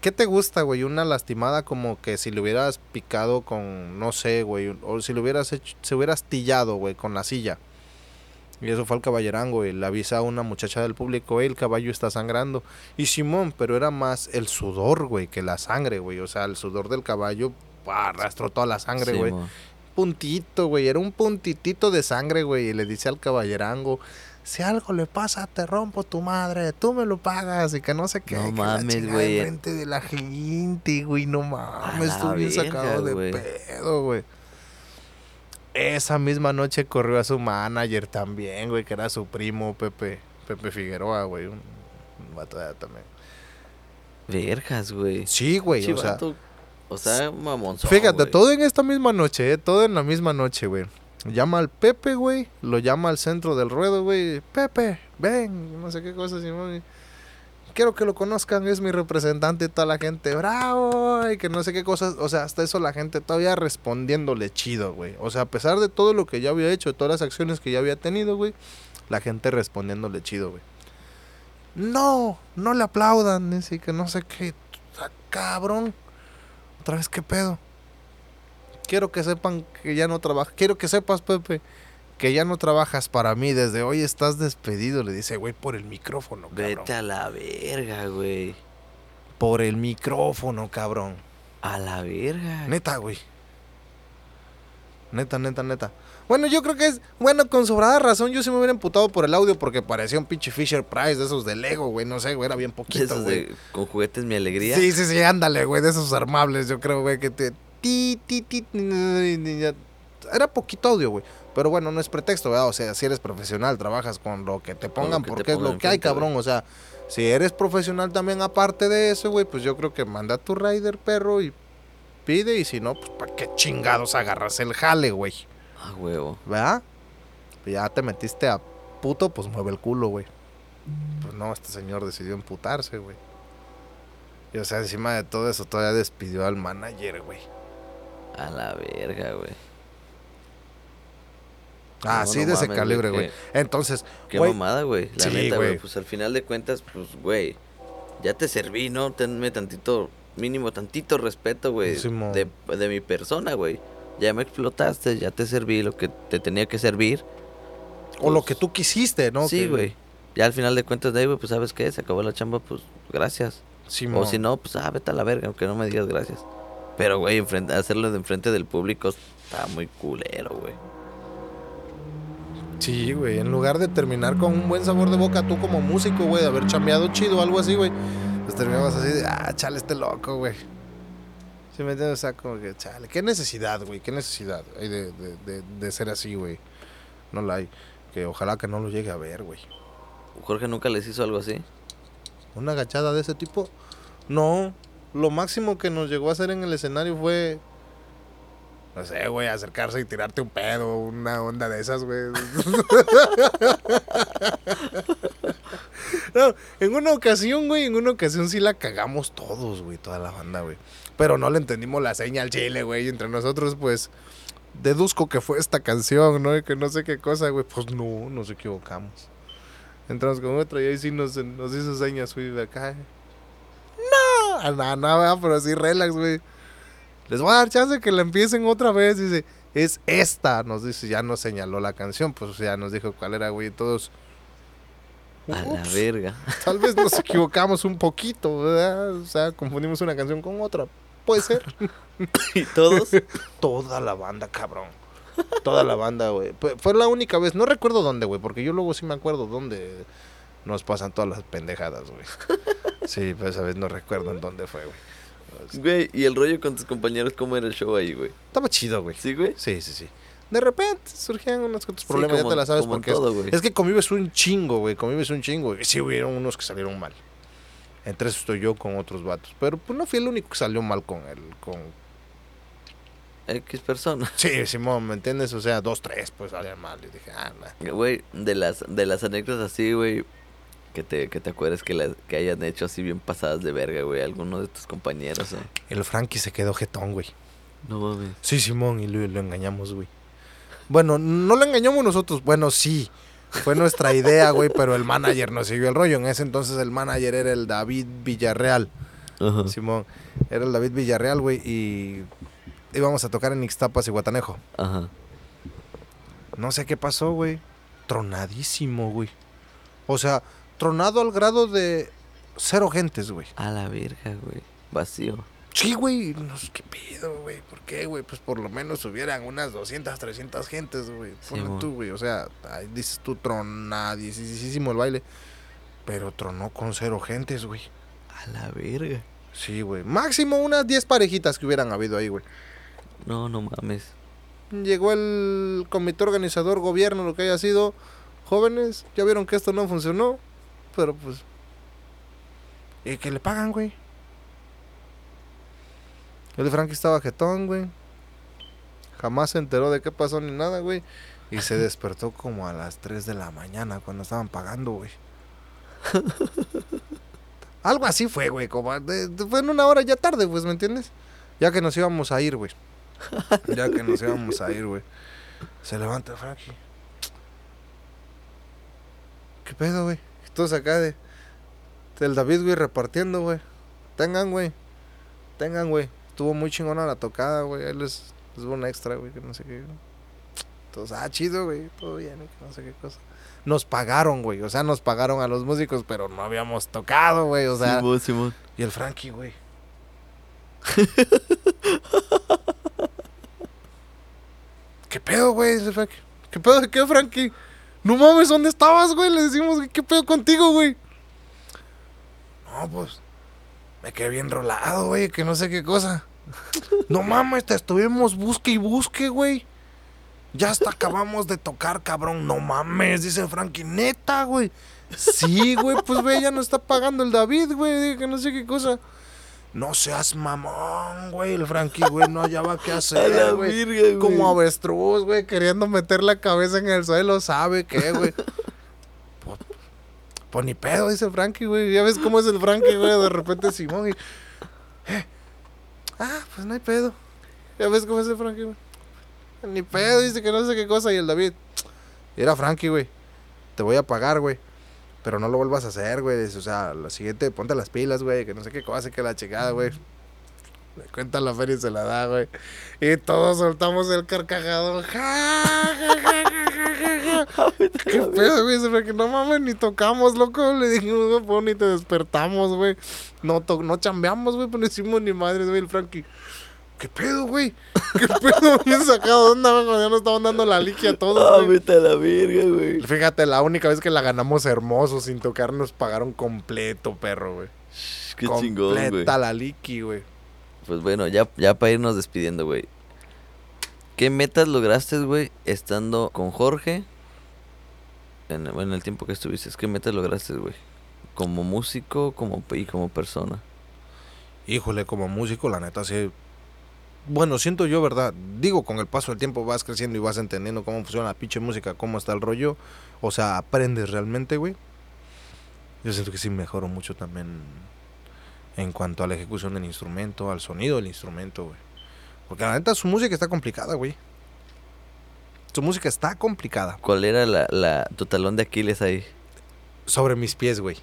Speaker 2: ¿Qué te gusta, güey? Una lastimada como que si le hubieras picado con. No sé, güey. O si le hubieras hecho. Se hubiera astillado, güey, con la silla. Y eso fue al caballerango, güey. Le avisa a una muchacha del público, "Ey, el caballo está sangrando. Y Simón, pero era más el sudor, güey, que la sangre, güey. O sea, el sudor del caballo arrastró toda la sangre, güey puntito, güey. Era un puntitito de sangre, güey. Y le dice al caballerango, si algo le pasa, te rompo tu madre. Tú me lo pagas y que no sé qué.
Speaker 1: No mames, güey.
Speaker 2: Enfrente de la gente, güey. No mames,
Speaker 1: verga,
Speaker 2: sacado de pedo, güey. Esa misma noche corrió a su manager también, güey, que era su primo, Pepe. Pepe Figueroa, güey. Un, un vato de allá también.
Speaker 1: Vergas, güey.
Speaker 2: Sí, güey. O sea,
Speaker 1: o sea, mamonzón,
Speaker 2: Fíjate, todo en esta misma noche, ¿eh? Todo en la misma noche, güey. Llama al Pepe, güey. Lo llama al centro del ruedo, güey. Pepe, ven. No sé qué cosas. Simón. Quiero que lo conozcan. Es mi representante y toda la gente. Bravo. Y que no sé qué cosas. O sea, hasta eso la gente todavía respondiéndole chido, güey. O sea, a pesar de todo lo que ya había hecho, todas las acciones que ya había tenido, güey. La gente respondiéndole chido, güey. No, no le aplaudan. Dice que no sé qué. Ah, Cabrón. Otra vez, ¿qué pedo? Quiero que sepan que ya no trabajas. Quiero que sepas, Pepe, que ya no trabajas para mí. Desde hoy estás despedido. Le dice, güey, por el micrófono, cabrón.
Speaker 1: Vete a la verga, güey.
Speaker 2: Por el micrófono, cabrón.
Speaker 1: A la verga.
Speaker 2: Neta, güey. Neta, neta, neta. Bueno, yo creo que es. Bueno, con sobrada razón, yo sí me hubiera emputado por el audio porque parecía un pinche Fisher Price de esos de Lego, güey. No sé, güey, era bien poquito, güey.
Speaker 1: con juguetes mi alegría.
Speaker 2: Sí, sí, sí, ándale, güey, de esos armables, yo creo, güey, que te... Ti, ti, ti, ya- Era poquito audio, güey. Pero bueno, no es pretexto, ¿verdad? O sea, si eres profesional, trabajas con lo que te pongan,
Speaker 1: que te
Speaker 2: porque es lo que hay, cabrón. O sea, si eres profesional también, aparte de eso, güey, pues yo creo que manda a tu rider, perro, y pide. Y si no, pues para qué chingados agarras el jale, güey.
Speaker 1: A huevo.
Speaker 2: ¿Verdad? Pues ya te metiste a puto, pues mueve el culo, güey. Pues no, este señor decidió emputarse, güey. Y o sea, encima de todo eso, todavía despidió al manager, güey.
Speaker 1: A la verga, güey.
Speaker 2: Ah,
Speaker 1: No,
Speaker 2: sí,
Speaker 1: no
Speaker 2: de ese calibre,
Speaker 1: güey.
Speaker 2: Entonces,
Speaker 1: Qué
Speaker 2: güey,
Speaker 1: mamada, güey. La
Speaker 2: Sí,
Speaker 1: neta,
Speaker 2: güey.
Speaker 1: Pues al final de cuentas, pues, güey. Ya te serví, ¿no? Tenme tantito, mínimo tantito respeto, güey. De, de mi persona, güey. Ya me explotaste, ya te serví lo que te tenía que servir.
Speaker 2: o lo
Speaker 1: pues,
Speaker 2: que tú quisiste, ¿no?
Speaker 1: Sí, güey. Ya al final de cuentas, de ahí, güey, pues, ¿sabes qué? Se acabó la chamba, pues, gracias.
Speaker 2: Simón.
Speaker 1: O si no, pues, ah, vete a la verga, aunque no me digas gracias. Pero, güey, enfrente- hacerlo de enfrente del público está muy culero, güey.
Speaker 2: Sí, güey. En lugar de terminar con un buen sabor de boca, tú como músico, güey, de haber chambeado chido o algo así, güey, pues terminabas así de, ah, chale, este loco, güey. ¿Sí me? O sea, como que, chale, qué necesidad, güey, qué necesidad hay de, de, de, de ser así, güey. No la hay. Que ojalá que no lo llegue a ver, güey.
Speaker 1: Jorge nunca les hizo algo así.
Speaker 2: Una agachada de ese tipo, no. Lo máximo que nos llegó a hacer en el escenario fue. No sé, güey, acercarse y tirarte un pedo, una onda de esas, güey. no, en una ocasión, güey, en una ocasión sí la cagamos todos, güey, toda la banda, güey. Pero no le entendimos la seña al chile, güey. Entre nosotros, pues, deduzco que fue esta canción, ¿no? Y que no sé qué cosa, güey. Pues no, nos equivocamos. Entramos con otra y ahí sí nos, nos hizo señas, güey, de acá. No, nada, nada, pero así relax, güey. Les voy a dar chance que la empiecen otra vez. Dice, es esta. Nos dice, ya nos señaló la canción, pues ya nos dijo cuál era, güey. Todos.
Speaker 1: A la
Speaker 2: "Ups,
Speaker 1: verga.
Speaker 2: Tal vez nos equivocamos un poquito, ¿verdad? O sea, confundimos una canción con otra. Puede ser.
Speaker 1: ¿Y todos?
Speaker 2: Toda la banda, cabrón. Toda la banda, güey. Fue- Fue la única vez. No recuerdo dónde, güey, porque yo luego sí me acuerdo dónde nos pasan todas las pendejadas, güey. Sí, pero esa vez no recuerdo en dónde fue, güey.
Speaker 1: Güey, ¿y el rollo con tus compañeros cómo era el show ahí, güey?
Speaker 2: Estaba chido, güey.
Speaker 1: ¿Sí, güey?
Speaker 2: Sí, sí, sí. De repente surgían unos cuantos
Speaker 1: Sí,
Speaker 2: problemas,
Speaker 1: como-
Speaker 2: ya te la sabes, porque es-
Speaker 1: todo, güey.
Speaker 2: es, que convives un chingo, güey. Convives un chingo. Y sí hubieron unos que salieron mal. Entre eso estoy yo con otros vatos. Pero pues no fui el único que salió mal con él. Con...
Speaker 1: X persona.
Speaker 2: Sí, Simón, ¿me entiendes? O sea, dos, tres, pues salían mal. Y dije, ah.
Speaker 1: Güey, de las, de las anécdotas así, güey, que te, que te acuerdes que, las, que hayan hecho así bien pasadas de verga, güey, alguno de tus compañeros, ¿eh?
Speaker 2: El Frankie se quedó jetón, güey.
Speaker 1: No mames.
Speaker 2: Sí, Simón, y lo, lo engañamos, güey. Bueno, no lo engañamos nosotros. Bueno, sí. Fue nuestra idea, güey, pero el manager nos siguió el rollo. En ese entonces el manager era el David Villarreal.
Speaker 1: Ajá.
Speaker 2: Simón, era el David Villarreal, güey, y íbamos a tocar en Ixtapas y Guatanejo.
Speaker 1: Ajá.
Speaker 2: No sé qué pasó, güey. Tronadísimo, güey. O sea, tronado al grado de cero gentes, güey.
Speaker 1: A la verga, güey. Vacío.
Speaker 2: Sí, güey. No sé qué pido, güey. ¿Por qué, güey? Pues por lo menos hubieran unas 200, 300 gentes, güey.
Speaker 1: Sí,
Speaker 2: Ponle
Speaker 1: mo.
Speaker 2: tú, güey. O sea, ahí dices tú tronadísimo el baile. Pero tronó con cero gentes, güey.
Speaker 1: A la verga.
Speaker 2: Sí, güey. Máximo unas 10 parejitas que hubieran habido ahí, güey.
Speaker 1: No, no mames.
Speaker 2: Llegó el comité organizador, gobierno, lo que haya sido. Jóvenes, ya vieron que esto no funcionó. Pero pues. ¿Y que le pagan, güey? El de Frankie estaba jetón, güey. Jamás se enteró de qué pasó ni nada, güey. Y se despertó como a las 3 de la mañana cuando estaban pagando, güey. Algo así fue, güey. Como de- de- fue en una hora ya tarde, pues, ¿me entiendes? Ya que nos íbamos a ir, güey. Ya que nos íbamos a ir, güey. Se levanta Frankie. ¿Qué pedo, güey? Todos acá de... El David, güey, repartiendo, güey. Tengan, güey. Tengan, güey. Estuvo muy chingona la tocada, güey. Él les, les dio un extra, güey, que no sé qué. Entonces, ah, chido, güey. Todo bien, que no sé qué cosa. Nos pagaron, güey. O sea, nos pagaron a los músicos, pero no habíamos tocado, güey. O sea,
Speaker 1: Simón, Simón.
Speaker 2: y el Frankie, güey. ¿Qué pedo, güey? ¿Qué pedo qué, Frankie? No mames, ¿dónde estabas, güey? Le decimos, güey, ¿qué pedo contigo, güey? No, pues, me quedé bien rolado, güey, que no sé qué cosa. No mames, te estuvimos busque y busque, güey. Ya hasta acabamos de tocar, cabrón. No mames, dice Frankie, neta, güey. Sí, güey, pues ve, ya no está pagando el David, güey, que no sé qué cosa. No seas mamón, güey, el Frankie, güey, no hallaba qué hacer, güey. Como avestruz, güey, queriendo meter la cabeza en el suelo, ¿sabe qué, güey? pues, pues ni pedo, dice Frankie, güey. Ya ves cómo es el Frankie, güey, de repente Simón y... "Eh, Ah, pues no hay pedo. Ya ves cómo es el Frankie, güey. Ni pedo, dice que no sé qué cosa. Y el David, Era Frankie, güey. Te voy a pagar, güey. Pero no lo vuelvas a hacer, güey. O sea, la siguiente, ponte las pilas, güey. Que no sé qué cosa, que la checada, güey. Le cuenta la feria y se la da, güey. Y todos soltamos el carcajado. Ja, ja, ja, ja, ja, ja, ja. ¿Qué pedo, güey? Se que no mames, ni tocamos, loco. Le dijimos, güey, pues ni te despertamos, güey. No, no chambeamos, güey, pues no hicimos ni madres, güey. El Frankie. ¿Qué pedo, güey? ¿Qué pedo? Bien sacado de onda, güey. cuando Ya nos estaban dando la liquia a todos,
Speaker 1: Ah,
Speaker 2: güey.
Speaker 1: vete a la verga, güey.
Speaker 2: Fíjate, la única vez que la ganamos hermoso, sin tocar, nos pagaron completo, perro, güey.
Speaker 1: Qué chingón, güey.
Speaker 2: Completa la liqui, güey.
Speaker 1: Pues bueno, ya, ya para irnos despidiendo, güey. ¿Qué metas lograste, güey, estando con Jorge? En, en el tiempo que estuviste, ¿qué metas lograste, güey? Como músico como, y como persona.
Speaker 2: Híjole, como músico, la neta, sí. Bueno, siento yo, ¿verdad? Digo, con el paso del tiempo vas creciendo y vas entendiendo cómo funciona la pinche música, cómo está el rollo. O sea, aprendes realmente, güey. Yo siento que sí mejoro mucho también en cuanto a la ejecución del instrumento, al sonido del instrumento, güey. Porque la neta, su música está complicada, güey. Su música está complicada.
Speaker 1: ¿Cuál era la, la, tu talón de Aquiles ahí?
Speaker 2: Sobre mis pies, güey.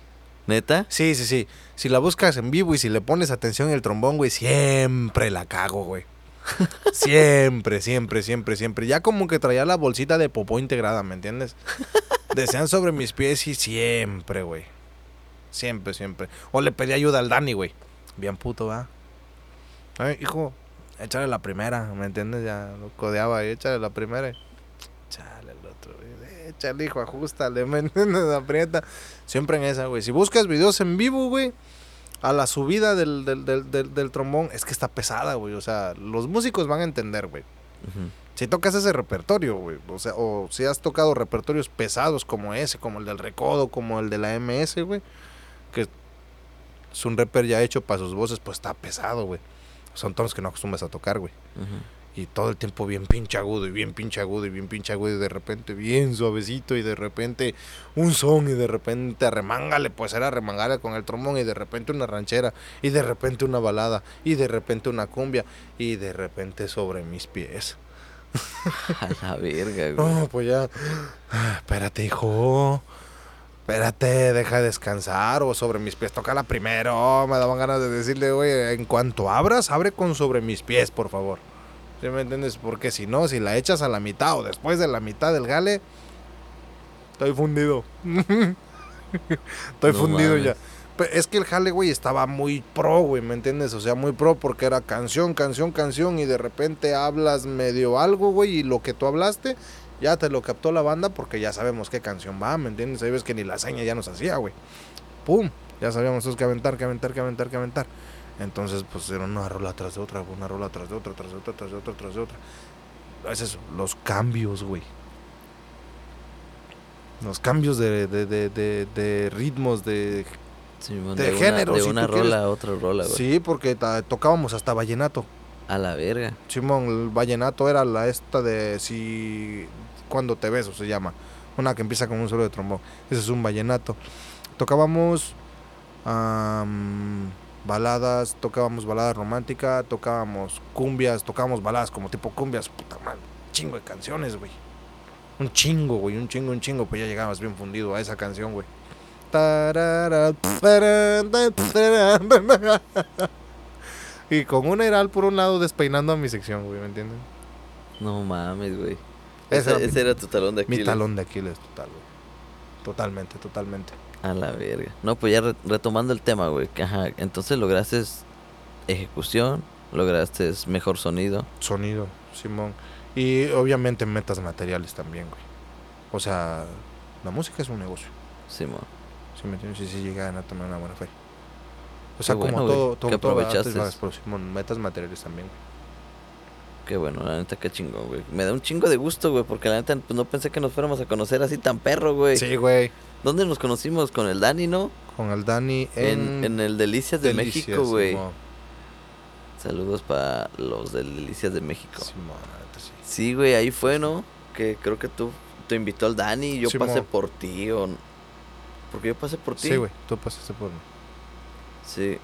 Speaker 1: ¿Neta?
Speaker 2: Sí, sí, sí. Si la buscas en vivo y si le pones atención el trombón, güey, siempre la cago, güey. siempre, siempre, siempre, siempre. Ya como que traía la bolsita de popó integrada, ¿me entiendes? Desean sobre mis pies y siempre, güey. Siempre, siempre. O le pedí ayuda al Dani, güey. Bien puto, va. Ay, hijo, échale la primera, ¿me entiendes? Ya lo codeaba y échale la primera. y Échale hijo, ajustale, ¿me entiendes? Aprieta. Siempre en esa, güey. Si buscas videos en vivo, güey, a la subida del, del, del, trombón, es que está pesada, güey. O sea, los músicos van a entender, güey. Si tocas ese repertorio, güey. O sea, o si has tocado repertorios pesados como ese, como el del Recodo, como el de la MS, güey. Que es un rapper ya hecho para sus voces, pues está pesado, güey. Son tonos que no acostumbras a tocar, güey.
Speaker 1: Ujú.
Speaker 2: Y todo el tiempo bien pinche agudo y bien pinche agudo y bien pinche agudo y de repente bien suavecito y de repente un son y de repente arremángale, pues era arremángale con el trombón y de repente una ranchera y de repente una balada y de repente una cumbia y de repente sobre mis pies.
Speaker 1: A la verga, güey.
Speaker 2: No, pues ya. Espérate, hijo. Espérate, deja de descansar. O sobre mis pies, tócala primero. Me daban ganas de decirle, oye, en cuanto abras, abre con sobre mis pies, por favor. ¿Sí me entiendes? Porque si no, si la echas a la mitad o después de la mitad del gale, estoy fundido. estoy
Speaker 1: No
Speaker 2: fundido
Speaker 1: mames.
Speaker 2: ya. Pe- Es que el jale, güey, estaba muy pro, güey, ¿me entiendes? O sea, muy pro porque era canción, canción, canción y de repente hablas medio algo, güey, y lo que tú hablaste ya te lo captó la banda porque ya sabemos qué canción va, ¿me entiendes? Ahí ves que ni la seña ya nos hacía, güey. ¡Pum! Ya sabíamos que aventar, que aventar, que aventar, que aventar. Entonces, pues era una rola tras de otra, una rola tras de otra, tras de otra, tras de otra, tras de otra. Es eso, los cambios, güey. Los cambios de, de, de, de, de ritmos, de...
Speaker 1: Sí, man,
Speaker 2: de
Speaker 1: una-
Speaker 2: género,
Speaker 1: De
Speaker 2: si
Speaker 1: una
Speaker 2: quieres.
Speaker 1: rola a otra rola, güey.
Speaker 2: Sí, porque tocábamos hasta vallenato.
Speaker 1: A la verga.
Speaker 2: Simón, el vallenato era la esta de si cuando te beso se llama, una que empieza con un solo de trombón. Ese es un vallenato. Tocábamos am, baladas, tocábamos balada romántica, tocábamos cumbias, tocábamos baladas como tipo cumbias, puta madre, chingo de canciones, güey. Un chingo, güey, un chingo, un chingo, pues ya llegabas bien fundido a esa canción, güey. Y con un heral por un lado despeinando a mi sección, güey, ¿me entiendes?
Speaker 1: No mames, güey.
Speaker 2: Ese
Speaker 1: Ese,
Speaker 2: era mi-
Speaker 1: ese era tu talón de
Speaker 2: Mi
Speaker 1: Aquiles.
Speaker 2: talón de Aquiles, total, güey. Totalmente, totalmente.
Speaker 1: A la verga. No, pues ya re- retomando el tema, güey. Ajá, entonces lograste ejecución, lograste mejor sonido.
Speaker 2: Sonido, Simón. Y obviamente metas materiales también, güey. O sea, la música es un negocio.
Speaker 1: Simón.
Speaker 2: ¿Sí me entiendes? Sí, sí, llegan a tomar una buena fe. O sea,
Speaker 1: Qué
Speaker 2: como
Speaker 1: bueno,
Speaker 2: todo, todo,
Speaker 1: que
Speaker 2: todo
Speaker 1: aprovechaste.
Speaker 2: Pero Simón, metas materiales también, güey.
Speaker 1: Qué bueno, la neta, qué chingón, güey. Me da un chingo de gusto, güey, porque la neta pues, no pensé que nos fuéramos a conocer así tan perro, güey.
Speaker 2: Sí, güey.
Speaker 1: ¿Dónde nos conocimos? Con el Dani, ¿no?
Speaker 2: Con el Dani
Speaker 1: En,
Speaker 2: en,
Speaker 1: en el Delicias de
Speaker 2: Delicias,
Speaker 1: México, güey.
Speaker 2: Simón.
Speaker 1: Saludos para los del Delicias de México.
Speaker 2: Simón, sí.
Speaker 1: Güey, ahí fue, ¿no? Que creo que tú te invitó al Dani y yo
Speaker 2: Simón.
Speaker 1: pasé por ti, o... Porque yo pasé por ti.
Speaker 2: Sí, güey, tú pasaste por mí.
Speaker 1: Sí.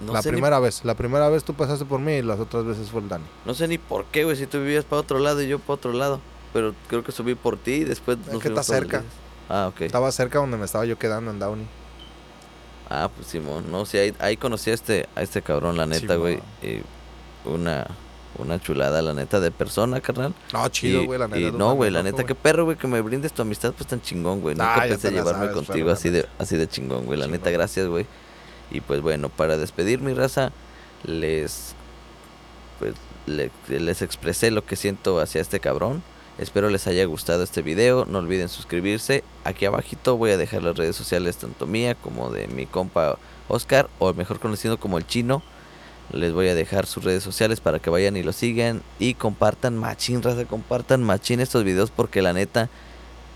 Speaker 1: No
Speaker 2: la
Speaker 1: ni-
Speaker 2: primera vez, la primera vez tú pasaste por mí y las otras veces fue el Dani.
Speaker 1: no sé ni por qué, güey, si tú vivías para otro lado y yo para otro lado. pero creo que subí por ti y después...
Speaker 2: Es
Speaker 1: nos
Speaker 2: que está cerca.
Speaker 1: Ah, ok.
Speaker 2: Estaba cerca donde me estaba yo quedando en Downey.
Speaker 1: Ah, pues Simón. No, sí, ahí, ahí conocí a este, a este cabrón, la neta, güey. una, una chulada, la neta, de persona, carnal.
Speaker 2: No, chido, güey, la neta.
Speaker 1: y no, güey, la neta, qué perro, güey, que me brindes tu amistad, pues tan chingón, güey. Nunca
Speaker 2: Ah, ya
Speaker 1: pensé llevarme
Speaker 2: sabes,
Speaker 1: contigo
Speaker 2: perro,
Speaker 1: así de, así de chingón, güey. La neta, gracias, güey. Y pues bueno, para despedir mi raza, les pues le- les expresé lo que siento hacia este cabrón. Espero les haya gustado este video. No olviden suscribirse. Aquí abajito voy a dejar las redes sociales tanto mía como de mi compa Oscar, o mejor conocido como el chino. Les voy a dejar sus redes sociales para que vayan y lo sigan y compartan machín, raza, compartan machín estos videos porque la neta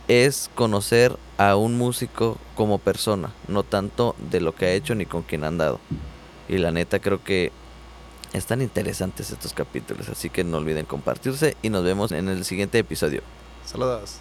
Speaker 1: es conocer a un músico como persona, no tanto de lo que ha hecho ni con quién ha andado. Y la neta creo que están interesantes estos capítulos, así que no olviden compartirse y nos vemos en el siguiente episodio.
Speaker 2: Saludos.